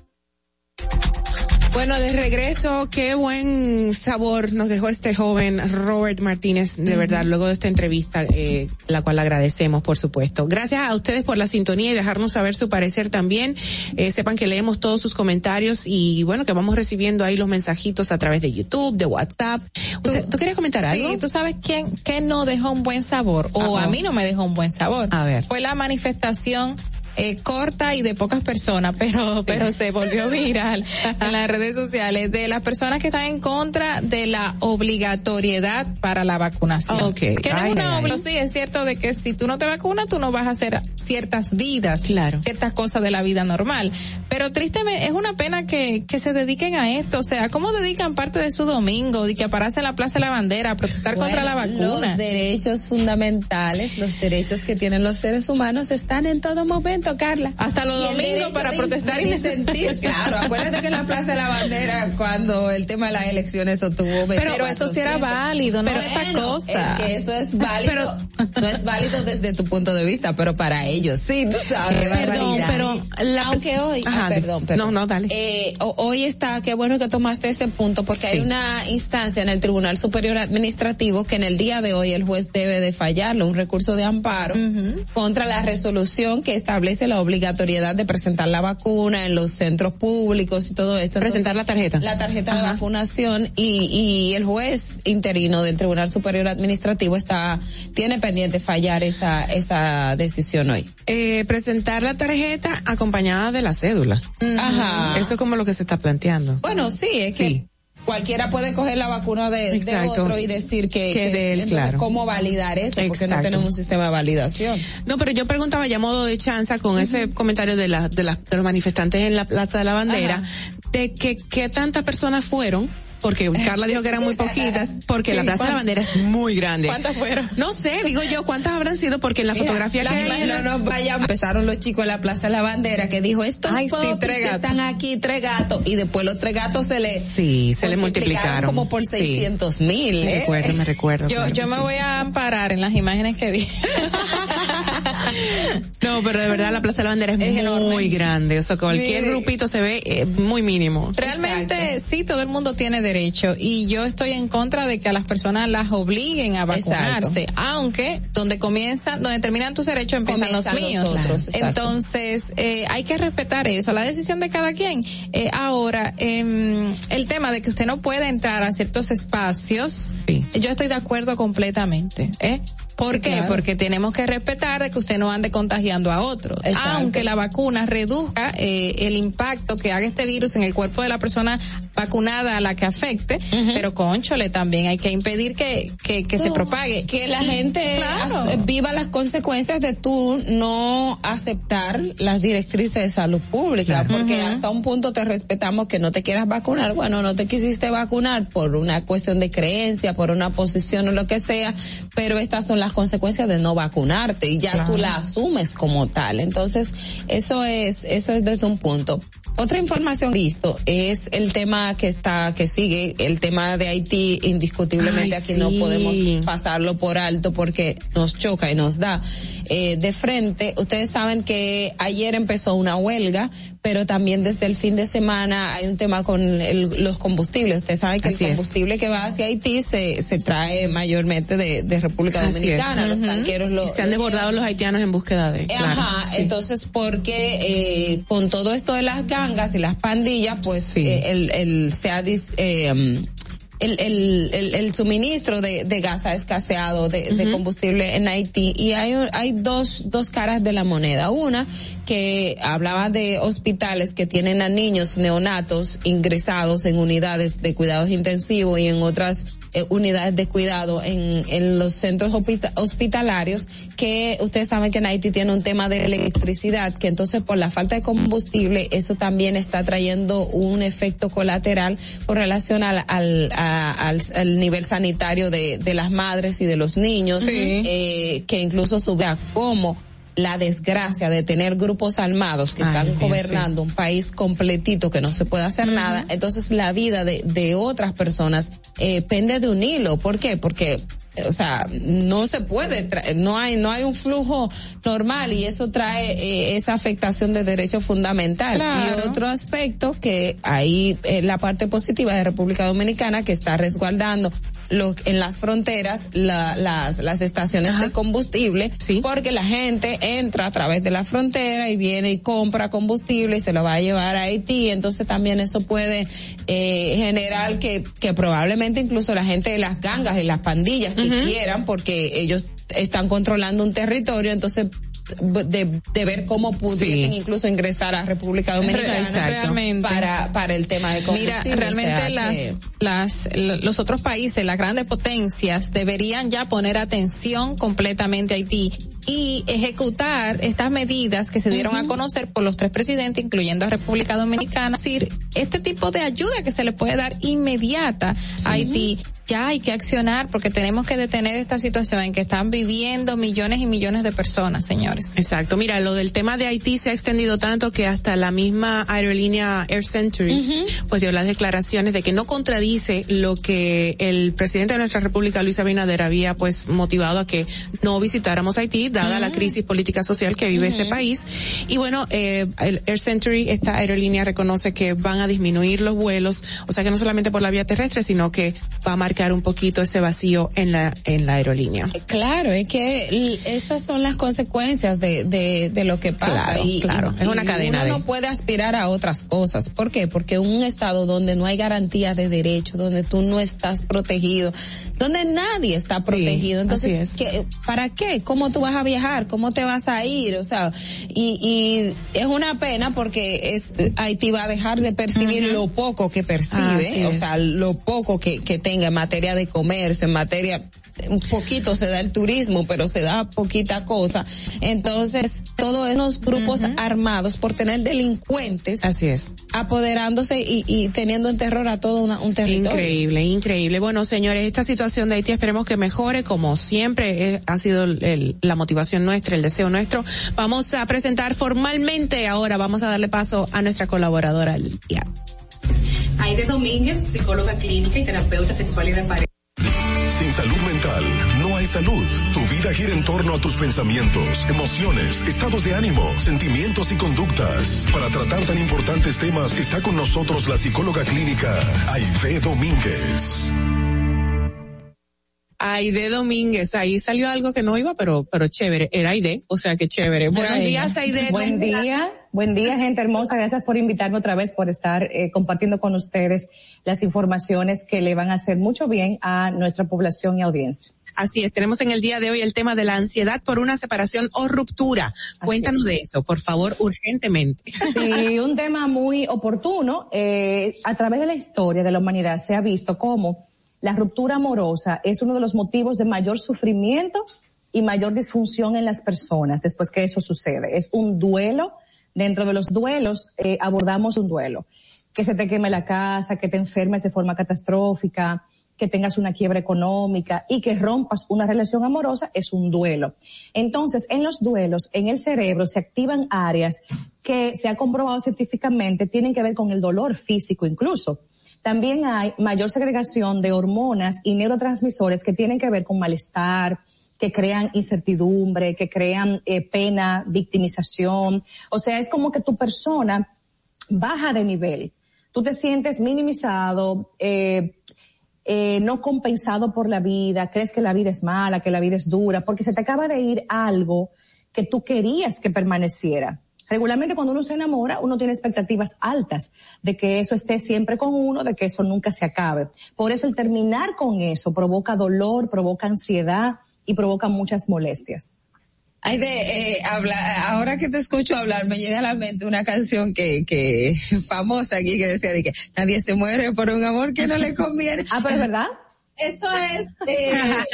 Bueno, de regreso, qué buen sabor nos dejó este joven Robert Martínez, de verdad, luego de esta entrevista, eh, la cual agradecemos, por supuesto. Gracias a ustedes por la sintonía y dejarnos saber su parecer también. Eh, sepan que leemos todos sus comentarios y bueno, que vamos recibiendo ahí los mensajitos a través de YouTube, de WhatsApp. ¿Usted- ¿Tú, querías comentar algo? Sí, tú sabes quién, quién no dejó un buen sabor, o a mí no me dejó un buen sabor. A ver. Fue la manifestación eh, corta y de pocas personas, pero, pero se volvió viral *laughs* en las redes sociales de las personas que están en contra de la obligatoriedad para la vacunación. Ok. Que no Ay, es una ay, sí, es cierto de que si tú no te vacunas, tú no vas a hacer ciertas vidas, Claro. ciertas cosas de la vida normal. Pero tristemente, es una pena que, que se dediquen a esto. O sea, ¿cómo dedican parte de su domingo de que pararse en la Plaza de la Bandera a protestar contra la Bueno, vacuna? Los derechos fundamentales, los derechos que tienen los seres humanos están en todo momento momento, Carla. Hasta los domingos para protestar y sentir. Claro, acuérdate que en la Plaza de la Bandera, cuando el tema de las elecciones, eso tuvo Pero, pero eso sí era válido, no Pero esta bueno, cosa. Es que eso es válido. no es válido desde tu punto de vista, pero para ellos sí, tú sabes. Qué perdón, pero la- aunque hoy, Ajá, ah, perdón, perdón. No, no, dale. Eh, ho- hoy está, qué bueno que tomaste ese punto, porque Sí. hay una instancia en el Tribunal Superior Administrativo que en el día de hoy el juez debe de fallarlo, un recurso de amparo contra la resolución que establece la obligatoriedad de presentar la vacuna en los centros públicos y todo esto. Presentar la tarjeta. La tarjeta de vacunación y, y el juez interino del Tribunal Superior Administrativo está, tiene pendiente fallar esa, esa decisión hoy. Eh, presentar la tarjeta acompañada de la cédula. Ajá. Eso es como lo que se está planteando. Bueno, sí, es Sí. que cualquiera puede coger la vacuna de, otro y decir que, Que de él, claro. ¿Cómo validar eso? Porque no tenemos un sistema de validación. No, pero yo preguntaba ya a modo de chanza con ese comentario de, la, de, la- de los manifestantes en la Plaza de la Bandera, de que qué tantas personas fueron, porque *laughs* Carla dijo que eran muy poquitas, porque la Sí, Plaza de la. Bandera es muy grande. ¿Cuántas fueron? No sé, digo yo, ¿cuántas habrán sido? Porque en la Mira, fotografía la que hay... no nos vaya- Empezaron los chicos en la Plaza de la Bandera que dijo, estos Ay, sí, tres están aquí, tres gatos, y después los tres gatos se le Sí, se le multiplicaron. como por Sí. 600 mil. Me ¿eh? recuerdo, me recuerdo. Yo, claro yo me sí. voy a amparar en las imágenes que vi. *laughs* *laughs* No, pero de verdad la Plaza de la Bandera es, Es muy enorme. grande. O sea, cualquier Sí. grupito se ve eh, muy mínimo. Realmente sí, todo el mundo tiene derecho y yo estoy en contra de que a las personas las obliguen a vacunarse, aunque donde comienzan, donde terminan tus derechos empiezan Comienzan los los míos. Entonces eh, hay que respetar eso, la decisión de cada quien. Eh, ahora, em, el tema de que usted no puede entrar a ciertos espacios, yo estoy de acuerdo completamente. ¿eh? ¿Por qué? Claro. Porque tenemos que respetar de que usted no ande contagiando a otros. Exacto. Aunque la vacuna reduzca eh, el impacto que haga este virus en el cuerpo de la persona vacunada a la que afecte, pero conchole también hay que impedir que, que, que se propague. Que la gente Claro. viva las consecuencias de tú no aceptar las directrices de salud pública, porque hasta un punto te respetamos que no te quieras vacunar. Bueno, no te quisiste vacunar por una cuestión de creencia, por una posición o lo que sea, pero estas son las consecuencias de no vacunarte y ya Claro. tú la asumes como tal. Entonces, eso es, eso es desde un punto. Otra información visto es el tema que está, que sigue, el tema de Haití, indiscutiblemente Ay, aquí no podemos pasarlo por alto porque nos choca y nos da eh, de frente. Ustedes saben que ayer empezó una huelga, pero también desde el fin de semana hay un tema con el- los combustibles. Ustedes saben que Así el es. combustible que va hacia Haití se, se trae mayormente de, de República. Dominicana. Los tanqueros lo, Y se han desbordado los haitianos en búsqueda de. Claro, Ajá, sí. entonces porque eh, con todo esto de las gangas y las pandillas, pues Sí. eh, el, el se ha dis- eh, el, el, el, el suministro de, de gas ha escaseado de, de combustible en Haití y hay, hay dos, dos caras de la moneda. Una que hablaba de hospitales que tienen a niños neonatos ingresados en unidades de cuidados intensivos y en otras eh, unidades de cuidado en, en los centros hospita- hospitalarios que ustedes saben que en Haití tiene un tema de electricidad que entonces por la falta de combustible eso también está trayendo un efecto colateral con relación al, al, a- al, al nivel sanitario de, de las madres y de los niños eh, que incluso sube a cómo la desgracia de tener grupos armados que Ay, están gobernando un país completito que no se puede hacer nada, entonces la vida de, de otras personas eh, pende de un hilo. ¿Por qué? Porque eh, o sea, no se puede, no hay, no hay un flujo normal y eso trae eh, esa afectación de derecho fundamental. Claro. Y otro aspecto que ahí eh, la parte positiva de República Dominicana que está resguardando en las fronteras la- las, las estaciones de combustible porque la gente entra a través de la frontera y viene y compra combustible y se lo va a llevar a Haití. Entonces también eso puede eh, generar que, que probablemente incluso la gente de las gangas y las pandillas que quieran porque ellos están controlando un territorio entonces de, de ver cómo pudiesen Sí. incluso ingresar a República Dominicana. Realmente. para para el tema de combustible Mira, o realmente sea las, que- las, los otros países, las grandes potencias, deberían ya poner atención completamente a Haití y ejecutar estas medidas que se dieron a conocer por los tres presidentes, incluyendo a República Dominicana. Es decir, este tipo de ayuda que se le puede dar inmediata a Haití ya hay que accionar porque tenemos que detener esta situación en que están viviendo millones y millones de personas, señores. Exacto. Mira, lo del tema de Haití se ha extendido tanto que hasta la misma aerolínea Air Century pues dio las declaraciones de que no contradice lo que el presidente de nuestra República, Luis Abinader, había pues motivado a que no visitáramos Haití, dada la crisis política social que vive ese país. Y bueno, eh, el Air Century, esta aerolínea reconoce que van a disminuir los vuelos, o sea que no solamente por la vía terrestre, sino que va a marcar un poquito ese vacío en la en la aerolínea. Claro, es que esas son las consecuencias de, de, de lo que pasa. Claro, y, claro. y es una cadena uno de... no puede aspirar a otras cosas. ¿Por qué? Porque un estado donde no hay garantía de derecho, donde tú no estás protegido, donde nadie está protegido. Entonces, ¿qué, ¿para qué? ¿Cómo tú vas a viajar? ¿Cómo te vas a ir? O sea, y, y es una pena porque es Haití va a dejar de percibir lo poco que percibe, o sea, lo poco que, que tenga en materia de comercio, en materia un poquito se da el turismo, pero se da poquita cosa. Entonces, todos esos grupos armados por tener delincuentes. Así es. Apoderándose y, y teniendo en terror a todo una- un territorio. Increíble, increíble. Bueno, señores, esta situación de Haití esperemos que mejore, como siempre eh, ha sido el- el- la motivación nuestra, el deseo nuestro. Vamos a presentar formalmente ahora, vamos a darle paso a nuestra colaboradora del día. Aide Domínguez, psicóloga clínica y terapeuta sexual y de pareja. Sin salud mental no hay salud. Tu vida gira en torno a tus pensamientos, emociones, estados de ánimo, sentimientos y conductas. Para tratar tan importantes temas está con nosotros la psicóloga clínica Aide Domínguez. Aide Domínguez, ahí salió algo que no iba, pero, pero chévere, era Aide, o sea que chévere. Buenos días, Aide. Buen día, buen día, gente hermosa. Gracias por invitarme otra vez, por estar eh, compartiendo con ustedes las informaciones que le van a hacer mucho bien a nuestra población y audiencia. Así es, tenemos en el día de hoy el tema de la ansiedad por una separación o ruptura. Cuéntanos de eso, por favor, urgentemente. Sí, un tema muy oportuno. Eh, a través de la historia de la humanidad se ha visto cómo la ruptura amorosa es uno de los motivos de mayor sufrimiento y mayor disfunción en las personas después que eso sucede. Es un duelo. Dentro de los duelos eh, abordamos un duelo. Que se te queme la casa, que te enfermes de forma catastrófica, que tengas una quiebra económica y que rompas una relación amorosa es un duelo. Entonces, en los duelos, en el cerebro se activan áreas que se ha comprobado científicamente tienen que ver con el dolor físico incluso. También hay mayor segregación de hormonas y neurotransmisores que tienen que ver con malestar, que crean incertidumbre, que crean eh, pena, victimización. O sea, es como que tu persona baja de nivel. Tú te sientes minimizado, eh, eh, no compensado por la vida, crees que la vida es mala, que la vida es dura, porque se te acaba de ir algo que tú querías que permaneciera. Regularmente cuando uno se enamora, uno tiene expectativas altas de que eso esté siempre con uno, de que eso nunca se acabe. Por eso el terminar con eso provoca dolor, provoca ansiedad y provoca muchas molestias. Ay, de, eh, habla, ahora que te escucho hablar, me llega a la mente una canción que, que, *laughs* famosa aquí que decía de que nadie se muere por un amor que no le conviene. Ah, pero es verdad. Eso es, eh,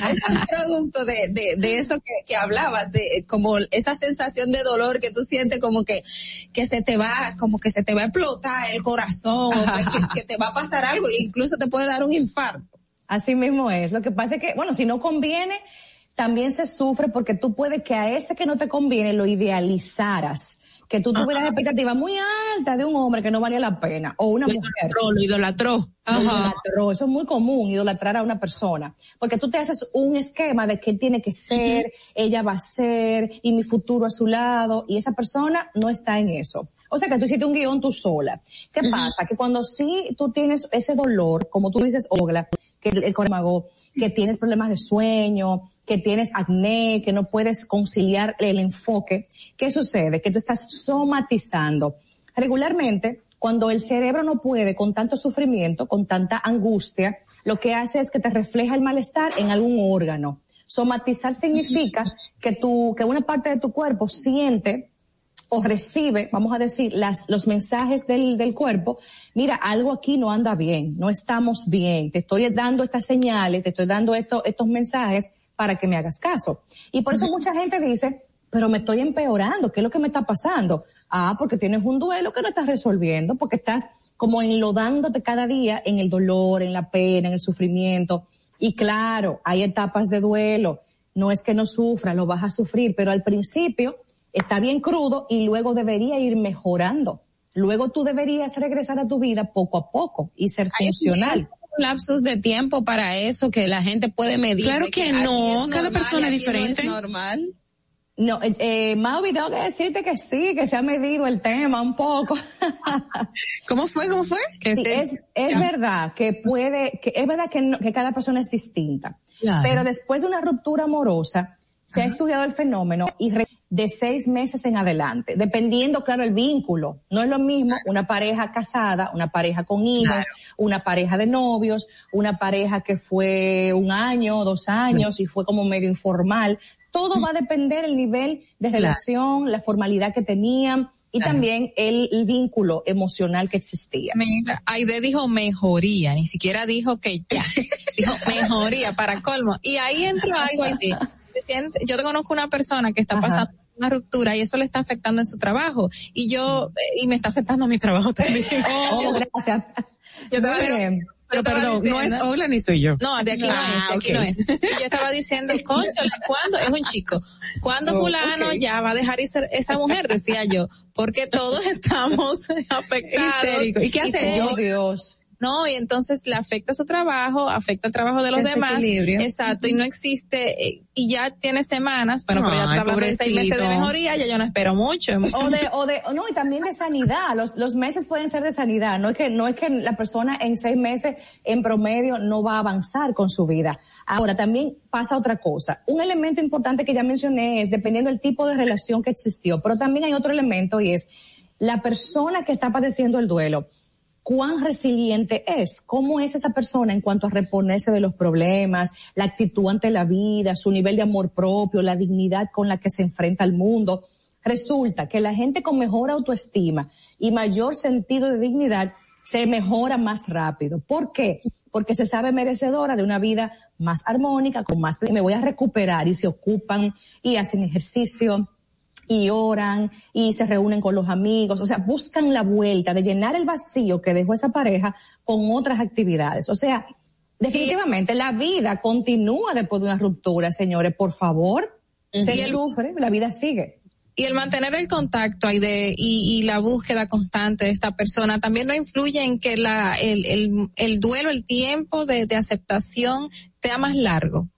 es un producto de, de, de eso que, que hablabas, de como esa sensación de dolor que tú sientes como que, que se te va, como que se te va a explotar el corazón, que, te va a pasar algo incluso te puede dar un infarto. Así mismo es. Lo que pasa es que, bueno, si no conviene, también se sufre porque tú puedes que a ese que no te conviene lo idealizaras. Que tú tuvieras expectativas muy altas de un hombre que no valía la pena. O una Lo mujer. idolatró, lo idolatró. Lo idolatró. Eso es muy común, idolatrar a una persona. Porque tú te haces un esquema de que él tiene que ser, ella va a ser, y mi futuro a su lado, y esa persona no está en eso. O sea que tú hiciste un guion tú sola. ¿Qué pasa? Que cuando sí tú tienes ese dolor, como tú dices, Ogla, que el, el que tienes problemas de sueño, que tienes acné, que no puedes conciliar el enfoque, ¿qué sucede? Que tú estás somatizando. Regularmente, cuando el cerebro no puede con tanto sufrimiento, con tanta angustia, lo que hace es que te refleja el malestar en algún órgano. Somatizar significa que tu, que una parte de tu cuerpo siente o recibe, vamos a decir, las, los mensajes del, del cuerpo, mira, algo aquí no anda bien, no estamos bien, te estoy dando estas señales, te estoy dando esto, estos mensajes, para que me hagas caso. Y por eso mucha gente dice, pero me estoy empeorando, ¿qué es lo que me está pasando? Ah, porque tienes un duelo que no estás resolviendo, porque estás como enlodándote cada día en el dolor, en la pena, en el sufrimiento. Y claro, hay etapas de duelo. No es que no sufra, lo vas a sufrir, pero al principio está bien crudo y luego debería ir mejorando. Luego tú deberías regresar a tu vida poco a poco y ser funcional. Lapsos de tiempo para eso que la gente puede medir. Claro que no, es cada normal persona es aquí no diferente. normal. No, eh, eh, Maui, tengo que decirte que sí, que se ha medido el tema un poco. *laughs* ¿Cómo fue? ¿Cómo fue? Que Sí, se- es, es verdad que puede, que es verdad que, no- que cada persona es distinta. Claro. Pero después de una ruptura amorosa, se ha estudiado el fenómeno y de seis meses en adelante, dependiendo, claro, el vínculo. No es lo mismo una pareja casada, una pareja con hijos, una pareja de novios, una pareja que fue un año, dos años y fue como medio informal. Todo va a depender el nivel de Claro. relación, la formalidad que tenían y también el, el vínculo emocional que existía. Mira, Aide dijo mejoría, ni siquiera dijo que ya. *laughs* dijo mejoría para colmo. Y ahí entra algo, Aide. Yo te conozco una persona que está pasando una ruptura y eso le está afectando en su trabajo. Y yo, eh, y me está afectando mi trabajo *laughs* también. Oh, gracias. Yo Muy bien. Pero perdón, no es Ola ni soy yo. No, de aquí no Ah, es, de aquí no es. Yo estaba diciendo, concho, ¿cuándo? Es un chico. ¿Cuándo Oh, fulano ya va a dejar esa mujer? Decía yo. Porque todos *laughs* estamos afectados. Histérico. ¿Y qué hace yo- yo? Dios. No, y entonces le afecta su trabajo, afecta el trabajo de los demás. Desequilibrio. Exacto, y no existe, eh, y ya tiene semanas, bueno, pero ya hablando de seis meses de mejoría, ya yo no espero mucho. O de, o de, no, y también de sanidad. Los, los meses pueden ser de sanidad. No es que, no es que la persona en seis meses en promedio no va a avanzar con su vida. Ahora, también pasa otra cosa. Un elemento importante que ya mencioné es dependiendo del tipo de relación que existió, pero también hay otro elemento y es la persona que está padeciendo el duelo. Cuán resiliente es, cómo es esa persona en cuanto a reponerse de los problemas, la actitud ante la vida, su nivel de amor propio, la dignidad con la que se enfrenta al mundo. Resulta que la gente con mejor autoestima y mayor sentido de dignidad se mejora más rápido. ¿Por qué? Porque se sabe merecedora de una vida más armónica, con más, me voy a recuperar y se ocupan y hacen ejercicio y oran y se reúnen con los amigos, o sea, buscan la vuelta de llenar el vacío que dejó esa pareja con otras actividades. O sea, definitivamente la vida continúa después de una ruptura, señores, por favor. Se Y el- sufre, la vida sigue. Y el mantener el contacto ahí de, y, y la búsqueda constante de esta persona también no influye en que la, el, el, el duelo, el tiempo de, de aceptación sea más largo.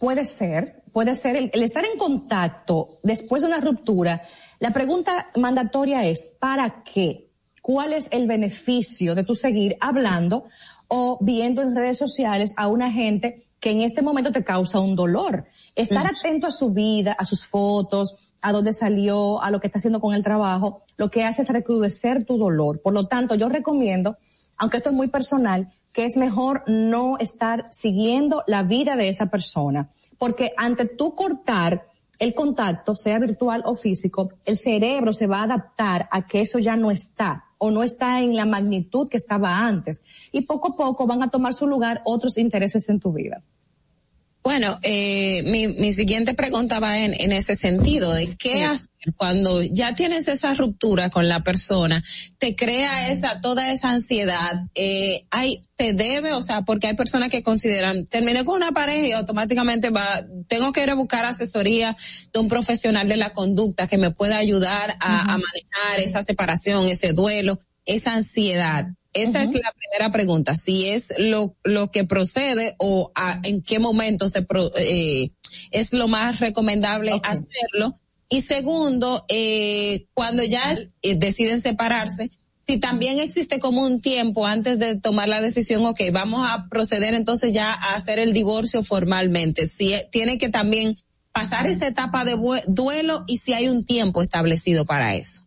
Puede ser, puede ser el, el estar en contacto después de una ruptura. La pregunta mandatoria es, ¿para qué? ¿Cuál es el beneficio de tu seguir hablando o viendo en redes sociales a una gente que en este momento te causa un dolor? Estar atento a su vida, a sus fotos, a dónde salió, a lo que está haciendo con el trabajo, lo que hace es recrudecer tu dolor. Por lo tanto, yo recomiendo, aunque esto es muy personal, que es mejor no estar siguiendo la vida de esa persona. Porque ante tú cortar el contacto, sea virtual o físico, el cerebro se va a adaptar a que eso ya no está o no está en la magnitud que estaba antes. Y poco a poco van a tomar su lugar otros intereses en tu vida. Bueno, eh, mi, mi siguiente pregunta va en, en ese sentido, de qué hacer cuando ya tienes esa ruptura con la persona, te crea esa, toda esa ansiedad, eh, hay, te debe, o sea, porque hay personas que consideran, terminé con una pareja y automáticamente va, tengo que ir a buscar asesoría de un profesional de la conducta que me pueda ayudar a, a manejar esa separación, ese duelo, esa ansiedad. Esa es la primera pregunta, si es lo, lo que procede o a- en qué momento se pro- eh, es lo más recomendable hacerlo. Y segundo, eh, cuando ya eh, deciden separarse, si también existe como un tiempo antes de tomar la decisión, ok, vamos a proceder entonces ya a hacer el divorcio formalmente. Si eh, tiene que también pasar esa etapa de duelo y si hay un tiempo establecido para eso.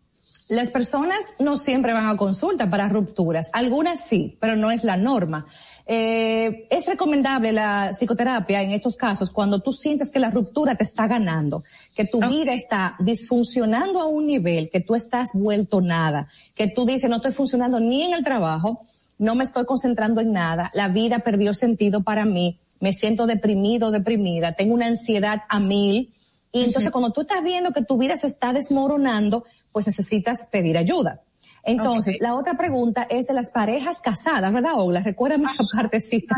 Las personas no siempre van a consulta para rupturas, algunas sí, pero no es la norma. Eh, es recomendable la psicoterapia en estos casos cuando tú sientes que la ruptura te está ganando, que tu vida está disfuncionando a un nivel, que tú estás vuelto nada, que tú dices no estoy funcionando ni en el trabajo, no me estoy concentrando en nada, la vida perdió sentido para mí, me siento deprimido, deprimida, tengo una ansiedad a mil. Y entonces cuando tú estás viendo que tu vida se está desmoronando, pues necesitas pedir ayuda. Entonces, la otra pregunta es de las parejas casadas, ¿verdad, Ogla? Recuérdame esa partecita.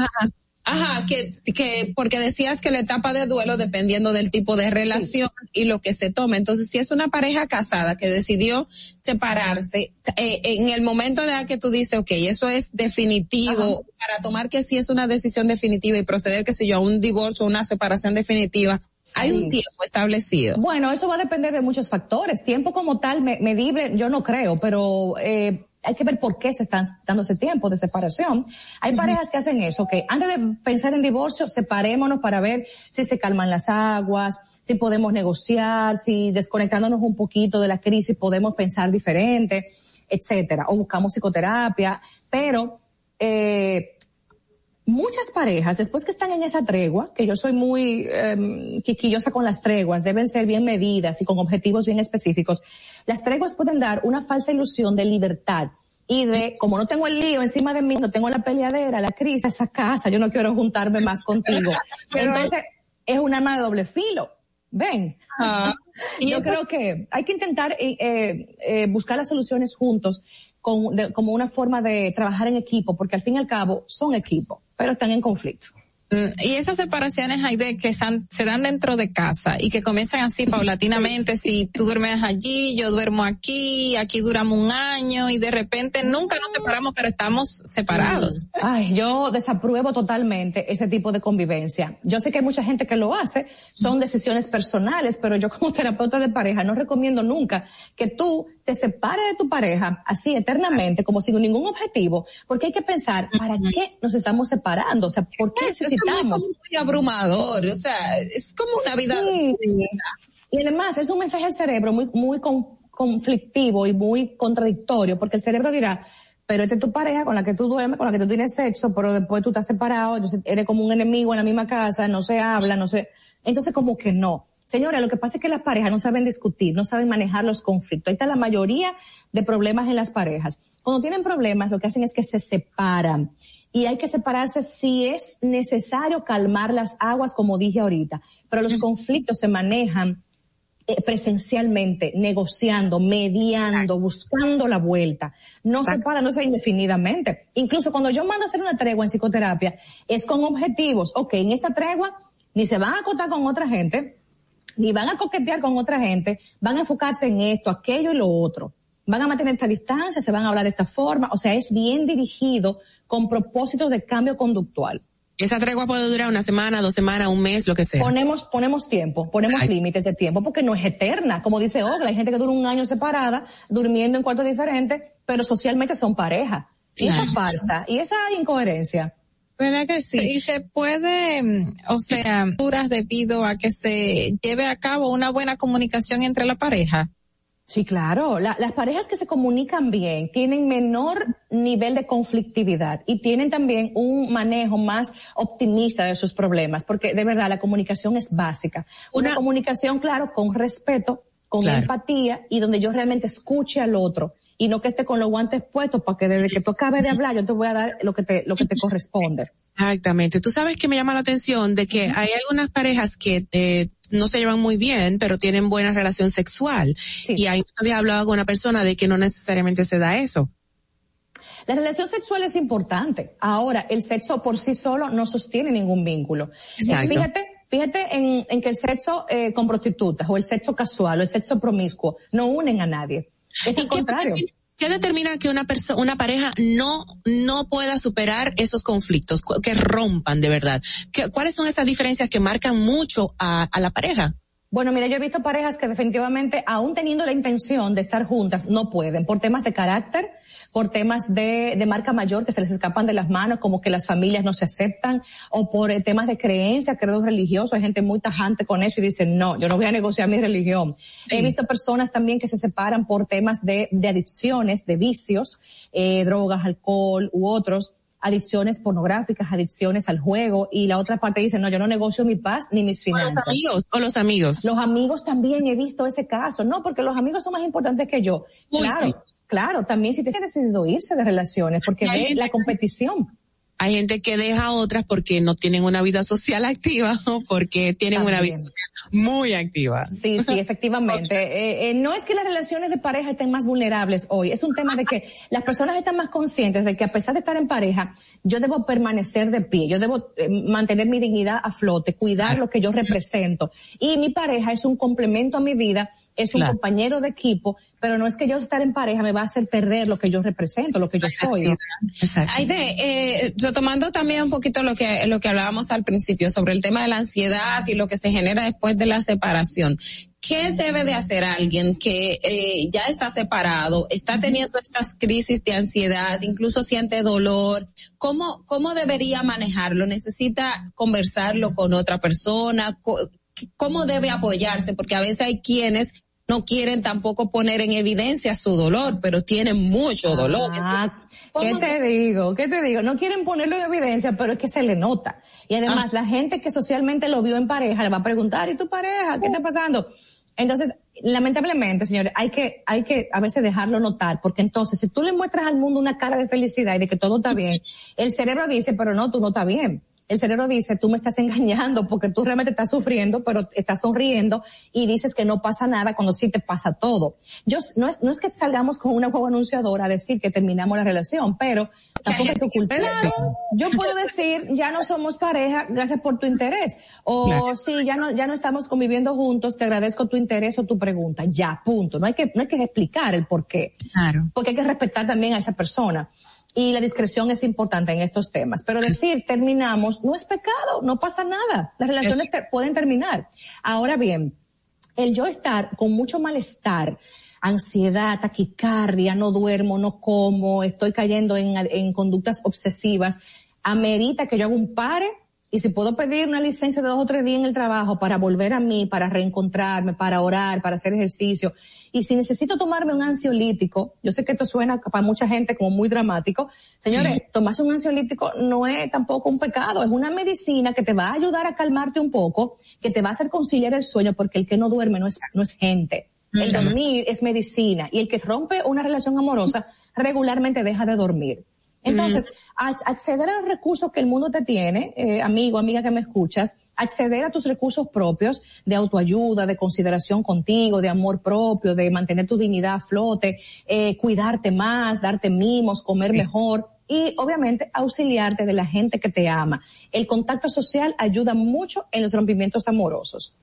Ajá, que, que, porque decías que la etapa de duelo dependiendo del tipo de relación y lo que se tome. Entonces, si es una pareja casada que decidió separarse, eh, en el momento de que tú dices, ok, eso es definitivo, para tomar que sí es una decisión definitiva y proceder, que sé yo, a un divorcio, una separación definitiva, hay un tiempo establecido. Bueno, eso va a depender de muchos factores. Tiempo como tal, me- medible, yo no creo, pero eh, hay que ver por qué se están dando ese tiempo de separación. Hay parejas que hacen eso, que antes de pensar en divorcio, separémonos para ver si se calman las aguas, si podemos negociar, si desconectándonos un poquito de la crisis podemos pensar diferente, etcétera, o buscamos psicoterapia, pero eh, muchas parejas, después que están en esa tregua, que yo soy muy eh, quisquillosa con las treguas, deben ser bien medidas y con objetivos bien específicos, las treguas pueden dar una falsa ilusión de libertad y de, como no tengo el lío encima de mí, no tengo la peleadera, la crisis, esa casa, yo no quiero juntarme más contigo. *laughs* Pero- Entonces, es un arma de doble filo. Ven. *laughs* Yo creo que hay que intentar eh, eh, eh, buscar las soluciones juntos con, de- como una forma de trabajar en equipo, porque al fin y al cabo son equipo, pero están en conflicto. Mm, Y esas separaciones hay de que se dan dentro de casa y que comienzan así paulatinamente, si tú duermes allí, yo duermo aquí, aquí duramos un año y de repente nunca nos separamos, pero estamos separados. Ay, yo desapruebo totalmente ese tipo de convivencia. Yo sé que hay mucha gente que lo hace, son decisiones personales, pero yo como *laughs* terapeuta de pareja no recomiendo nunca que tú te separes de tu pareja así eternamente, como sin ningún objetivo, porque hay que pensar, ¿para qué nos estamos separando? O sea, ¿por qué es necesitamos? muy abrumador, o sea, es como una vida. Sí. Y además es un mensaje al cerebro muy, muy con- conflictivo y muy contradictorio, porque el cerebro dirá, pero esta es tu pareja con la que tú duermes, con la que tú tienes sexo, pero después tú estás separado, entonces eres como un enemigo en la misma casa, no se habla, no se, entonces como que no. Señora, lo que pasa es que las parejas no saben discutir, no saben manejar los conflictos. Ahí está la mayoría de problemas en las parejas. Cuando tienen problemas, lo que hacen es que se separan. Y hay que separarse si es necesario calmar las aguas, como dije ahorita. Pero los conflictos se manejan eh, presencialmente, negociando, mediando, buscando la vuelta. No se para, no se indefinidamente. Incluso cuando yo mando a hacer una tregua en psicoterapia, es con objetivos. Ok, en esta tregua ni se van a acotar con otra gente, ni van a coquetear con otra gente, van a enfocarse en esto, aquello y lo otro. Van a mantener esta distancia, se van a hablar de esta forma, o sea, es bien dirigido con propósitos de cambio conductual. Esa tregua puede durar una semana, dos semanas, un mes, lo que sea. Ponemos, ponemos tiempo, ponemos Ay. límites de tiempo, porque no es eterna. Como dice Ogla, hay gente que dura un año separada, durmiendo en cuartos diferentes, pero socialmente son pareja. Y esa Claro. farsa, y esa incoherencia. ¿Verdad que sí? Y se puede, mm, o sea, duras debido a que se lleve a cabo una buena comunicación entre la pareja. Sí, claro. La- las parejas que se comunican bien tienen menor nivel de conflictividad y tienen también un manejo más optimista de sus problemas, porque de verdad la comunicación es básica. Una, comunicación, claro, con respeto, con Claro. empatía y donde yo realmente escuche al otro y no que esté con los guantes puestos para que desde que tú acabes de hablar yo te voy a dar lo que te, lo que te corresponde. Exactamente. Tú sabes que me llama la atención de que hay algunas parejas que eh, no se llevan muy bien, pero tienen buena relación sexual. Y hay, he hablado con una persona de que no necesariamente se da eso. La relación sexual es importante. Ahora, el sexo por sí solo no sostiene ningún vínculo. Exacto. Fíjate, fíjate en, en que el sexo eh, con prostitutas o el sexo casual o el sexo promiscuo no unen a nadie. Es ¿Y al qué contrario. determina- ¿Qué determina que una persona, una pareja no, no pueda superar esos conflictos, que rompan de verdad? ¿Qué- ¿Cuáles son esas diferencias que marcan mucho a, a la pareja? Bueno, mira, yo he visto parejas que definitivamente, aún teniendo la intención de estar juntas, no pueden, por temas de carácter, por temas de, de marca mayor que se les escapan de las manos, como que las familias no se aceptan, o por eh, temas de creencia, credos religiosos. Hay gente muy tajante con eso y dice, no, yo no voy a negociar mi religión. He visto personas también que se separan por temas de, de adicciones, de vicios, eh, drogas, alcohol u otros adicciones pornográficas, adicciones al juego, y la otra parte dice, no, yo no negocio mi paz ni mis O los finanzas. amigos, o los amigos. Los amigos también he visto ese caso, no, porque los amigos son más importantes que yo. Uy, claro, sí. Claro, también si te has decidido irse de relaciones, porque ve gente la competición. hay gente que deja a otras porque no tienen una vida social *laughs* activa o porque tienen una vida social muy activa. Sí, sí, *laughs* efectivamente. Eh, eh, no es que las relaciones de pareja estén más vulnerables hoy, es un tema de que *laughs* las personas están más conscientes de que a pesar de estar en pareja, yo debo permanecer de pie, yo debo eh, mantener mi dignidad a flote, cuidar lo que yo represento. Y mi pareja es un complemento a mi vida es un compañero de equipo, pero no es que yo estar en pareja me va a hacer perder lo que yo represento, lo que yo soy. Exacto. Aide, eh, retomando también un poquito lo que, lo que hablábamos al principio sobre el tema de la ansiedad y lo que se genera después de la separación. ¿Qué debe de hacer alguien que eh, ya está separado, está teniendo estas crisis de ansiedad, incluso siente dolor? ¿Cómo, cómo debería manejarlo? ¿Necesita conversarlo con otra persona? ¿Cómo debe apoyarse? Porque a veces hay quienes no quieren tampoco poner en evidencia su dolor, pero tienen mucho dolor. Ah, ¿Qué te digo? ¿Qué te digo? No quieren ponerlo en evidencia, pero es que se le nota. Y además, ah. la gente que socialmente lo vio en pareja le va a preguntar, ¿y tu pareja? ¿Qué está pasando? Entonces, lamentablemente, señores, hay que, hay que a veces dejarlo notar, porque entonces, si tú le muestras al mundo una cara de felicidad y de que todo está *laughs* bien, el cerebro dice, pero no, tú no estás bien el cerebro dice, tú me estás engañando porque tú realmente estás sufriendo, pero estás sonriendo y dices que no pasa nada cuando sí te pasa todo. Yo, no es, no es que salgamos con una juego anunciadora a decir que terminamos la relación, pero tampoco es tu culpa. Yo puedo decir, ya no somos pareja, gracias por tu interés. O sí, ya no, ya no estamos conviviendo juntos, te agradezco tu interés o tu pregunta. Ya, punto. No hay que, no hay que explicar el por qué. Claro. Porque hay que respetar también a esa persona y la discreción es importante en estos temas. Pero decir terminamos no es pecado, no pasa nada. Las relaciones pueden terminar. Ahora bien, el yo estar con mucho malestar, ansiedad, taquicardia, no duermo, no como, estoy cayendo en, en conductas obsesivas, amerita que yo haga un pare y si puedo pedir una licencia de dos o tres días en el trabajo para volver a mí, para reencontrarme, para orar, para hacer ejercicio, y si necesito tomarme un ansiolítico, yo sé que esto suena para mucha gente como muy dramático, señores, tomarse un ansiolítico no es tampoco un pecado, es una medicina que te va a ayudar a calmarte un poco, que te va a hacer conciliar el sueño, porque el que no duerme no es, no es gente. El dormir es medicina, y el que rompe una relación amorosa regularmente deja de dormir. Entonces, acceder a los recursos que el mundo te tiene, eh, amigo, amiga que me escuchas, acceder a tus recursos propios de autoayuda, de consideración contigo, de amor propio, de mantener tu dignidad a flote, eh, cuidarte más, darte mimos, comer mejor y obviamente auxiliarte de la gente que te ama. El contacto social ayuda mucho en los rompimientos amorosos.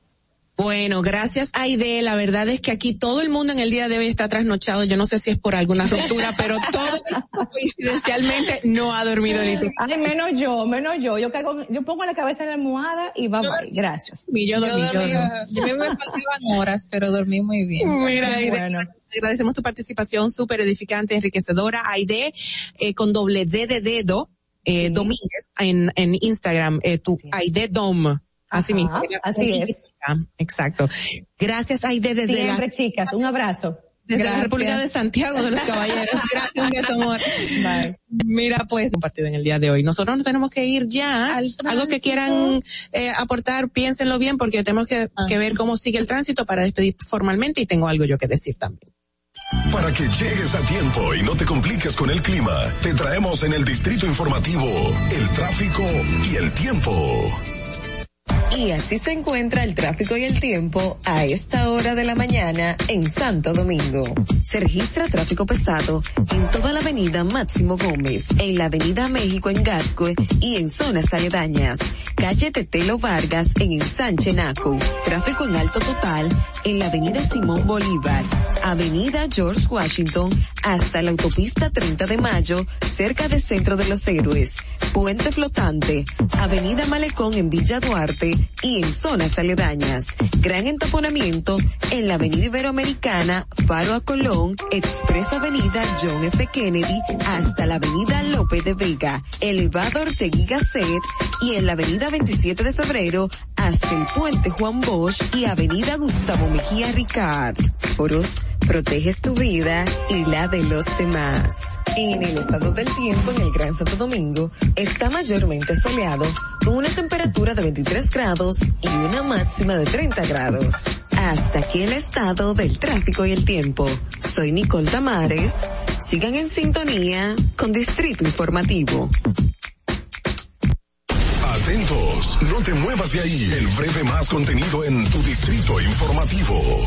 Bueno, gracias Aide. La verdad es que aquí todo el mundo en el día de hoy está trasnochado. Yo no sé si es por alguna ruptura, pero todo coincidencialmente no ha dormido ni tú. Ay, menos yo, menos yo. Yo caigo, yo pongo la cabeza en la almohada y va, Gracias. Y yo dormí, yo, dormí, me faltaban horas, pero dormí muy bien. Mira, Aide, agradecemos tu participación súper edificante, enriquecedora. Aide, eh, con doble D de dedo, eh, Domínguez, en, en Instagram, eh, tu Aide Dom. Así mismo. Así es. Exacto. Gracias, Aide, desde Siempre, chicas. Un abrazo. Desde la República de Santiago de los Caballeros. *laughs* Gracias, un beso, amor. Bye. Mira, pues, compartido en el día de hoy. Nosotros nos tenemos que ir ya. Algo que quieran eh, aportar, piénsenlo bien, porque tenemos que, ah. que ver cómo sigue el tránsito para despedir formalmente y tengo algo yo que decir también. Para que llegues a tiempo y no te compliques con el clima, te traemos en el distrito informativo el tráfico y el tiempo. Y así se encuentra el tráfico y el tiempo a esta hora de la mañana en Santo Domingo. Se registra tráfico pesado en toda la avenida Máximo Gómez, en la avenida México en Gascue y en zonas aledañas. Calle Tetelo Vargas en Ensanche Naco. Tráfico en alto total en la avenida Simón Bolívar, avenida George Washington hasta la autopista 30 de Mayo, cerca del Centro de los Héroes. Puente Flotante, avenida Malecón en Villa Duarte y en zonas aledañas. Gran entaponamiento en la Avenida Iberoamericana, Faro a Colón, Expreso Avenida John F. Kennedy hasta la Avenida López de Vega, Elevado Ortegui Gasset y en la Avenida 27 de Febrero hasta el Puente Juan Bosch y Avenida Gustavo Mejía Ricard. Poros, proteges tu vida y la de los demás. En el estado del tiempo en el Gran Santo Domingo está mayormente soleado con una temperatura de 23 grados y una máxima de 30 grados. Hasta aquí el estado del tráfico y el tiempo. Soy Nicole Tamares. Sigan en sintonía con Distrito Informativo. Atentos, no te muevas de ahí. El breve más contenido en tu distrito informativo.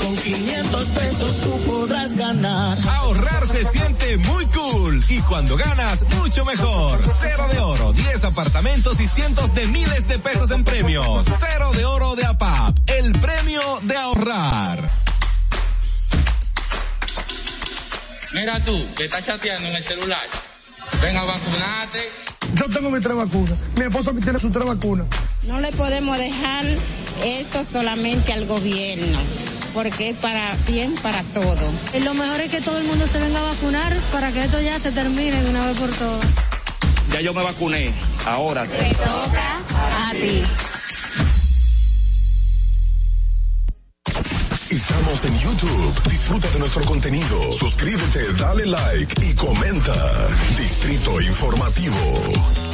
Con 500 pesos tú podrás ganar. Ahorrar se siente muy cool y cuando ganas, mucho mejor. Cero de oro, 10 apartamentos y cientos de miles de pesos en premios. Cero de oro de APAP, el premio de ahorrar. Mira tú, que estás chateando en el celular. Ven a vacunarte. Yo tengo mis tres vacunas. Mi esposa tiene sus tres vacunas. No le podemos dejar esto solamente al gobierno, porque es para bien para todo. Y lo mejor es que todo el mundo se venga a vacunar para que esto ya se termine de una vez por todas. Ya yo me vacuné. Ahora. Te toca a ti. Estamos en YouTube. Disfruta de nuestro contenido. Suscríbete, dale like y comenta. Distrito Informativo.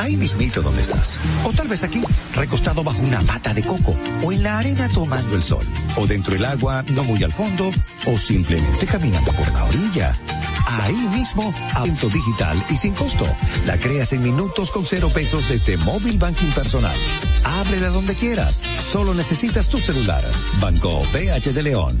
Ahí mismito donde estás. O tal vez aquí, recostado bajo una mata de coco. O en la arena tomando el sol. O dentro del agua, no muy al fondo. O simplemente caminando por la orilla. Ahí mismo, Avento Digital y sin costo. La creas en minutos con cero pesos desde Móvil Banking Personal. Ábrela donde quieras. Solo necesitas tu celular. Banco BH de León.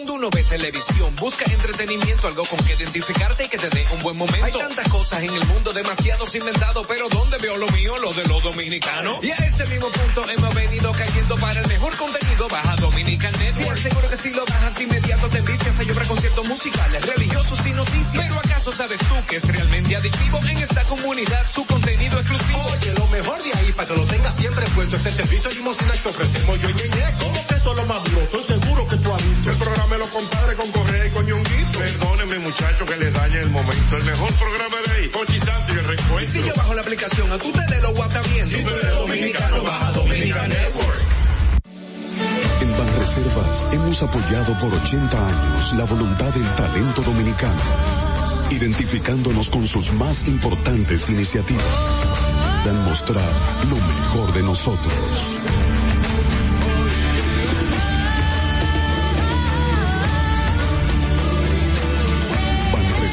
Cuando uno ve televisión, busca entretenimiento, algo con que identificarte y que te dé un buen momento. Hay tantas cosas en el mundo, demasiados inventados, pero ¿dónde veo lo mío? Lo de los dominicanos. Y a ese mismo punto hemos venido cayendo para el mejor contenido. Baja Dominican Network. Y seguro que si lo bajas inmediato te envicias a llorar conciertos musicales, religiosos y noticias. Pero ¿acaso sabes tú que es realmente adictivo en esta comunidad su contenido exclusivo? Oye, lo mejor de ahí, para que lo tengas siempre puesto, es el servicio limosina que ofrecemos yo y Ñeñe. ¿Cómo que eso es lo más duro? Estoy seguro que tú has visto. El programa de los compadres con Correa y con Ñonguito. Perdónenme, muchachos, que les dañe el momento. El mejor programa de ahí, Pochi Santo y el recuento. Si yo bajo la aplicación, a tú te de lo bien. Si tú eres dominicano, baja Dominica Network. En Banreservas hemos apoyado por 80 años la voluntad del talento dominicano, identificándonos con sus más importantes iniciativas. Dan mostrar lo mejor de nosotros.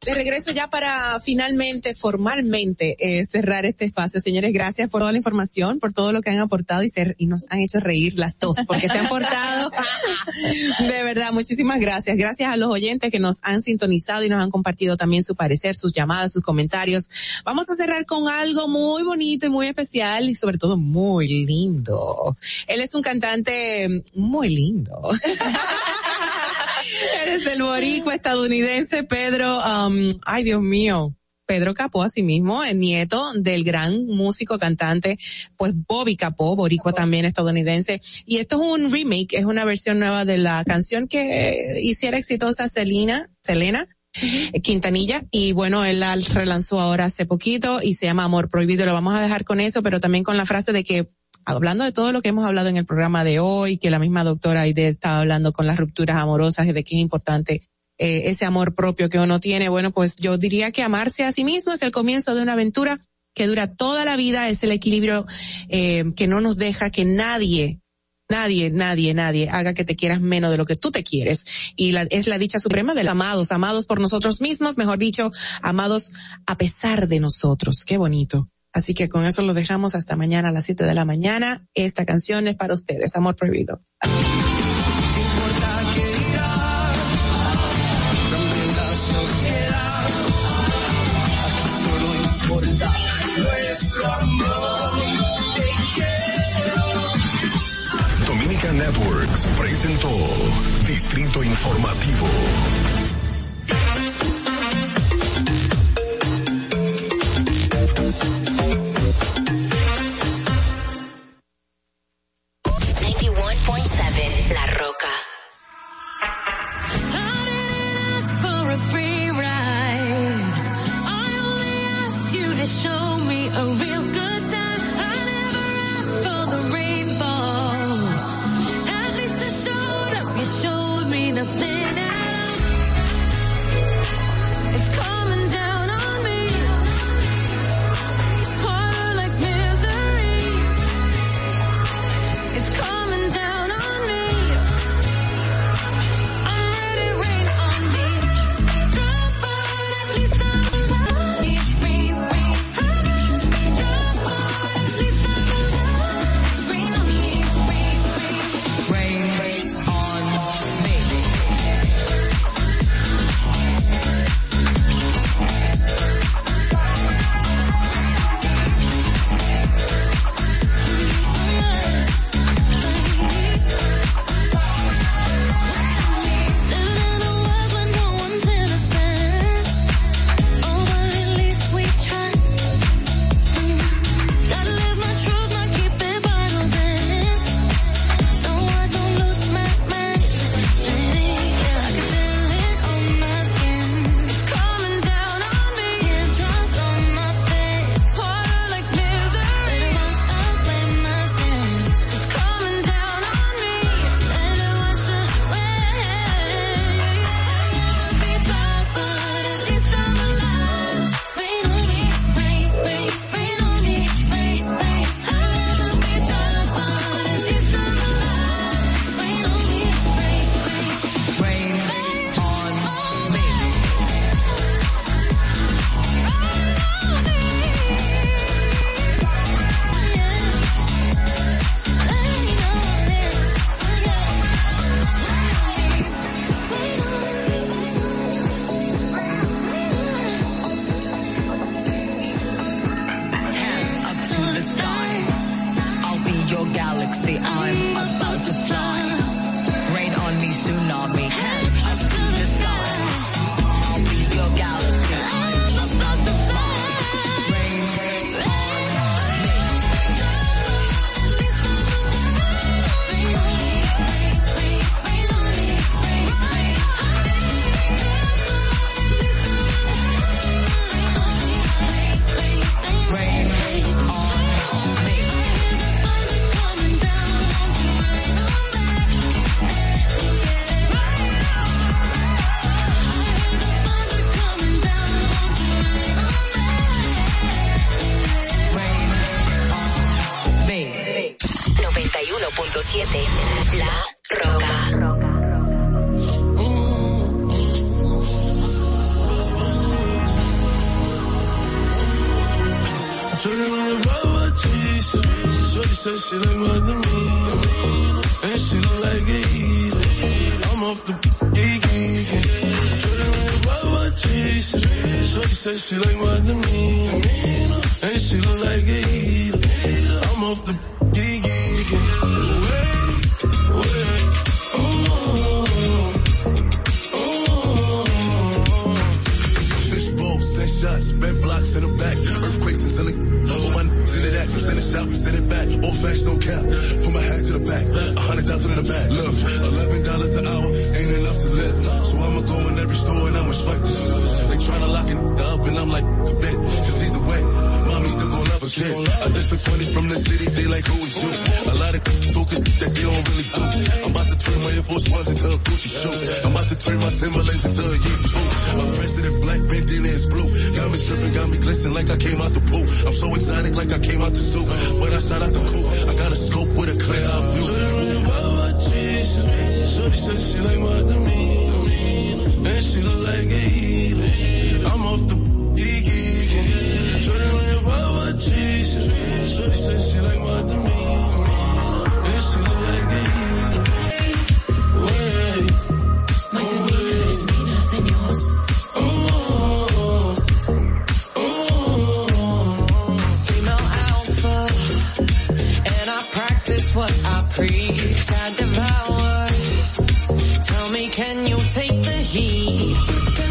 De regreso ya para finalmente, formalmente, eh, cerrar este espacio. Señores, gracias por toda la información, por todo lo que han aportado y, y nos han hecho reír las dos, porque se han portado. *laughs* de verdad, muchísimas gracias. Gracias a los oyentes que nos han sintonizado y nos han compartido también su parecer, sus llamadas, sus comentarios. Vamos a cerrar con algo muy bonito y muy especial y sobre todo muy lindo. Él es un cantante muy lindo. *laughs* Eres el boricua estadounidense Pedro, um, ay Dios mío, Pedro Capó, asimismo, el nieto del gran músico cantante, pues Bobby Capó, boricua también estadounidense. Y esto es un remake, es una versión nueva de la canción que hiciera exitosa Selena, Selena, Quintanilla y bueno, él la relanzó ahora hace poquito y se llama Amor Prohibido. Lo vamos a dejar con eso, pero también con la frase de que hablando de todo lo que hemos hablado en el programa de hoy, que la misma doctora Aide estaba hablando con las rupturas amorosas y de qué es importante eh, ese amor propio que uno tiene, bueno, pues yo diría que amarse a sí mismo es el comienzo de una aventura que dura toda la vida, es el equilibrio eh, que no nos deja que nadie nadie, nadie, nadie haga que te quieras menos de lo que tú te quieres. Y la, es la dicha suprema de los amados, amados por nosotros mismos, mejor dicho, amados a pesar de nosotros. Qué bonito. Así que con eso lo dejamos hasta mañana a las 7 de la mañana. Esta canción es para ustedes, Amor Prohibido. Dominica Networks presentó Distrito Informativo. away. Off the geeky. Shorty said she like than me. And she look like a eater. I'm off the geeky. Wait, shots, bent blocks back, earthquakes is in the. Oh, my n- send it that, send it south, send it back. Old fashioned, no cap. kid. I just took 20 from the city, they like, who is you? A lot of talking that they don't really do. I'm about to turn my Air Force Ones into a Gucci shoe. I'm about to turn my Timberlands into a Yeezy boot. My president black, bandana his blue. Got me stripping, got me glistening like I came out the pool. I'm so exotic like I came out the zoo. But I shot out the coop. I got a scope with a clear out view. Shorty said she like my demeanor, and she look like a heater. I'm off the teacher. Shorty say she like my demeanor. And she look like a. Wait. My demeanor is meaner than yours. Oh, oh, oh, oh. Female alpha. And I practice what I preach. I devour. Tell me, can you take the heat?